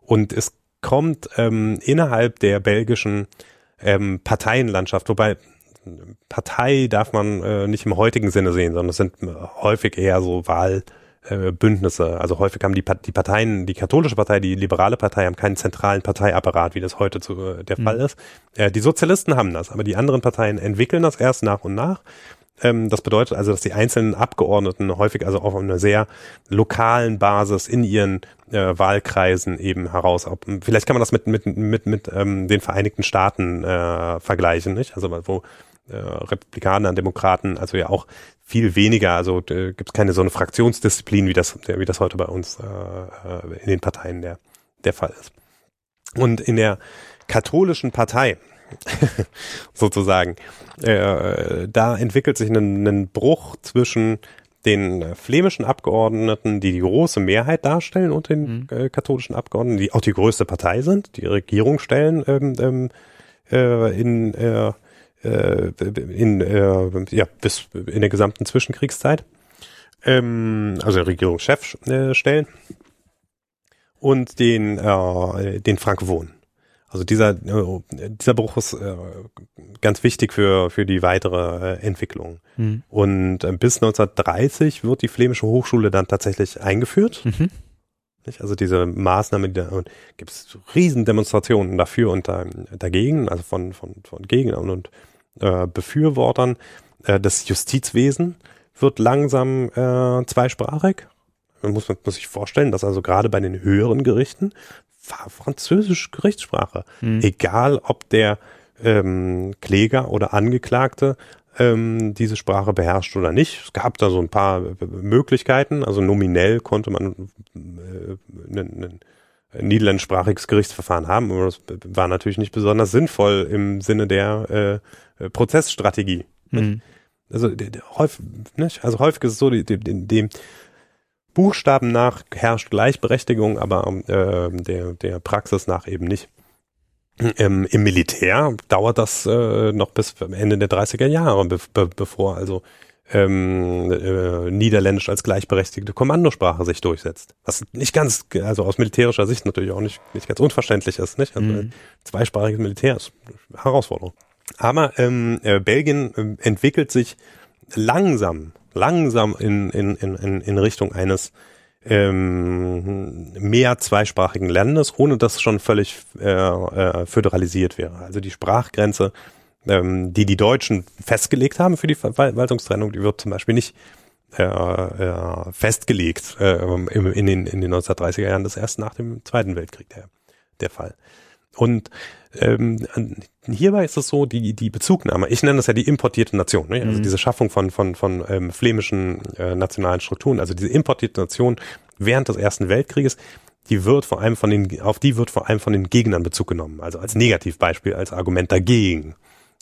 und es kommt ähm, innerhalb der belgischen ähm, Parteienlandschaft, wobei Partei darf man äh, nicht im heutigen Sinne sehen, sondern es sind häufig eher so Wahl äh, Bündnisse. Also häufig haben die, die Parteien, die katholische Partei, die liberale Partei haben keinen zentralen Parteiapparat, wie das heute zu, äh, der mhm. Fall ist. Äh, die Sozialisten haben das, aber die anderen Parteien entwickeln das erst nach und nach. Ähm, das bedeutet also, dass die einzelnen Abgeordneten häufig also auf einer sehr lokalen Basis in ihren äh, Wahlkreisen eben heraus. Ob, vielleicht kann man das mit mit mit mit ähm, den Vereinigten Staaten äh, vergleichen, nicht? Also wo äh, Republikaner und Demokraten also ja auch viel weniger, also äh, gibt es keine so eine Fraktionsdisziplin, wie das, wie das heute bei uns äh, äh, in den Parteien der, der Fall ist. Und in der katholischen Partei, [laughs] sozusagen, äh, da entwickelt sich ein, ein Bruch zwischen den flämischen Abgeordneten, die die große Mehrheit darstellen unter den mhm. äh, katholischen Abgeordneten, die auch die größte Partei sind, die Regierung stellen ähm, ähm, äh, in äh, in, äh, ja, bis in der gesamten Zwischenkriegszeit. Ähm, also Regierungschef äh, stellen. Und den, äh, den Frank Wohn. Also dieser, äh, dieser Bruch ist äh, ganz wichtig für, für die weitere äh, Entwicklung. Mhm. Und äh, bis 1930 wird die Flämische Hochschule dann tatsächlich eingeführt. Mhm. Also diese Maßnahme, die da gibt es Riesendemonstrationen dafür und da, dagegen, also von, von, von Gegnern und äh, Befürwortern äh, das Justizwesen wird langsam äh, zweisprachig. Man muss, man muss sich vorstellen, dass also gerade bei den höheren Gerichten war französisch Gerichtssprache. Mhm. Egal, ob der ähm, Kläger oder Angeklagte ähm, diese Sprache beherrscht oder nicht. Es gab da so ein paar Möglichkeiten. Also nominell konnte man äh, niederländischsprachiges Gerichtsverfahren haben, aber das war natürlich nicht besonders sinnvoll im Sinne der äh, Prozessstrategie. Mhm. Also häufig, nicht? also häufig ist es so, die, die, dem Buchstaben nach herrscht Gleichberechtigung, aber äh, der, der Praxis nach eben nicht. Ähm, Im Militär dauert das äh, noch bis Ende der 30er Jahre, be be bevor also ähm, äh, Niederländisch als gleichberechtigte Kommandosprache sich durchsetzt. Was nicht ganz, also aus militärischer Sicht natürlich auch nicht, nicht ganz unverständlich ist, nicht? Also mhm. zweisprachiges Militär ist eine Herausforderung. Aber ähm, äh, Belgien äh, entwickelt sich langsam, langsam in, in, in, in Richtung eines ähm, mehr zweisprachigen Landes, ohne dass es schon völlig äh, äh, föderalisiert wäre. Also die Sprachgrenze ähm, die die Deutschen festgelegt haben für die Verwaltungstrennung, die wird zum Beispiel nicht äh, äh, festgelegt äh, in, in, den, in den 1930er Jahren, das erst nach dem Zweiten Weltkrieg der, der Fall. Und ähm, hierbei ist es so, die, die Bezugnahme, ich nenne das ja die importierte Nation, ne? also mhm. diese Schaffung von, von, von ähm, flämischen äh, nationalen Strukturen, also diese importierte Nation während des Ersten Weltkrieges, die wird vor allem von den, auf die wird vor allem von den Gegnern Bezug genommen, also als Negativbeispiel, als Argument dagegen.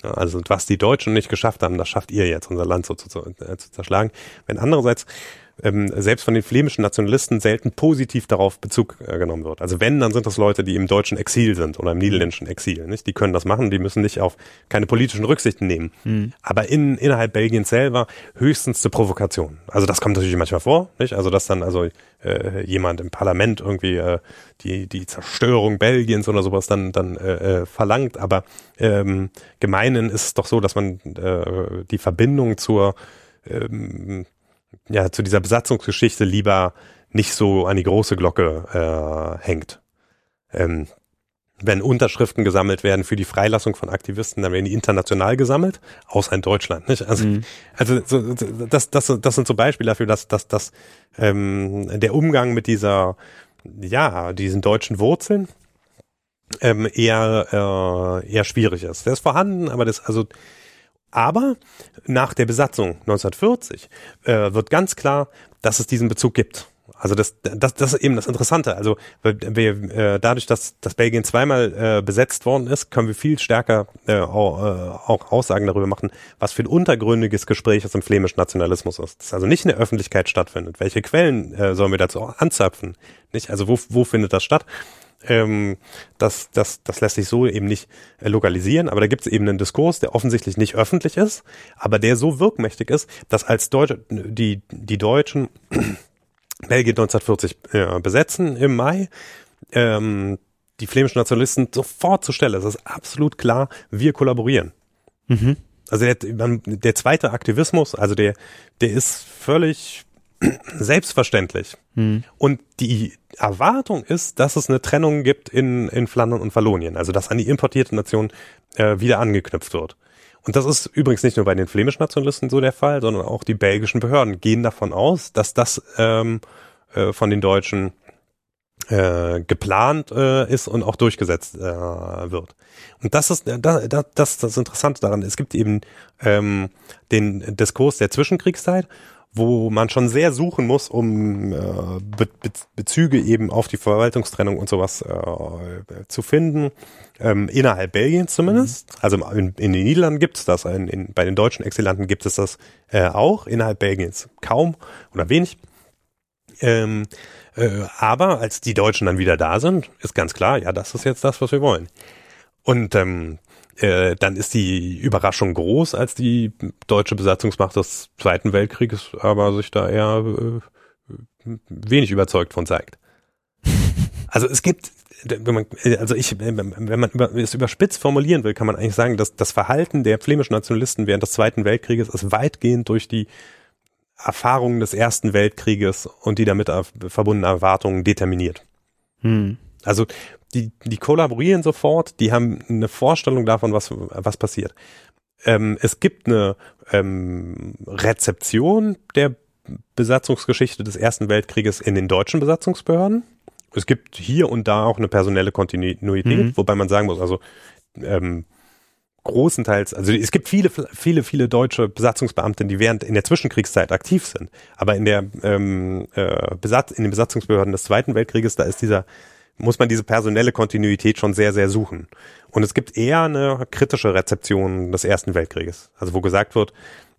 Also was die Deutschen nicht geschafft haben, das schafft ihr jetzt, unser Land so zu, zu, äh, zu zerschlagen. Wenn andererseits ähm, selbst von den flämischen Nationalisten selten positiv darauf Bezug äh, genommen wird. Also wenn, dann sind das Leute, die im deutschen Exil sind oder im niederländischen Exil. Nicht? Die können das machen, die müssen nicht auf keine politischen Rücksichten nehmen. Mhm. Aber in, innerhalb Belgiens selber höchstens zur Provokation. Also das kommt natürlich manchmal vor. Nicht? Also dass dann also äh, jemand im Parlament irgendwie äh, die, die Zerstörung Belgiens oder sowas dann, dann äh, äh verlangt. Aber ähm, gemeinen ist es doch so, dass man äh, die Verbindung zur ähm, ja, zu dieser Besatzungsgeschichte lieber nicht so an die große Glocke äh, hängt. Ähm, wenn Unterschriften gesammelt werden für die Freilassung von Aktivisten, dann werden die international gesammelt, außer in Deutschland. Nicht? Also, mhm. also so, das, das, das sind so Beispiele dafür, dass, dass, dass ähm, der Umgang mit dieser, ja, diesen deutschen Wurzeln ähm, eher, äh, eher schwierig ist. Der ist vorhanden, aber das, also aber nach der Besatzung 1940 äh, wird ganz klar, dass es diesen Bezug gibt. Also das, das, das ist eben das Interessante. Also wir, äh, dadurch, dass, dass Belgien zweimal äh, besetzt worden ist, können wir viel stärker äh, auch, äh, auch Aussagen darüber machen, was für ein untergründiges Gespräch es im flämischen Nationalismus ist. Das also nicht in der Öffentlichkeit stattfindet. Welche Quellen äh, sollen wir dazu anzapfen? Nicht? Also wo, wo findet das statt? Ähm, das, das, das lässt sich so eben nicht äh, lokalisieren, aber da gibt es eben einen Diskurs, der offensichtlich nicht öffentlich ist, aber der so wirkmächtig ist, dass als Deutsche, die, die Deutschen [clears throat] Belgien 1940 äh, besetzen im Mai, ähm, die flämischen Nationalisten sofort zur Stelle. Es ist absolut klar, wir kollaborieren. Mhm. Also der, der zweite Aktivismus, also der, der ist völlig selbstverständlich. Mhm. Und die Erwartung ist, dass es eine Trennung gibt in, in Flandern und Wallonien, also dass an die importierte Nation äh, wieder angeknüpft wird. Und das ist übrigens nicht nur bei den flämischen Nationalisten so der Fall, sondern auch die belgischen Behörden gehen davon aus, dass das ähm, äh, von den Deutschen äh, geplant äh, ist und auch durchgesetzt äh, wird. Und das ist das, das, das Interessante daran. Es gibt eben ähm, den Diskurs der Zwischenkriegszeit wo man schon sehr suchen muss, um äh, Be Be Bezüge eben auf die Verwaltungstrennung und sowas äh, zu finden. Ähm, innerhalb Belgiens zumindest. Mhm. Also in, in, den Niederlanden gibt es das, in, in, bei den deutschen Exilanten gibt es das äh, auch, innerhalb Belgiens kaum oder wenig. Ähm, äh, aber als die Deutschen dann wieder da sind, ist ganz klar, ja, das ist jetzt das, was wir wollen. Und ähm, äh, dann ist die Überraschung groß, als die deutsche Besatzungsmacht des Zweiten Weltkrieges aber sich da eher äh, wenig überzeugt von zeigt. [laughs] Also es gibt, wenn man, also ich, wenn man es überspitzt formulieren will, kann man eigentlich sagen, dass das Verhalten der flämischen Nationalisten während des Zweiten Weltkrieges ist weitgehend durch die Erfahrungen des Ersten Weltkrieges und die damit verbundenen Erwartungen determiniert. Hm. Also die, die kollaborieren sofort, die haben eine Vorstellung davon, was, was passiert. Ähm, es gibt eine ähm, Rezeption der Besatzungsgeschichte des Ersten Weltkrieges in den deutschen Besatzungsbehörden. Es gibt hier und da auch eine personelle Kontinuität, mhm. wobei man sagen muss, also ähm, großenteils, also es gibt viele, viele, viele deutsche Besatzungsbeamte, die während in der Zwischenkriegszeit aktiv sind. Aber in der ähm, äh, Besatz, in den Besatzungsbehörden des Zweiten Weltkrieges, da ist dieser muss man diese personelle Kontinuität schon sehr, sehr suchen. Und es gibt eher eine kritische Rezeption des Ersten Weltkrieges. Also wo gesagt wird,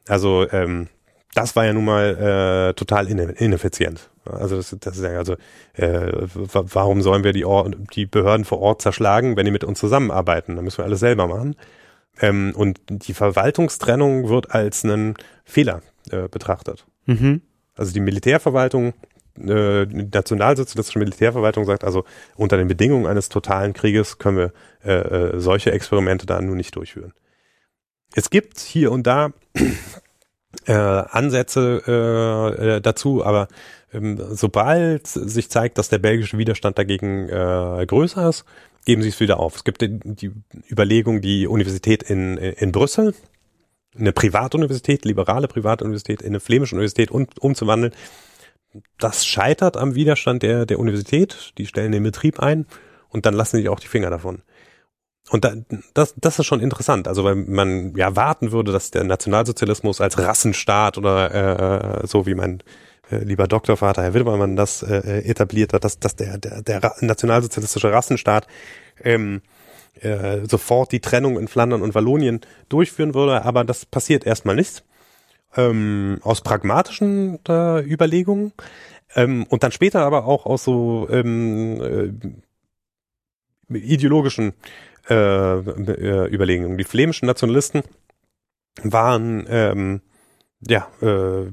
also ähm, das war ja nun mal äh, total ineffizient. Also das, das ist ja also äh, warum sollen wir die, Or die Behörden vor Ort zerschlagen, wenn die mit uns zusammenarbeiten? Dann müssen wir alles selber machen. Ähm, und die Verwaltungstrennung wird als einen Fehler äh, betrachtet. Mhm. Also die Militärverwaltung äh, nationalsozialistische Militärverwaltung sagt also, unter den Bedingungen eines totalen Krieges können wir äh, äh, solche Experimente da nun nicht durchführen. Es gibt hier und da äh, Ansätze äh, äh, dazu, aber ähm, sobald sich zeigt, dass der belgische Widerstand dagegen äh, größer ist, geben sie es wieder auf. Es gibt die, die Überlegung, die Universität in, in Brüssel, eine Privatuniversität, liberale Privatuniversität in eine flämische Universität um, umzuwandeln, das scheitert am Widerstand der, der Universität. Die stellen den Betrieb ein und dann lassen sie auch die Finger davon. Und da, das, das ist schon interessant. Also weil man ja warten würde, dass der Nationalsozialismus als Rassenstaat oder äh, so wie mein äh, lieber Doktorvater Herr Wilbermann das äh, etabliert hat, dass, dass der, der, der nationalsozialistische Rassenstaat ähm, äh, sofort die Trennung in Flandern und Wallonien durchführen würde. Aber das passiert erstmal nicht ähm, aus pragmatischen äh, Überlegungen ähm, und dann später aber auch aus so ähm, äh, ideologischen äh, äh, Überlegungen. Die flämischen Nationalisten waren ähm, ja äh,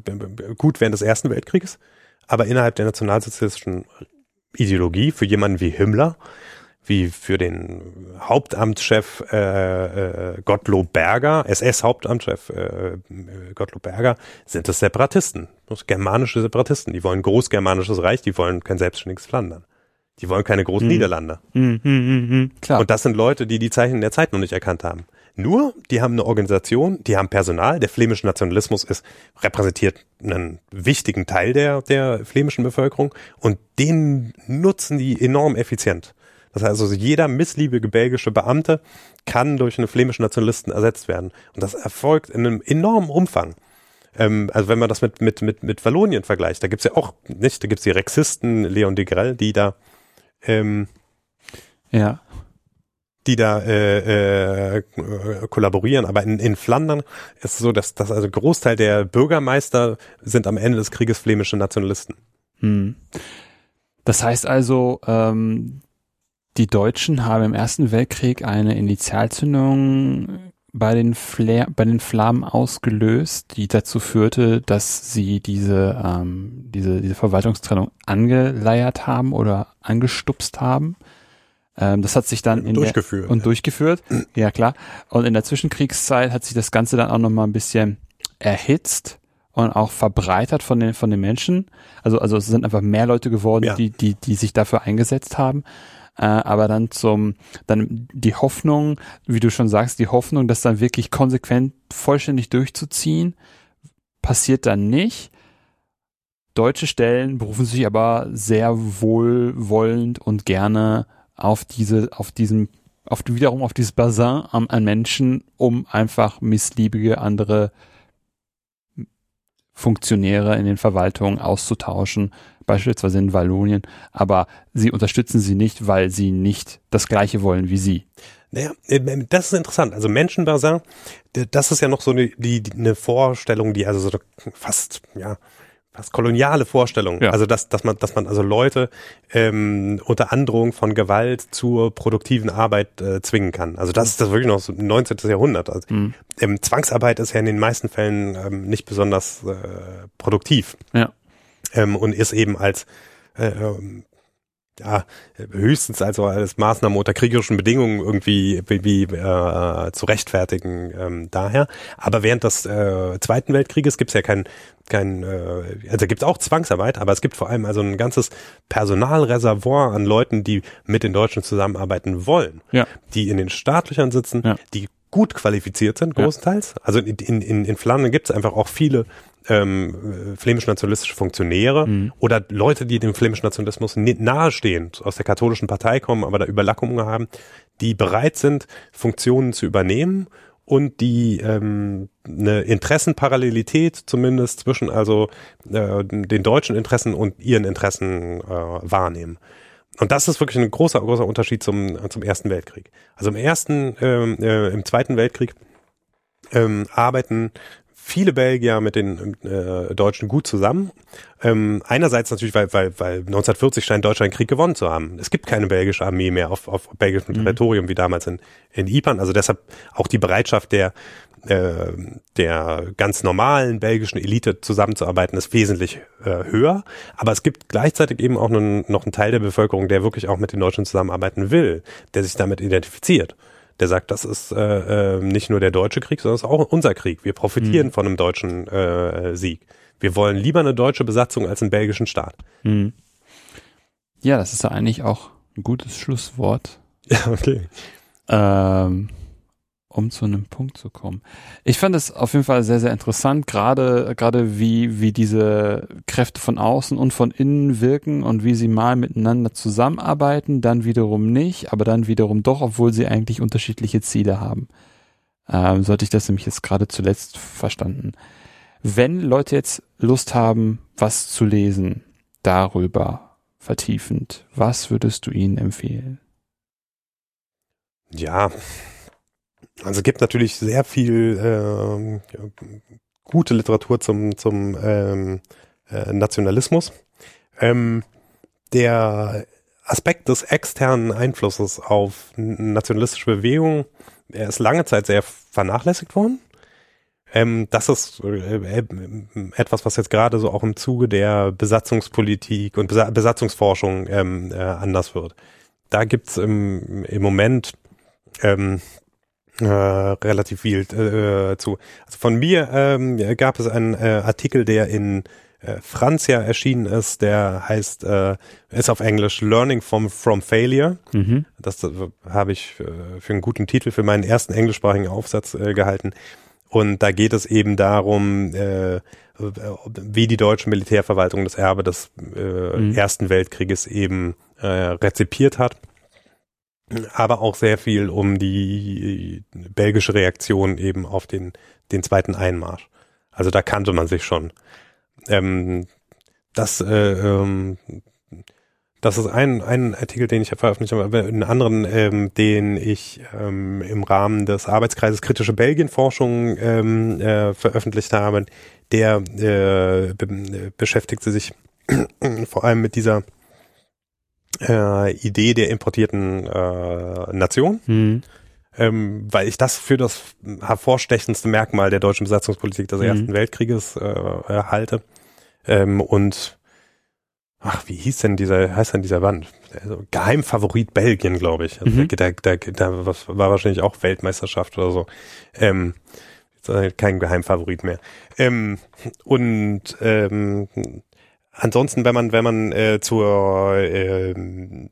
gut während des Ersten Weltkrieges, aber innerhalb der nationalsozialistischen Ideologie für jemanden wie Himmler wie für den Hauptamtschef äh, äh, Gottlob Berger, SS-Hauptamtschef äh, Gottlob Berger, sind das Separatisten, das germanische Separatisten. Die wollen großgermanisches Reich, die wollen kein selbstständiges Flandern. Die wollen keine großen mhm. Niederlande. Mhm, mh, mh, klar. Und das sind Leute, die die Zeichen der Zeit noch nicht erkannt haben. Nur, die haben eine Organisation, die haben Personal. Der flämische Nationalismus ist repräsentiert einen wichtigen Teil der, der flämischen Bevölkerung und den nutzen die enorm effizient. Das heißt also, jeder missliebige belgische Beamte kann durch einen flämischen Nationalisten ersetzt werden. Und das erfolgt in einem enormen Umfang. Ähm, also wenn man das mit, mit, mit, mit Wallonien vergleicht, da gibt's ja auch, nicht, da gibt's die Rexisten, Leon de Grell, die da ähm, ja die da äh, äh, kollaborieren. Aber in, in Flandern ist es so, dass, dass also Großteil der Bürgermeister sind am Ende des Krieges flämische Nationalisten. Hm. Das heißt also, ähm, die Deutschen haben im Ersten Weltkrieg eine Initialzündung bei den, Flair, bei den Flammen ausgelöst, die dazu führte, dass sie diese, ähm, diese, diese Verwaltungstrennung angeleiert haben oder angestupst haben. Ähm, das hat sich dann in durchgeführt. Der, und durchgeführt, ja klar. Und in der Zwischenkriegszeit hat sich das Ganze dann auch nochmal ein bisschen erhitzt und auch verbreitert von den, von den Menschen. Also, also es sind einfach mehr Leute geworden, ja. die, die, die sich dafür eingesetzt haben äh, aber dann zum, dann die Hoffnung, wie du schon sagst, die Hoffnung, das dann wirklich konsequent vollständig durchzuziehen, passiert dann nicht. Deutsche Stellen berufen sich aber sehr wohlwollend und gerne auf diese, auf diesem, auf wiederum auf dieses Bassin an, an Menschen, um einfach missliebige andere Funktionäre in den Verwaltungen auszutauschen, beispielsweise in Wallonien, aber sie unterstützen sie nicht, weil sie nicht das Gleiche wollen wie sie. Naja, ähm, das ist interessant. Also Menschenbassin, das ist ja noch so eine, die, eine Vorstellung, die also so fast, ja, fast koloniale Vorstellung. Ja. Also dass, dass man, dass man also Leute ähm, unter Androhung von Gewalt zur produktiven Arbeit äh, zwingen kann. Also das ist das wirklich noch so 19. Jahrhundert. Also, mhm. ähm, Zwangsarbeit ist ja in den meisten Fällen ähm, nicht besonders äh, produktiv. Ja. Ähm, und ist eben als äh, ähm, ja, höchstens also als Maßnahme unter kriegerischen Bedingungen irgendwie wie, äh, zu rechtfertigen ähm, daher. Aber während des äh, Zweiten Weltkrieges gibt's ja kein, kein äh, also gibt's auch Zwangsarbeit, aber es gibt vor allem also ein ganzes Personalreservoir an Leuten, die mit den Deutschen zusammenarbeiten wollen, ja. die in den Startlöchern sitzen, ja. die gut qualifiziert sind, großenteils. Ja. Also in, in, in Flandern gibt es einfach auch viele ähm, flämisch-nationalistische Funktionäre mhm. oder Leute, die dem flämischen Nationalismus nahestehen, aus der katholischen Partei kommen, aber da Überlappungen haben, die bereit sind, Funktionen zu übernehmen und die ähm, eine Interessenparallelität zumindest zwischen also äh, den deutschen Interessen und ihren Interessen äh, wahrnehmen. Und das ist wirklich ein großer, großer Unterschied zum, zum Ersten Weltkrieg. Also im ersten, ähm, äh, im Zweiten Weltkrieg ähm, arbeiten viele Belgier mit den äh, Deutschen gut zusammen. Ähm, einerseits natürlich, weil, weil, weil 1940 scheint Deutschland Krieg gewonnen zu haben. Es gibt keine belgische Armee mehr auf, auf belgischem mhm. Territorium wie damals in, in Ypern. Also deshalb auch die Bereitschaft der äh, der ganz normalen belgischen Elite zusammenzuarbeiten, ist wesentlich äh, höher. Aber es gibt gleichzeitig eben auch einen, noch einen Teil der Bevölkerung, der wirklich auch mit den Deutschen zusammenarbeiten will, der sich damit identifiziert der sagt, das ist äh, äh, nicht nur der deutsche Krieg, sondern es ist auch unser Krieg. Wir profitieren mhm. von einem deutschen äh, Sieg. Wir wollen lieber eine deutsche Besatzung als einen belgischen Staat. Mhm. Ja, das ist ja eigentlich auch ein gutes Schlusswort. [laughs] Ja, okay. Ähm, um zu einem Punkt zu kommen. Ich fand es auf jeden Fall sehr, sehr interessant, gerade, gerade wie, wie diese Kräfte von außen und von innen wirken und wie sie mal miteinander zusammenarbeiten, dann wiederum nicht, aber dann wiederum doch, obwohl sie eigentlich unterschiedliche Ziele haben. Ähm, sollte ich das nämlich jetzt gerade zuletzt verstanden. Wenn Leute jetzt Lust haben, was zu lesen, darüber vertiefend, was würdest du ihnen empfehlen? Ja, also es gibt natürlich sehr viel ähm, gute Literatur zum, zum ähm, äh, Nationalismus. Ähm, der Aspekt des externen Einflusses auf nationalistische Bewegungen, er ist lange Zeit sehr vernachlässigt worden. Ähm, das ist äh, etwas, was jetzt gerade so auch im Zuge der Besatzungspolitik und Besa Besatzungsforschung ähm, äh, anders wird. Da gibt's im, im Moment ähm, äh, relativ viel äh, zu. Also von mir ähm, gab es einen äh, Artikel, der in äh, Francia erschienen ist, der heißt, äh, ist auf Englisch Learning from, from Failure. Mhm. Das äh, habe ich äh, für einen guten Titel für meinen ersten englischsprachigen Aufsatz äh, gehalten. Und da geht es eben darum, äh, wie die deutsche Militärverwaltung das Erbe des äh, mhm. Ersten Weltkrieges eben äh, rezipiert hat aber auch sehr viel um die belgische Reaktion eben auf den, den zweiten Einmarsch. Also da kannte man sich schon. Ähm, das, äh, ähm, das ist ein, ein Artikel, den ich veröffentlicht habe, aber einen anderen, ähm, den ich ähm, im Rahmen des Arbeitskreises Kritische Belgien-Forschung ähm, äh, veröffentlicht habe, der äh, be beschäftigt sich [clears throat] vor allem mit dieser äh, Idee der importierten äh, Nation. Mhm. Ähm, weil ich das für das hervorstechendste Merkmal der deutschen Besatzungspolitik des Mhm. Ersten Weltkrieges äh, halte. Ähm, und ach, wie hieß denn dieser, heißt denn dieser Band? Also, Geheimfavorit Belgien, glaube ich. Also, Mhm. da, da, da was war wahrscheinlich auch Weltmeisterschaft oder so. Ähm, halt kein Geheimfavorit mehr. Ähm, und ähm, ansonsten, wenn man, wenn man äh, zur ähm,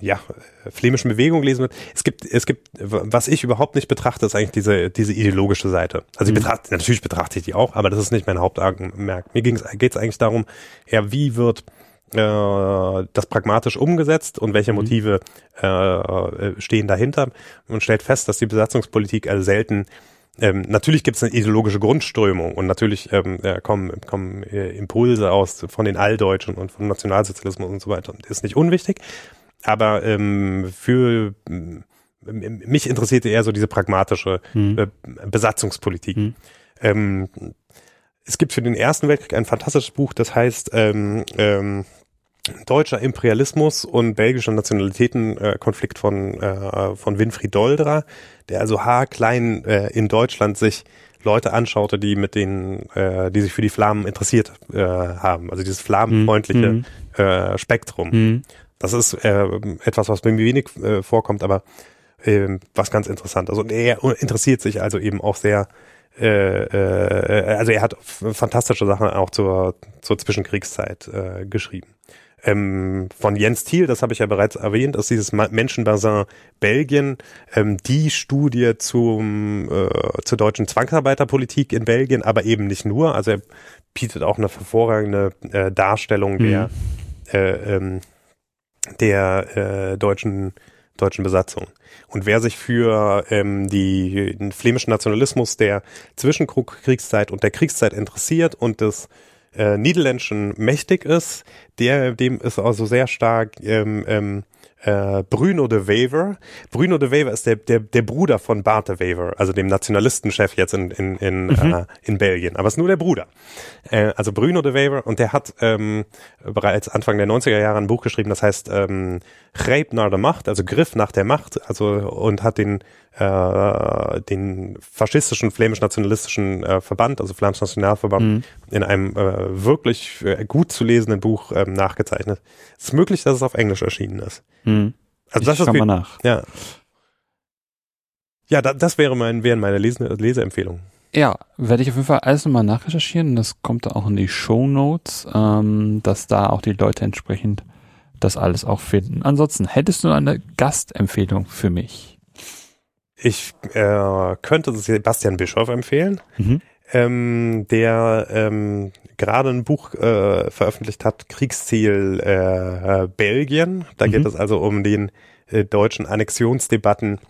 ja, äh, flämischen Bewegung lesen wird, es gibt, es gibt, was ich überhaupt nicht betrachte, ist eigentlich diese, diese ideologische Seite. Also ich Mhm. betrachte, natürlich betrachte ich die auch, aber das ist nicht mein Hauptaugenmerk. Mir geht es eigentlich darum, ja, wie wird äh, das pragmatisch umgesetzt und welche Mhm. Motive äh, äh, stehen dahinter und stellt fest, dass die Besatzungspolitik also selten ähm, natürlich gibt es eine ideologische Grundströmung und natürlich ähm, ja, kommen, kommen äh, Impulse aus von den Alldeutschen und vom Nationalsozialismus und so weiter. Ist nicht unwichtig, aber ähm, für mich interessierte eher so diese pragmatische Mhm. äh, Besatzungspolitik. Mhm. Ähm, es gibt für den Ersten Weltkrieg ein fantastisches Buch, das heißt ähm, ähm, Deutscher Imperialismus und belgischer Nationalitätenkonflikt äh, Konflikt von, äh, von Winfried Doldra, der also haarklein äh, in Deutschland sich Leute anschaute, die mit den, äh, die sich für die Flammen interessiert äh, haben. Also dieses flammenfreundliche Mhm. äh, Spektrum. Mhm. Das ist äh, etwas, was bei mir wenig äh, vorkommt, aber ähm, was ganz interessant. Also er interessiert sich also eben auch sehr, äh, äh, also er hat fantastische Sachen auch zur, zur Zwischenkriegszeit äh, geschrieben. Ähm, von Jens Thiel, das habe ich ja bereits erwähnt, ist dieses Menschenbassin Belgien, ähm, die Studie zum, äh, zur deutschen Zwangsarbeiterpolitik in Belgien, aber eben nicht nur. Also er bietet auch eine hervorragende äh, Darstellung der, äh, ähm, der äh, deutschen deutschen Besatzung. Und wer sich für ähm, die, den flämischen Nationalismus der Zwischenkriegszeit und der Kriegszeit interessiert und des äh, Niederländischen mächtig ist, der dem ist also sehr stark ähm, ähm, äh, Bruno de Wever. Bruno de Wever ist der, der, der Bruder von Bart de Wever, also dem Nationalistenchef jetzt in, in, in, äh, in Belgien. Aber es ist nur der Bruder. Äh, also Bruno de Wever und der hat ähm, bereits Anfang der 90er Jahre ein Buch geschrieben, das heißt ähm, Greep naar de Macht, also Griff nach der Macht, also und hat den äh, den faschistischen flämisch-nationalistischen äh, Verband, also Flams Nationalverband, Mhm. in einem äh, wirklich äh, gut zu lesenden Buch ähm, nachgezeichnet. Es ist möglich, dass es auf Englisch erschienen ist. Mhm. Also ich das schau mal nach. ja. Ja, da, das wäre mein, wären meine Lese, Leseempfehlungen. Ja, werde ich auf jeden Fall alles nochmal nachrecherchieren. Das kommt auch in die Show Notes, ähm, dass da auch die Leute entsprechend das alles auch finden. Ansonsten, hättest du eine Gastempfehlung für mich? Ich äh, könnte Sebastian Bischof empfehlen, Mhm. Ähm, der ähm, gerade ein Buch äh, veröffentlicht hat, Kriegsziel äh, äh, Belgien. Da Mhm. geht es also um den äh, deutschen Annexionsdebatten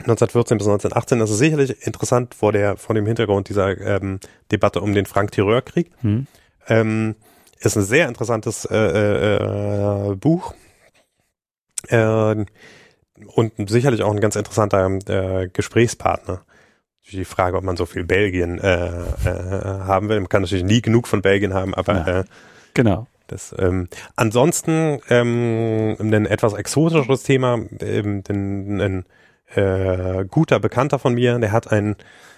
1914 bis 1918. Das ist sicherlich interessant vor der vor dem Hintergrund dieser ähm, Debatte um den Frank-Tireur-Krieg. Mhm. Ähm, ist ein sehr interessantes äh, äh, äh, Buch. Und sicherlich auch ein ganz interessanter Gesprächspartner. Die Frage, ob man so viel Belgien äh, äh, haben will. Man kann natürlich nie genug von Belgien haben, aber Ja. äh, Genau. das, ähm, ansonsten ähm, ein etwas exotischeres Thema, ähm, ein, ein äh, guter Bekannter von mir, der hat ein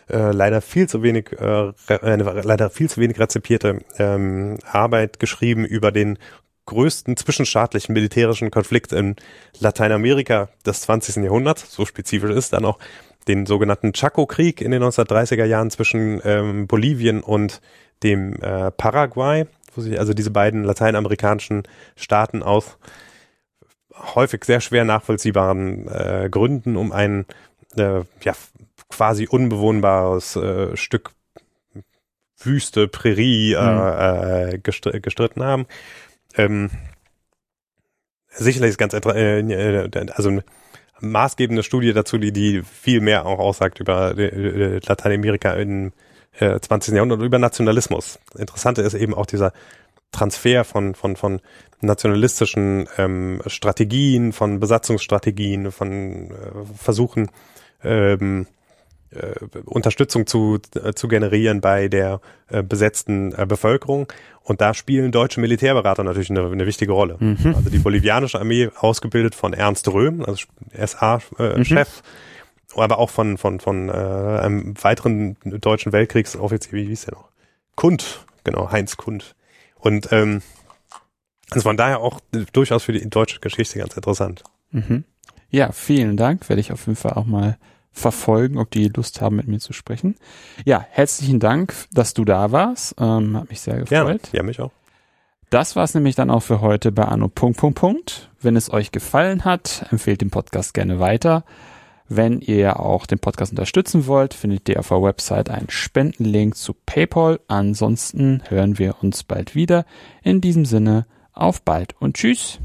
äh, leider viel zu wenig, äh, eine leider viel zu wenig rezipierte ähm, Arbeit geschrieben über den größten zwischenstaatlichen militärischen Konflikt in Lateinamerika des 20. Jahrhunderts, so spezifisch ist dann auch den sogenannten Chaco-Krieg in den 1930er Jahren zwischen ähm, Bolivien und dem äh, Paraguay, wo sich also diese beiden lateinamerikanischen Staaten aus häufig sehr schwer nachvollziehbaren äh, Gründen um ein äh, ja, quasi unbewohnbares äh, Stück Wüste, Prärie äh, äh, gestr gestritten haben. Ähm, sicherlich ist ganz also maßgebende Studie dazu, die, die viel mehr auch aussagt über äh, äh, Lateinamerika im äh, 20. Jahrhundert und über Nationalismus. Interessante ist eben auch dieser Transfer von, von, von nationalistischen ähm, Strategien, von Besatzungsstrategien, von äh, Versuchen, ähm, äh, Unterstützung zu, äh, zu generieren bei der äh, besetzten äh, Bevölkerung. Und da spielen deutsche Militärberater natürlich eine, eine wichtige Rolle. Mhm. Also die bolivianische Armee, ausgebildet von Ernst Röhm, also SA-Chef, äh, mhm. aber auch von, von, von äh, einem weiteren deutschen Weltkriegsoffizier, wie hieß der noch? Kund, genau, Heinz Kund. Und ähm, also von daher auch durchaus für die deutsche Geschichte ganz interessant. Mhm. Ja, vielen Dank. Werde ich auf jeden Fall auch mal verfolgen, ob die Lust haben, mit mir zu sprechen. Ja, herzlichen Dank, dass du da warst. Ähm, hat mich sehr gefreut. Ja, ja mich auch. Das war's nämlich dann auch für heute bei Anno. Punkt, Punkt, Punkt. Wenn es euch gefallen hat, empfehlt den Podcast gerne weiter. Wenn ihr auch den Podcast unterstützen wollt, findet ihr auf der Website einen Spendenlink zu PayPal. Ansonsten hören wir uns bald wieder. In diesem Sinne, auf bald und tschüss.